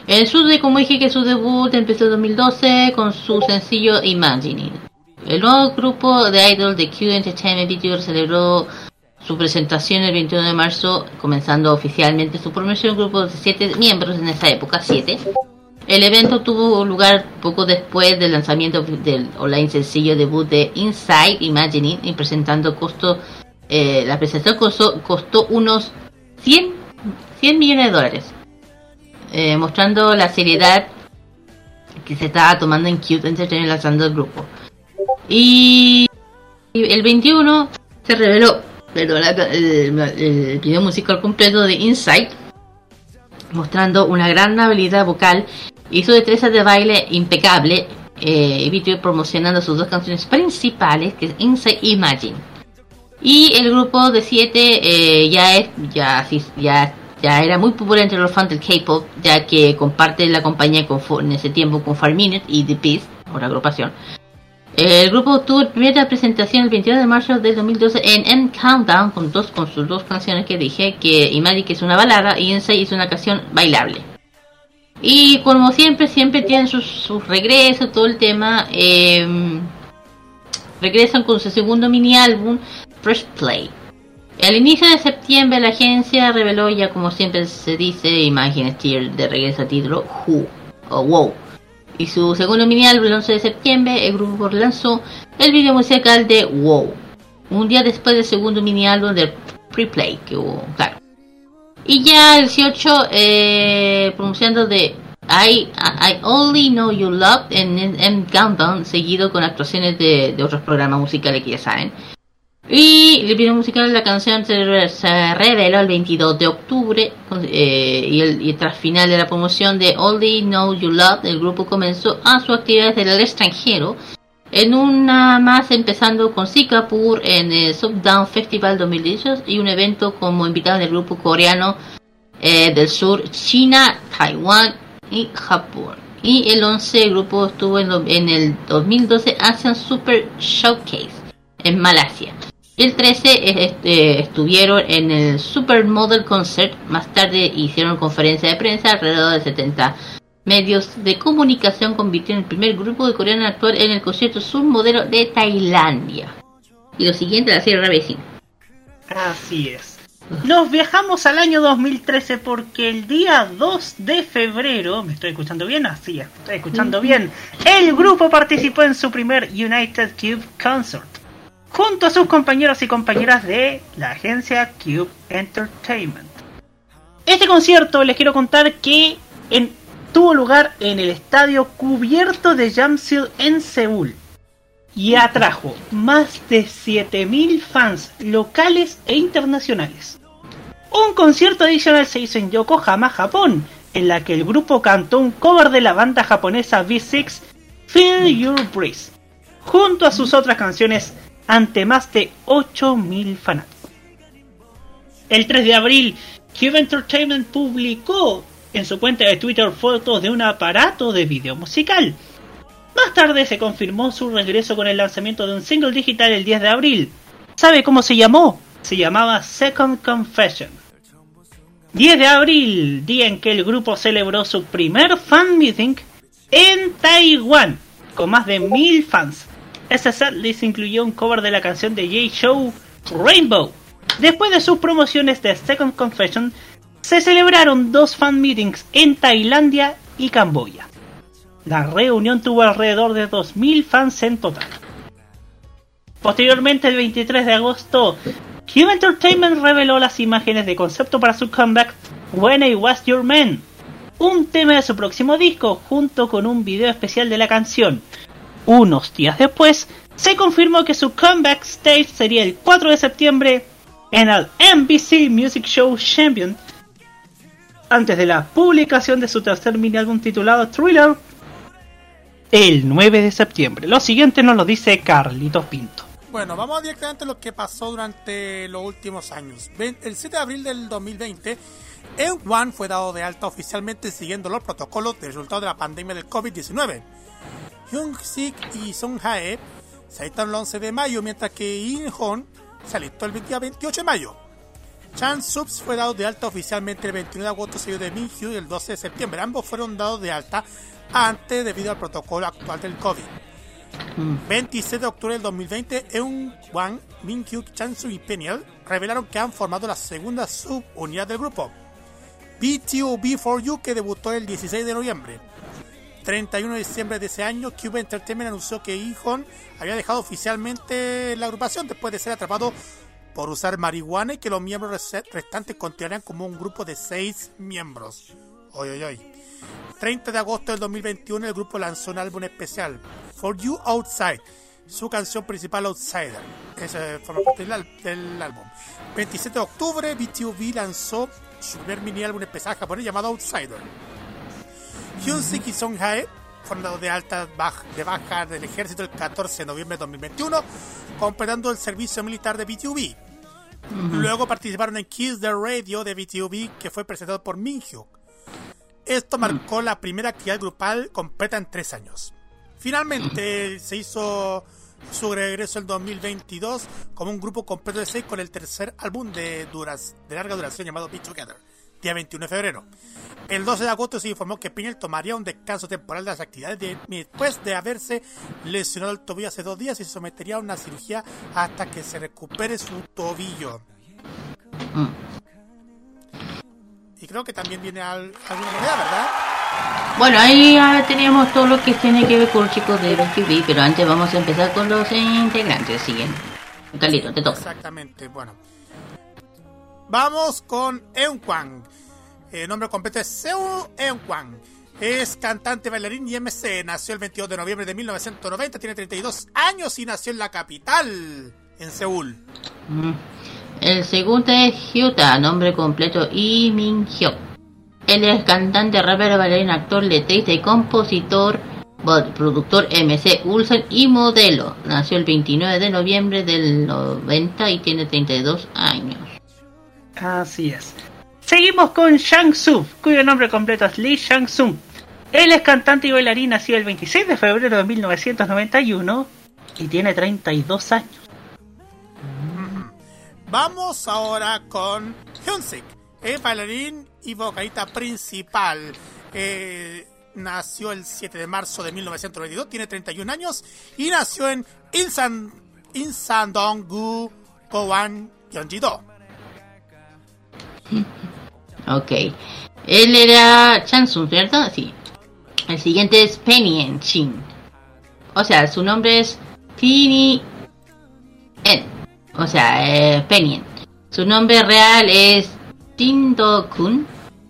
D: el su como dije que su debut empezó en 2012 con su sencillo Imagining. El nuevo grupo de idol de Q Entertainment Video celebró su presentación el 21 de marzo, comenzando oficialmente su promoción. Grupo de 7 miembros en esa época, 7. El evento tuvo lugar poco después del lanzamiento del online sencillo debut de Inside Imagining y presentando costo, eh, la presentación costó, costó unos 100, 100 millones de dólares, eh, mostrando la seriedad que se estaba tomando en Cute Entertainment lanzando el grupo. Y el 21 se reveló el, video musical completo de Inside, mostrando una gran habilidad vocal y su destreza de baile impecable. Eh, y video promocionando sus dos canciones principales, que es Inside Imagine. Y el grupo de 7 ya es ya, ya ya era muy popular entre los fans del K-pop, ya que comparte la compañía con, en ese tiempo con Fire Minute y The Beast, otra agrupación. El grupo tuvo su primera presentación el 21 de marzo del 2012 en M Countdown con dos con sus dos canciones que dije, que que es una balada y Inside es una canción bailable. Y como siempre, siempre tienen sus, sus regresos, todo el tema. eh, regresan con su segundo mini álbum, Fresh Play. Al inicio de septiembre la agencia reveló ya como siempre se dice, Imagine Steer de regreso a título Who o Wow. Y su segundo mini álbum el 11 de septiembre el grupo lanzó el video musical de Wow. Un día después del segundo mini álbum de Preplay que hubo, claro. Y ya el 18 eh, pronunciando de I, I Only Know You Love en M Countdown, seguido con actuaciones de, de otros programas musicales que ya saben. Y el video musical de la canción se, re- se reveló el 22 de octubre eh, y, tras final de la promoción de Only Know You Love, el grupo comenzó a sus actividades en el extranjero, en una más empezando con Singapur en el Subdown Festival 2018 y un evento como invitado del grupo coreano eh, del sur, China, Taiwán y Japón. Y el 11 el grupo estuvo en, lo- en el 2012 Asian Super Showcase en Malasia. El 13 eh, este, estuvieron en el Supermodel Concert. Más tarde hicieron conferencia de prensa. Alrededor de 70 medios de comunicación convirtieron el primer grupo de coreanos a actuar en el concierto Submodelo de Tailandia. Y lo siguiente, la serie Racing.
C: Así es. Nos viajamos al año 2013 porque el día 2 de febrero, ¿me estoy escuchando bien? Así, me estoy escuchando bien. El grupo participó en su primer United Cube Concert junto a sus compañeros y compañeras de la agencia Cube Entertainment. Este concierto les quiero contar que tuvo lugar en el estadio cubierto de Jamsil en Seúl y atrajo más de 7000 fans locales e internacionales. Un concierto adicional se hizo en Yokohama, Japón, en la que el grupo cantó un cover de la banda japonesa V6 Feel Your Breeze, junto a sus otras canciones ante más de 8000 fanáticos. El 3 de abril, Cube Entertainment publicó en su cuenta de Twitter fotos de un aparato de video musical. Más tarde se confirmó su regreso con el lanzamiento de un single digital el 10 de abril. ¿Sabe cómo se llamó? Se llamaba Second Confession. 10 de abril, día en que el grupo celebró su primer fan meeting en Taiwán, con más de mil fans. Ese setlist incluyó un cover de la canción de J-Show Rainbow. Después de sus promociones de Second Confession, se celebraron dos fan meetings en Tailandia y Camboya. La reunión tuvo alrededor de 2.000 fans en total. Posteriormente, el 23 de agosto, Cube Entertainment reveló las imágenes de concepto para su comeback When I Was Your Man, un tema de su próximo disco junto con un video especial de la canción. Unos días después, se confirmó que su comeback stage sería el 4 de septiembre en el NBC Music Show Champion, antes de la publicación de su tercer mini álbum titulado Thriller. el 9 de septiembre. Lo siguiente nos lo dice Carlitos Pinto.
B: Bueno, vamos directamente a lo que pasó durante los últimos años. El 7 de abril del 2020, Eun fue dado de alta oficialmente siguiendo los protocolos del resultado de la pandemia del COVID-19. Hyun Sik y Song Hae se alistaron el 11 de mayo, mientras que In Hon se alistó el 20 28 de mayo. Chan Subs fue dado de alta oficialmente el 21 de agosto, seguido de Min Hyo el 12 de septiembre. Ambos fueron dados de alta antes debido al protocolo actual del COVID. 27 de octubre del 2020, Eun Wang, Min Hyuk, Chansu y Peniel revelaron que han formado la segunda subunidad del grupo, BTOB4U, que debutó el 16 de noviembre. 31 de diciembre de ese año, Cube Entertainment anunció que Ihon había dejado oficialmente la agrupación después de ser atrapado por usar marihuana y que los miembros res- restantes continuarían como un grupo de 6 miembros. Oy, oy, oy. 30 de agosto del 2021 el grupo lanzó un álbum especial, For You Outside, su canción principal Outsider. Esa forma parte del álbum. 27 de octubre BTOB lanzó su primer mini álbum especial japonés llamado Outsider. Hyunsik y Song Hae fueron dados de alta de baja del ejército el 14 de noviembre de 2021, completando el servicio militar de BTOB. Luego participaron en Kiss the Radio de BTOB, que fue presentado por Minhyuk. Esto marcó la primera actividad grupal completa en tres años. Finalmente se hizo su regreso en 2022 como un grupo completo de seis con el tercer álbum de, duras, de larga duración llamado Be Together, día 21 de febrero. El 12 de agosto se informó que Pinel tomaría un descanso temporal de las actividades de- después de haberse lesionado el tobillo hace dos días y se sometería a una cirugía hasta que se recupere su tobillo. Y creo que también viene al- alguna novedad, ¿verdad?
D: Bueno, ahí ya teníamos todo lo que tiene que ver con los chicos de BTV, pero antes vamos a empezar con los integrantes. Siguen. Carlito, te toca.
B: Exactamente, bueno. Vamos con Eunkwang. El nombre completo es Seo Eunkwang. Es cantante, bailarín y MC. Nació el 22 de noviembre de 1990, tiene 32 años y nació en la capital, en Seúl.
D: Mm. El segundo es Hyuta, nombre completo Lee Min Hyuk. Él es cantante, rapero, bailarín, actor, letrista y compositor, productor MC Ulsan y modelo. Nació el 29 de noviembre del 90 y tiene 32 años.
C: Así es. Seguimos con Shang Tsung, cuyo nombre completo es Lee Shang Tsung. Él es cantante y bailarín, nació el 26 de febrero de 1991 y tiene 32 años.
B: Vamos ahora con Hyunsik, es bailarín y vocalista principal. Eh, nació el 7 de marzo de 1992, tiene 31 años y nació en Insan, Insandong-gu, Gowan, Gyeonggi-do. *laughs*
D: Ok. Él era Chansung, ¿cierto? Sí. El siguiente es Penien Shin. O sea, su nombre es Tini En. O sea, eh, Penien. Su nombre real es Tindo-kun.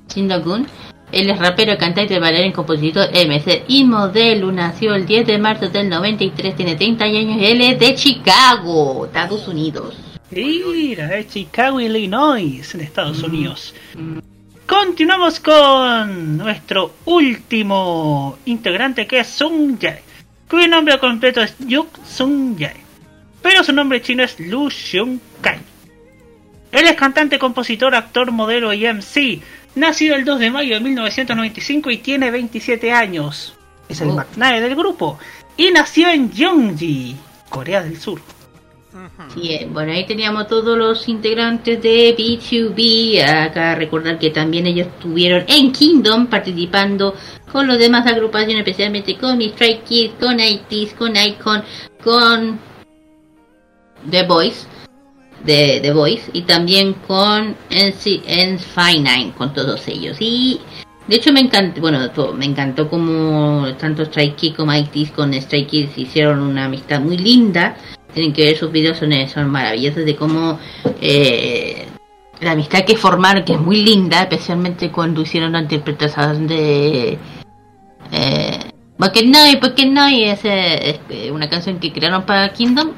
D: Tindo-kun. Él es rapero, cantante, bailarín, compositor, MC y modelo. Nació el 10 de marzo del 93, tiene 30 años él es de Chicago, Estados Unidos.
C: Mira, es Chicago, Illinois, en Estados Unidos. Continuamos con nuestro último integrante que es Sung Jae, cuyo nombre completo es Yuk Sung Jae, pero su nombre chino es Lu Xiong Kai. Él es cantante, compositor, actor, modelo y MC. Nacido el 2 de mayo de 1995 y tiene 27 años. Es el
D: Oh.
C: Del grupo. Y nació en Gyeonggi, Corea del Sur.
D: Sí, bueno, ahí teníamos todos los integrantes de B2B. Acá recordar que también ellos estuvieron en Kingdom participando con las demás agrupaciones, especialmente con Strike Kids, con ITs, con Icon, con The Boys, de The Voice, y también con NC N59, con todos ellos. Y de hecho me encantó, bueno, me encantó como tanto Strike Kids como ITs con Strike Kids hicieron una amistad muy linda tienen que ver sus videos, son, son maravillosos de cómo eh, la amistad que formaron, que es muy linda, especialmente cuando hicieron la interpretación de eh, Porque no, porque no, es, eh, es, eh, una canción que crearon para Kingdom,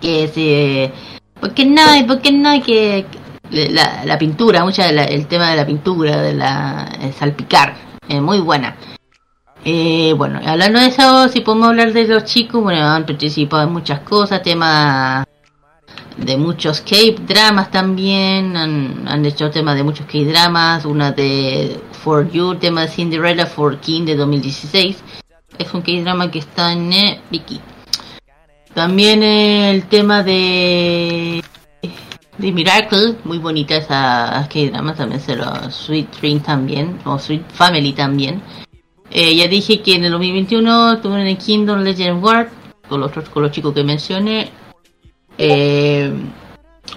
D: que es eh, porque no, porque no, que, que la, la pintura, mucha de la- el tema de la pintura, de la salpicar, es muy buena. Eh, bueno, hablando de eso, si podemos hablar de los chicos, bueno, han participado en muchas cosas, temas de muchos K-dramas también, han, han hecho temas de muchos K-dramas, una de For You, tema de Cinderella for King de 2016, es un K-drama que está en Viki. También el tema de de Miracle, muy bonita esa K-drama, también se lo Sweet Dream también, o Sweet Family también. Eh, ya dije que en el 2021 tuve en el Kingdom Legend War con los, con los chicos que mencioné. Eh,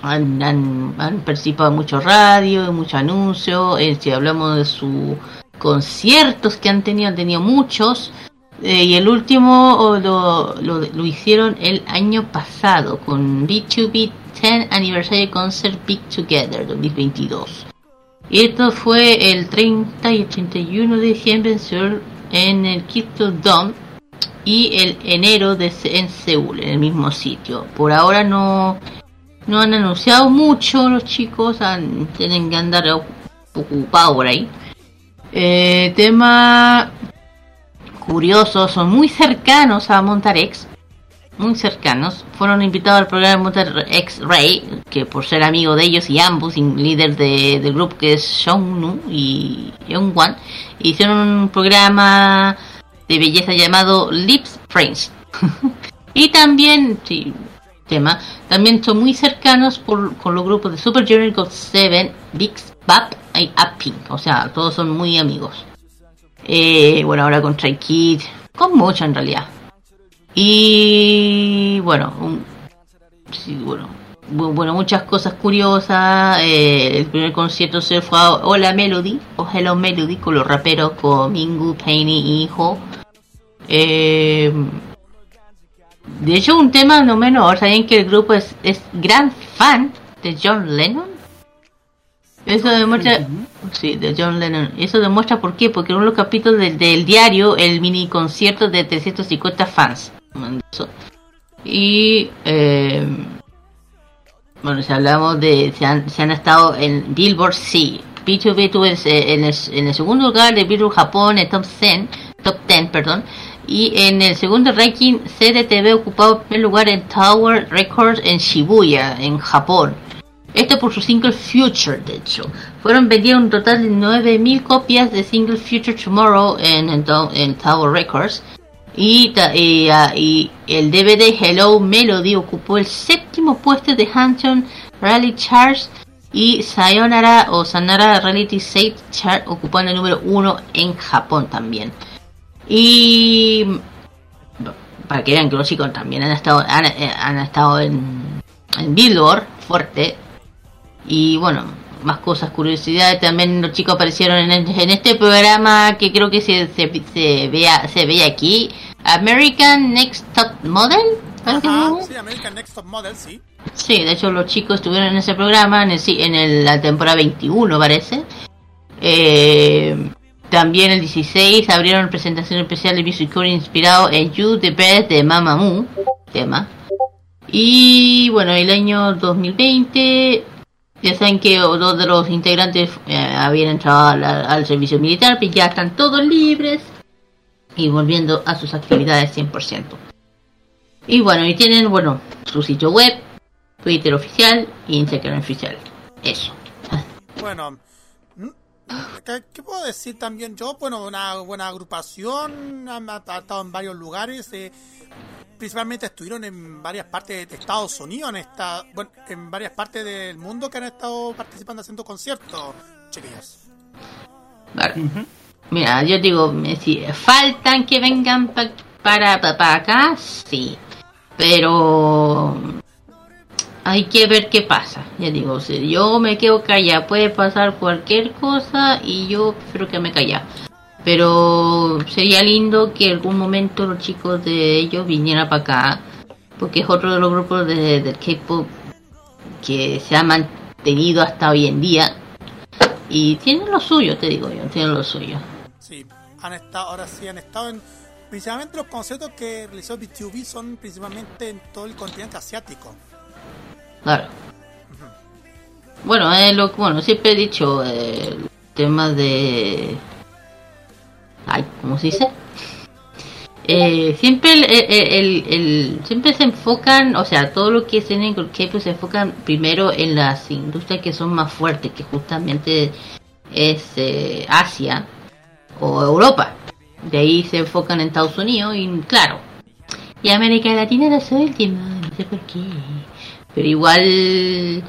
D: han, han, han participado en mucho radio, en muchos anuncios. eh, si hablamos de sus conciertos que han tenido, han tenido muchos. Eh, y el último lo, lo, lo hicieron el año pasado con B2B 10 Anniversary Concert Big Together 2022. Y esto fue el 30 y el 31 de diciembre en el Quito Dome y el enero de, en Seúl, en el mismo sitio. Por ahora no, no han anunciado mucho los chicos, tienen que andar ocupados por ahí. Eh, tema curioso, son muy cercanos a Montarex, muy cercanos. Fueron invitados al programa Montarex Ray, que por ser amigo de ellos y ambos, y líder de- del grupo que es Shongnu y Youngwan, hicieron un programa de belleza llamado Lips Friends. *laughs* y también, sí, tema, también son muy cercanos por, con los grupos de Super Junior, God 7, Big Bap y Upping. O sea, todos son muy amigos. Eh, bueno, ahora con Stray Kids, con mucho en realidad. Y bueno, un- sí, bueno, bu- bueno, muchas cosas curiosas. Eh, el primer concierto se fue a Hola Melody o Hello Melody con los raperos con Mingu, Penny y Hijo. Eh, de hecho, un tema no menor, saben que el grupo es, es gran fan de John Lennon. Eso demuestra, sí, de John Lennon. Eso demuestra por qué, porque en uno de los capítulos del, del diario, el mini concierto de 350 fans. Y, eh, bueno, si hablamos de, se han, se han estado en Billboard, sí. B2B tuvo en, en el, en el segundo lugar de Billboard Japón, en top 10, top 10, perdón. Y en el segundo ranking, CDTV ocupado el primer lugar en Tower Records en Shibuya, en Japón. Esto por su single Future, de hecho. Fueron vendidas un total de 9.000 copias de single Future Tomorrow en, en, To- en Tower Records. Y, ah, y el DVD Hello Melody ocupó el séptimo puesto de Hanson Rally Charts y Sayonara o Sanara Reality Save Chart ocupando el número uno en Japón también. Y para que vean que los chicos también han estado han, eh, han estado en, en Billboard fuerte y bueno más cosas curiosidades también los chicos aparecieron en, en este programa que creo que se, se, se vea se ve aquí American Next Top Model ¿sabes qué se
B: Ajá, sí, American Next Top Model, sí.
D: Sí, de hecho los chicos estuvieron en ese programa en, el, en el- la temporada 21 parece. Eh, también el 16 abrieron presentación especial de Music Core inspirado en You the Best de Mamamoo, tema. Y bueno, el año 2020, ya saben que dos de los integrantes eh, habían entrado al, servicio militar, pero ya están todos libres y volviendo a sus actividades 100%. Y bueno, y tienen, bueno, su sitio web, Twitter oficial y Instagram oficial. Eso.
B: Bueno, ¿qué, qué puedo decir también yo? Bueno, una buena agrupación, han, han estado en varios lugares, eh, principalmente estuvieron en varias partes de Estados Unidos, en, esta, bueno, en varias partes del mundo que han estado participando haciendo conciertos, chiquillos.
D: Vale. Mira, yo digo, me- si faltan que vengan pa- para, pa- para acá, sí. Pero hay que ver qué pasa. Ya digo, yo me quedo callada, puede pasar cualquier cosa y yo prefiero que me calla. Pero sería lindo que algún momento los chicos de ellos vinieran para acá, porque es otro de los grupos de, del K-pop que se ha mantenido hasta hoy en día. Y tienen lo suyo, te digo yo, tienen lo suyo.
B: Sí, han estado, ahora sí han estado en, principalmente los conciertos que realizó BTV son principalmente en todo el continente asiático.
D: Claro. Bueno, eh, lo, bueno, siempre he dicho eh, el tema de ay, ¿cómo se dice? Eh, siempre el, el- el- el- siempre se enfocan, o sea, todo lo que tienen con K-pop se enfocan primero en las industrias que son más fuertes, que justamente es eh, Asia o Europa. De ahí se enfocan en Estados Unidos y claro. Y América Latina era su última, no sé por qué. Pero igual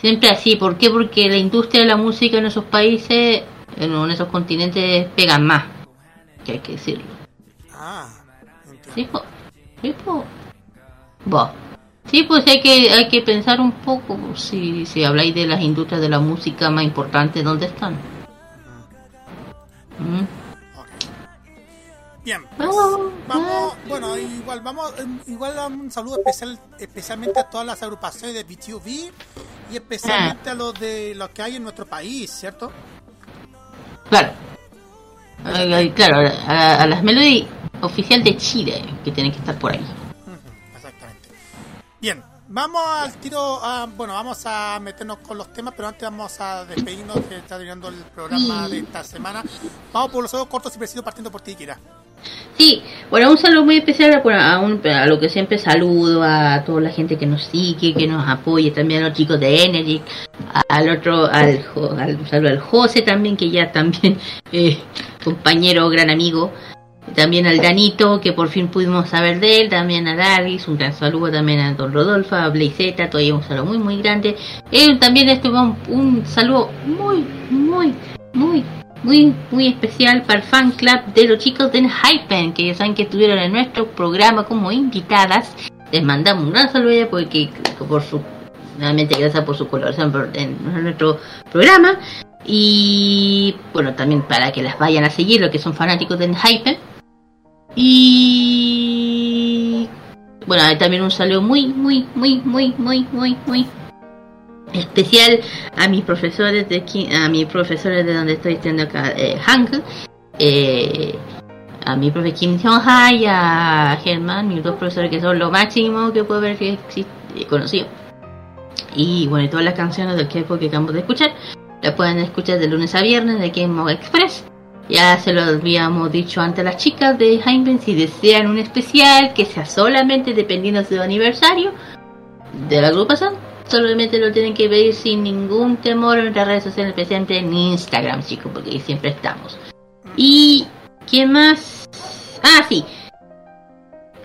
D: siempre así, ¿por qué? Porque la industria de la música en esos países, en, esos continentes pegan más, que hay que decirlo.
B: Ah,
D: Sí, po. Sí, po. Bo. Sí, pues hay que, hay que pensar un poco, si, si habláis de las industrias de la música más importantes, ¿dónde están? Mm.
B: Bien, pues, vamos, bueno, igual vamos, eh, igual un saludo especial, especialmente a todas las agrupaciones de BTUV y especialmente a los de los que hay en nuestro país, ¿cierto?
D: Claro. Claro, a, a las Melody oficial de Chile, que tienen que estar por ahí.
B: Bien, vamos al tiro, a- bueno, vamos a meternos con los temas, pero antes vamos a despedirnos que está terminando el programa de esta semana. Vamos por los saludos cortos y precisos partiendo por ti, Kira.
D: Sí, bueno, un saludo muy especial a, un- a lo que siempre saludo, a toda la gente que nos sigue, que nos apoya, también a los chicos de Energy, al otro, al, al saludo al José también, que ya también *laughs* eh, compañero, gran amigo, también al Danito, que por fin pudimos saber de él, también a Daris, un gran saludo también a Don Rodolfo, a Blazeta, todavía un saludo muy muy grande. Eh, también este un, un saludo muy, muy, muy, muy, muy especial para el fan club de los chicos de Hypen, que ya saben que estuvieron en nuestro programa como invitadas. Les mandamos un gran saludo porque por su nuevamente gracias por su colaboración en nuestro programa y bueno también para que las vayan a seguir los que son fanáticos de Hypen y bueno hay también un saludo muy muy muy muy muy muy muy especial a mis profesores de a mis profesores de donde estoy estudiando acá eh, Hangul eh, a mi profe Kim Jong Ha y a Germán mis dos profesores que son lo máximo que puedo ver que he conocido. Y bueno y todas las canciones del K-pop que acabamos de escuchar las pueden escuchar de lunes a viernes de Game Mode Express ya se lo habíamos dicho ante las chicas de Jaime si desean un especial que sea solamente dependiendo de su aniversario de la agrupación solamente lo tienen que pedir sin ningún temor en nuestras redes sociales presentes en Instagram chicos porque ahí siempre estamos y ¿quién más? ah sí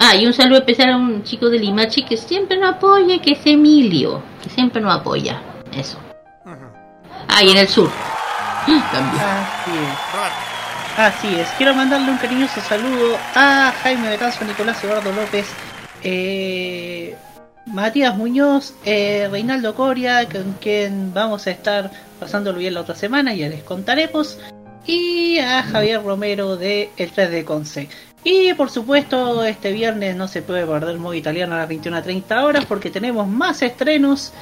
D: Ah, y un saludo especial a un chico de Limachi que siempre nos apoya, que es Emilio, que siempre nos apoya. Eso. Ah, y en el sur. También.
C: Así es. Así es. Quiero mandarle un cariñoso saludo a Jaime de Caso, Nicolás Eduardo López, eh, Matías Muñoz, eh, Reinaldo Coria, con quien vamos a estar pasándolo bien la otra semana, ya les contaremos. Y a Javier Romero de El 3 de Conce. Y por supuesto, este viernes no se puede perder modo italiano a las 21.30 horas porque tenemos más estrenos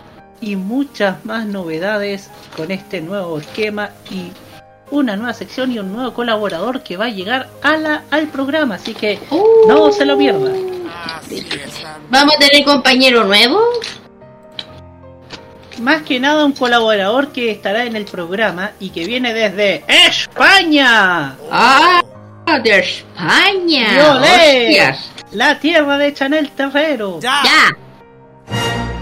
C: y muchas más novedades con este nuevo esquema y una nueva sección y un nuevo colaborador que va a llegar a la, al programa, así que no se lo pierdan.
D: ¿Vamos a tener compañero nuevo?
C: Más que nada un colaborador que estará en el programa y que viene desde España.
D: ¡Ah! De España. Hostias.
C: La tierra de Chanel Terrero.
D: Ya.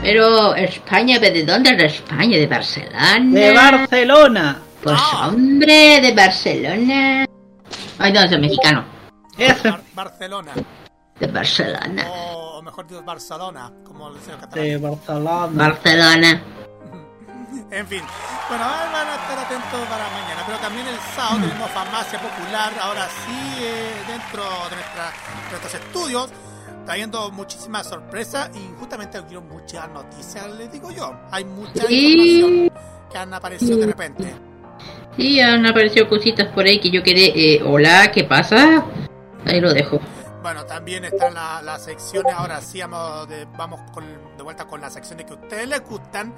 D: Pero España, ¿de dónde de España? ¿De Barcelona?
C: De Barcelona.
D: Pues hombre, de Barcelona. Ay, no, es mexicano.
B: Bar- Barcelona.
D: De Barcelona.
B: O, o mejor dicho, Barcelona, como le decía catalán.
C: De Barcelona.
D: Barcelona. *laughs*
B: En fin, bueno, ahí van a estar atentos para mañana. Pero también el sábado tenemos farmacia popular, ahora sí, eh, dentro de, nuestra- de nuestros estudios, trayendo muchísimas sorpresas y justamente quiero muchas noticias, les digo yo. Hay mucha
D: Sí.
B: información que han aparecido de repente.
D: Sí, han aparecido cositas por ahí que yo quedé. Eh, Hola, ¿qué pasa? Ahí lo dejo.
B: Bueno, también están la- las secciones, ahora sí vamos de, vamos con- de vuelta con las secciones que a ustedes les gustan.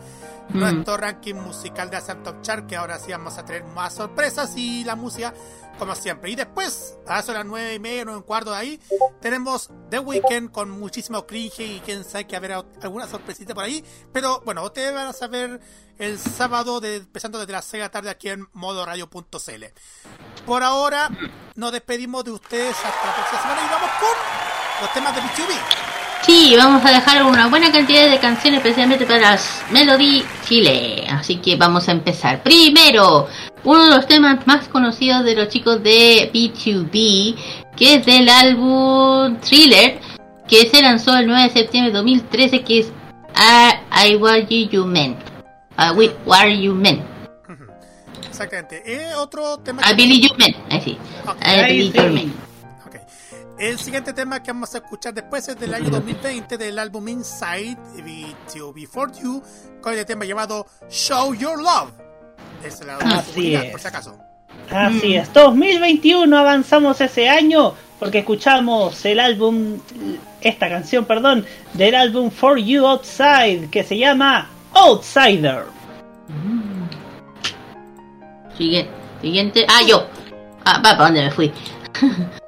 D: Mm.
B: Nuestro ranking musical de Acer Top Chart, que ahora sí vamos a traer más sorpresas y la música como siempre. Y después, a eso las nueve y media, nueve y un cuarto de ahí, tenemos The Weeknd con muchísimo cringe y quién sabe que habrá alguna sorpresita por ahí. Pero bueno, ustedes van a saber el sábado, empezando desde las 6 de la tarde aquí en modoradio.cl. Por ahora, nos despedimos de ustedes hasta la próxima semana y vamos con los temas de B2B.
D: Sí, vamos a dejar una buena cantidad de canciones especialmente para las Melody Chile. Así que vamos a empezar. Primero, uno de los temas más conocidos de los chicos de B2B, que es del álbum Thriller, que se lanzó el 9 de septiembre de 2013, que es I, I What You Meant. Uh, we, what Are You Meant.
B: Exactamente. Eh, otro tema.
D: I Believe You Meant. Ahí sí. I Believe You Meant.
B: El siguiente tema que vamos a escuchar después es del año 2020 del álbum Inside to Before You con el tema llamado Show Your Love. Es la
C: Así es.
B: por si acaso.
C: Así es, 2021 avanzamos ese año porque escuchamos el álbum, esta canción, perdón, del álbum For You Outside que se llama Outsider.
D: Siguiente. Siguiente. Ah, yo. Ah, va, ¿para dónde me fui? *laughs*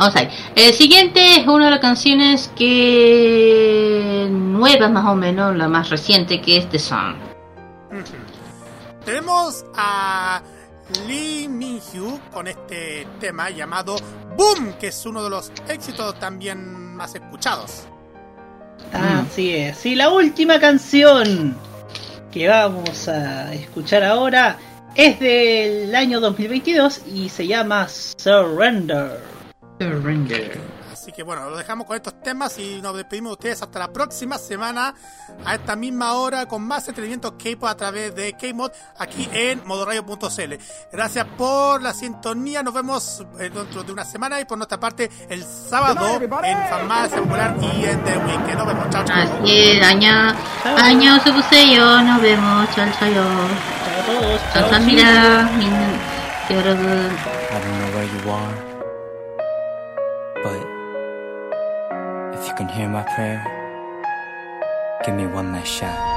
D: Vamos ahí. El siguiente es una de las canciones que. nuevas más o menos, la más reciente que es The Song.
B: Tenemos a Lee Min-hyu con este tema llamado Boom, que es uno de los éxitos también más escuchados.
C: Así es. Y la última canción que vamos a escuchar ahora es del año 2022 y se llama Surrender.
D: Surrender.
B: Así que bueno, lo dejamos con estos temas y nos despedimos de ustedes hasta la próxima semana a esta misma hora con más entretenimiento K-pop a través de K-Mod aquí en modoradio.cl. Gracias por la sintonía, nos vemos eh, dentro de una semana y por nuestra parte el sábado en Farmacia Popular y en The Weekend. Nos vemos, chao, chao.
D: Así es, año, año yo, nos vemos, chao, chao. 감사합니다. 민, 여러분.
L: I don't know where you are, If you can hear my prayer, give me one last shot.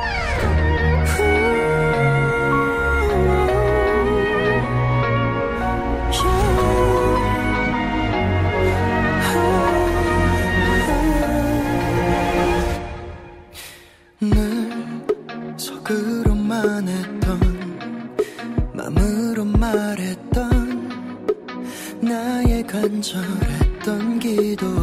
L: 했던 나의 간절했던 기도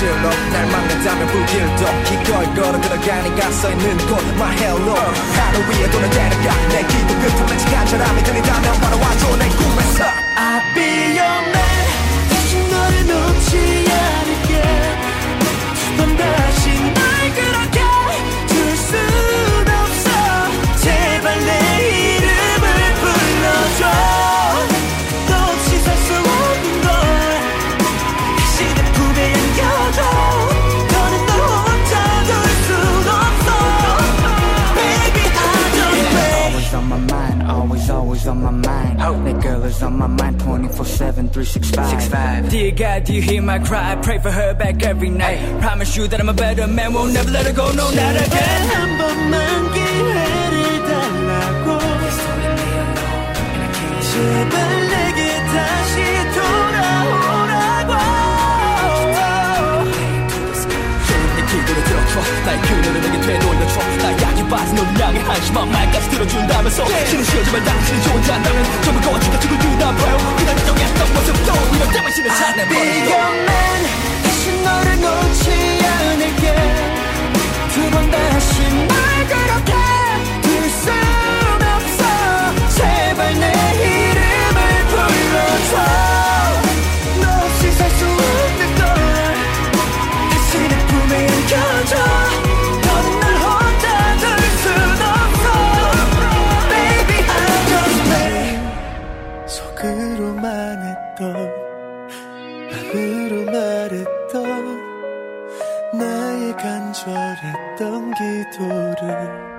I: 실로 날 막는다면 불길도 기꺼이 걸어 들어가니까 써있는 곳 My hello 하늘 위에 도는 데려가 내 기도 끝에 마치 간절함이 들이다면 바로 와줘 내 꿈에서.
L: I'll be your man. 다시 너를 놓지 않을게. 두번 다시
J: my mind. That girl is on my mind 24 7, 365.
L: Dear God, do you hear my cry? Pray for her back every night. Promise you that I'm a better man, won't never let her go, no, not again. 한 번만 기회를 달라고. 제발 내게 다시 돌아오라고.
I: 내 기도를 들어줘 나의 그녀를 내게 되돌려줘 나 약해 빠진 향해 한심한 말까지 들어준다면서 신은 쉬어지만 당신이 좋은지 안다면 전부 거짓과 죽을 유나봐요 그날 정했던 모습도 이럴 때만 신을 찾아버리고
L: man. 다시 너를 놓지 않을게. 두 번 다시 날 그렇게 둘순 없어. 제발 내 이름을 불러줘. 너 없이 살 수 없는 걸. 다시 내 품에 안겨줘. 했던 기도를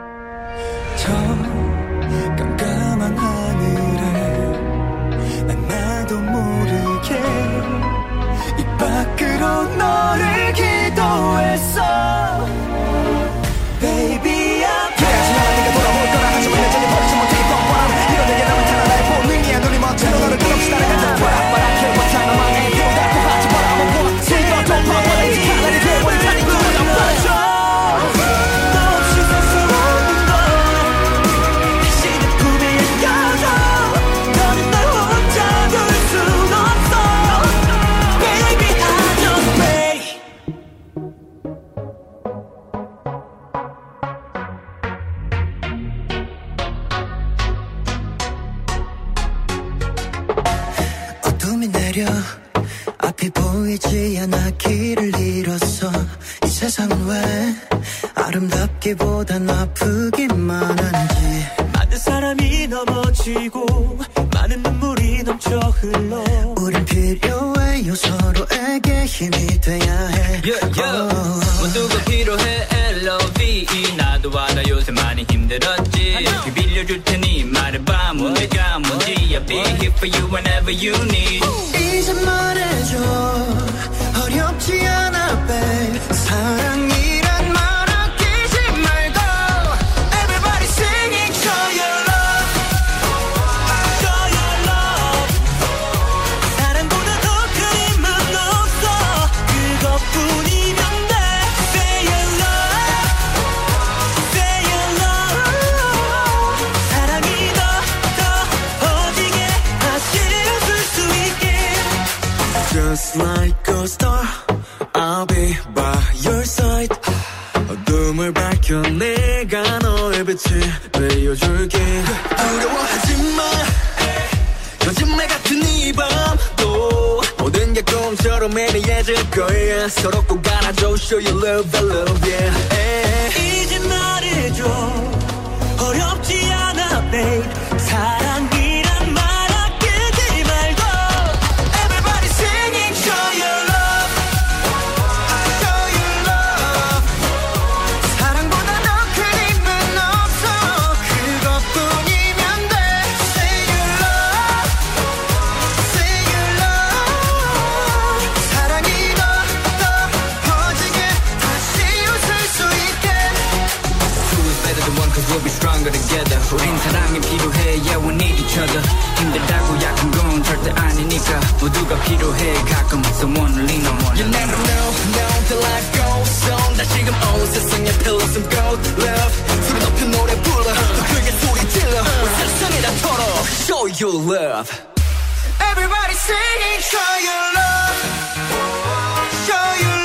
R: stronger together. 우린 사랑이 필요해. Yeah we need each other. 힘들다고 약한 건 절대 아니니까 모두가 필요해. 가끔 someone lean on one
L: You never know, know the life goes on. 나 지금 온 세상에 pillow some gold love. 소리 높여 노래 불러. 더 크게 소리 질러. 온 세상이 나토록 show your love. Everybody sing. show your love. Show your love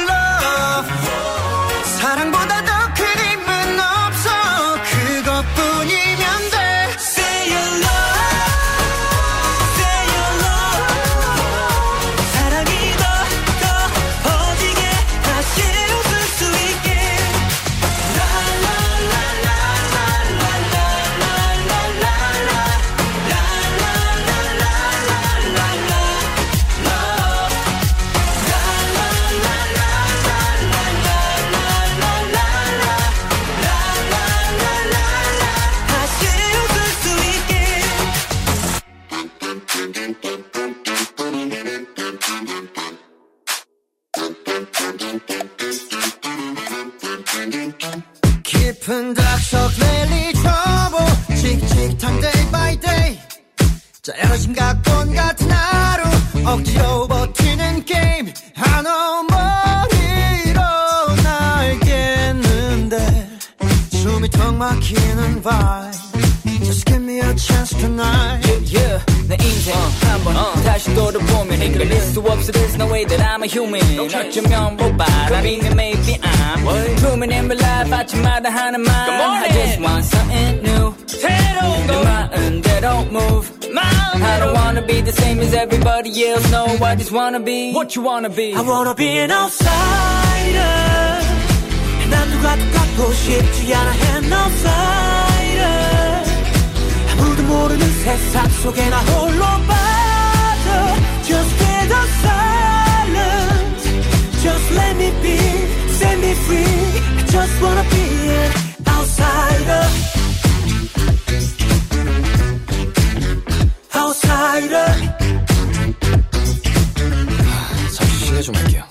L: a
R: human okay. 어쩌면 robot 아니면 maybe I'm What? ruminating my life 아침마다 하는 말 Good morning. I just want something new. 새로운 거 마음대로 move I don't wanna be the same as everybody else. No I just wanna be What you wanna be.
L: I wanna be an outsider. 난 누가 똑같고 싶지 않아 an outsider Let me be, set me free. I just wanna be an outsider. Outsider.
J: 좀 할게요.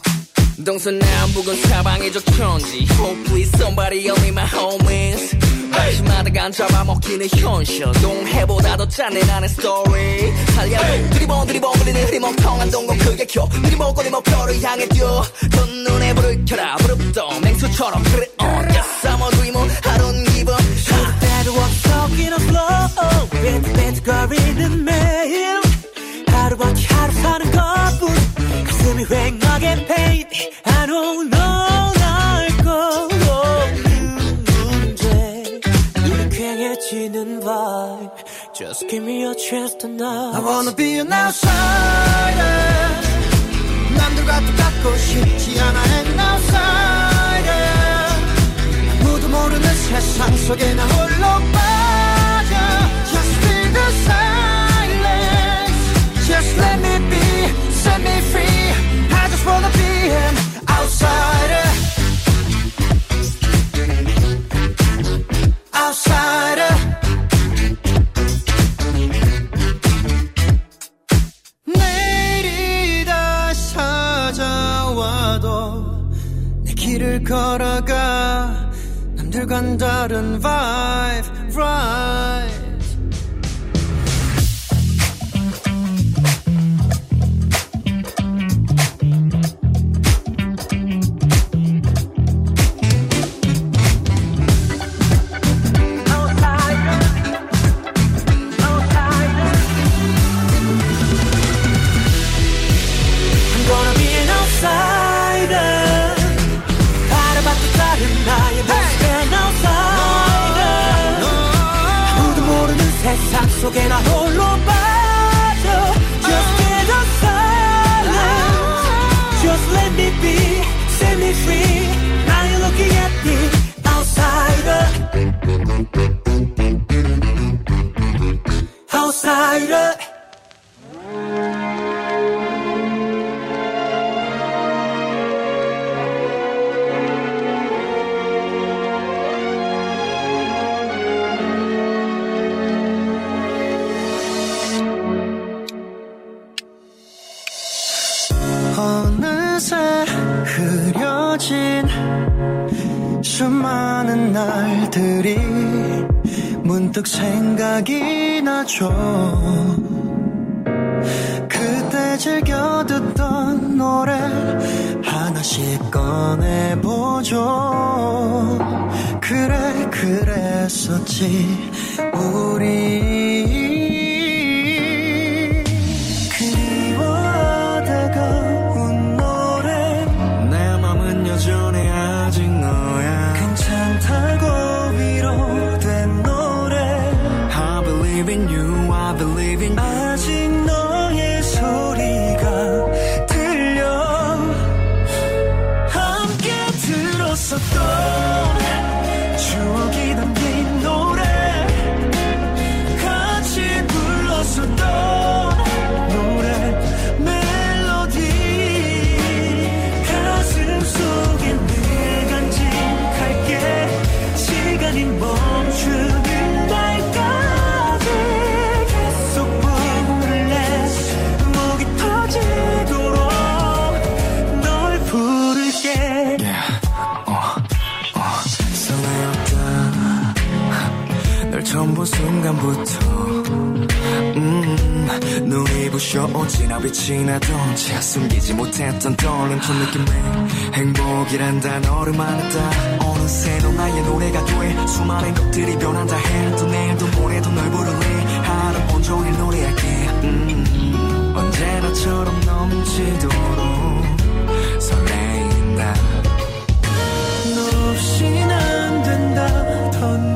J: 동서남북은 사방이 저천지. Oh please somebody help me my homies. 마시마다 간 잡아먹히는 현실. 동해보다 더 짠내 나는 스토리 달려 드리봉 드리봉 그리는 흐리멍텅한 동공 크게 켜 느리먹 거리 목표를 향해 뛰어. 넌 눈에 불을 켜라. 부릅떠 맹수처럼 그래 on I'm a dreamer. I don't give up
L: 때도 없어 기는 flow. 빈빈거리는 매일. 하루밖에 하루 사는 것뿐. 가슴이 휑하게 pain I don't know give me a chance tonight
K: I wanna be an outsider 남들과 똑같고 싶지 않아 an outsider 아무도 모르는 세상 속에 나 홀로 빠져 Just feel the silence Just let me be, set me free I just wanna be an outsider Outsider 길을 걸어가. 남들과는 다른 vibe right
L: so can I hold nobody? Just get a silence. Just let me be, set me free. Now you're looking at me, outsider. Outsider.
K: 날들이 문득 생각이 나죠. 그때 즐겨 듣던 노래 하나씩 꺼내보죠. 그래 그랬었지 우리 눈이 부셔 오지나 빛이 나던 채 숨기지 못했던 떨림 그 느낌에 행복이란 단어를 말했다. 어느새 너 나의 노래가 돼 수많은 것들이 변한다 해도 내일도 모레도 널 부를래 하루 온종일 노래할게. 음, 언제나처럼 넘치도록 설레인다. 너 없인 안 된다던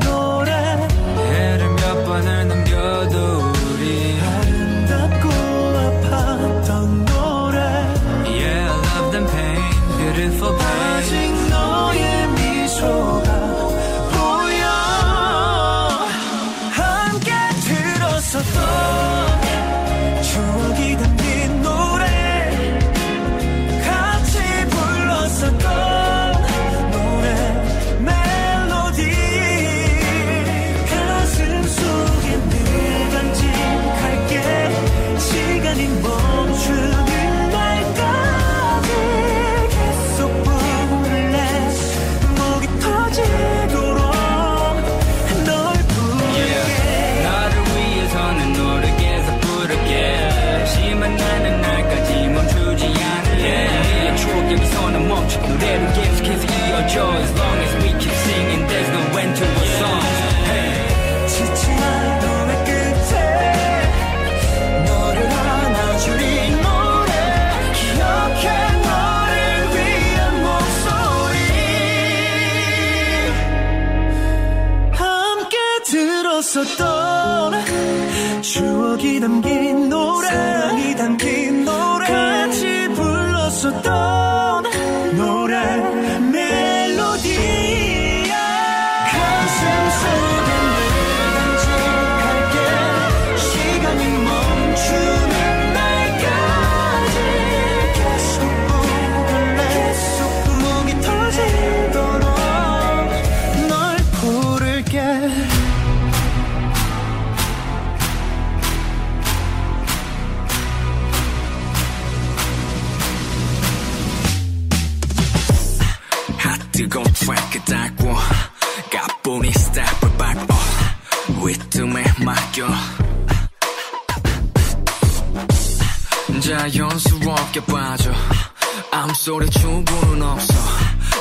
K: 목소리 출구는 없어.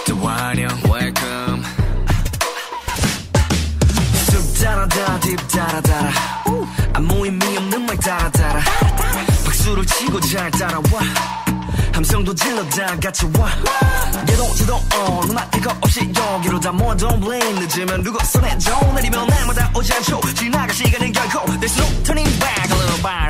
K: 대환영 welcome. 쑥 따라다 딥 따라따라 아무 의미 없는 말 따라따라 박수를 치고 잘 따라와. 함성도 질러다 같이 와. 얘도 저도 어 누나 이거 없이 여기로 다 모아. Don't blame 늦으면 누구 손에 줘. 내리면 날마다 오지 않죠. 지나갈 시간은 결코. There's no turning back.
J: A little by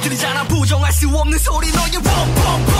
K: 터뜨리잖아 부정할 수 없는 소리 너의 펑펑펑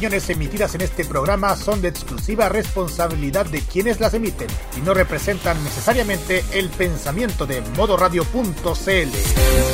K: opiniones emitidas en este programa son de exclusiva responsabilidad de quienes las emiten y no representan necesariamente el pensamiento de modoradio.cl.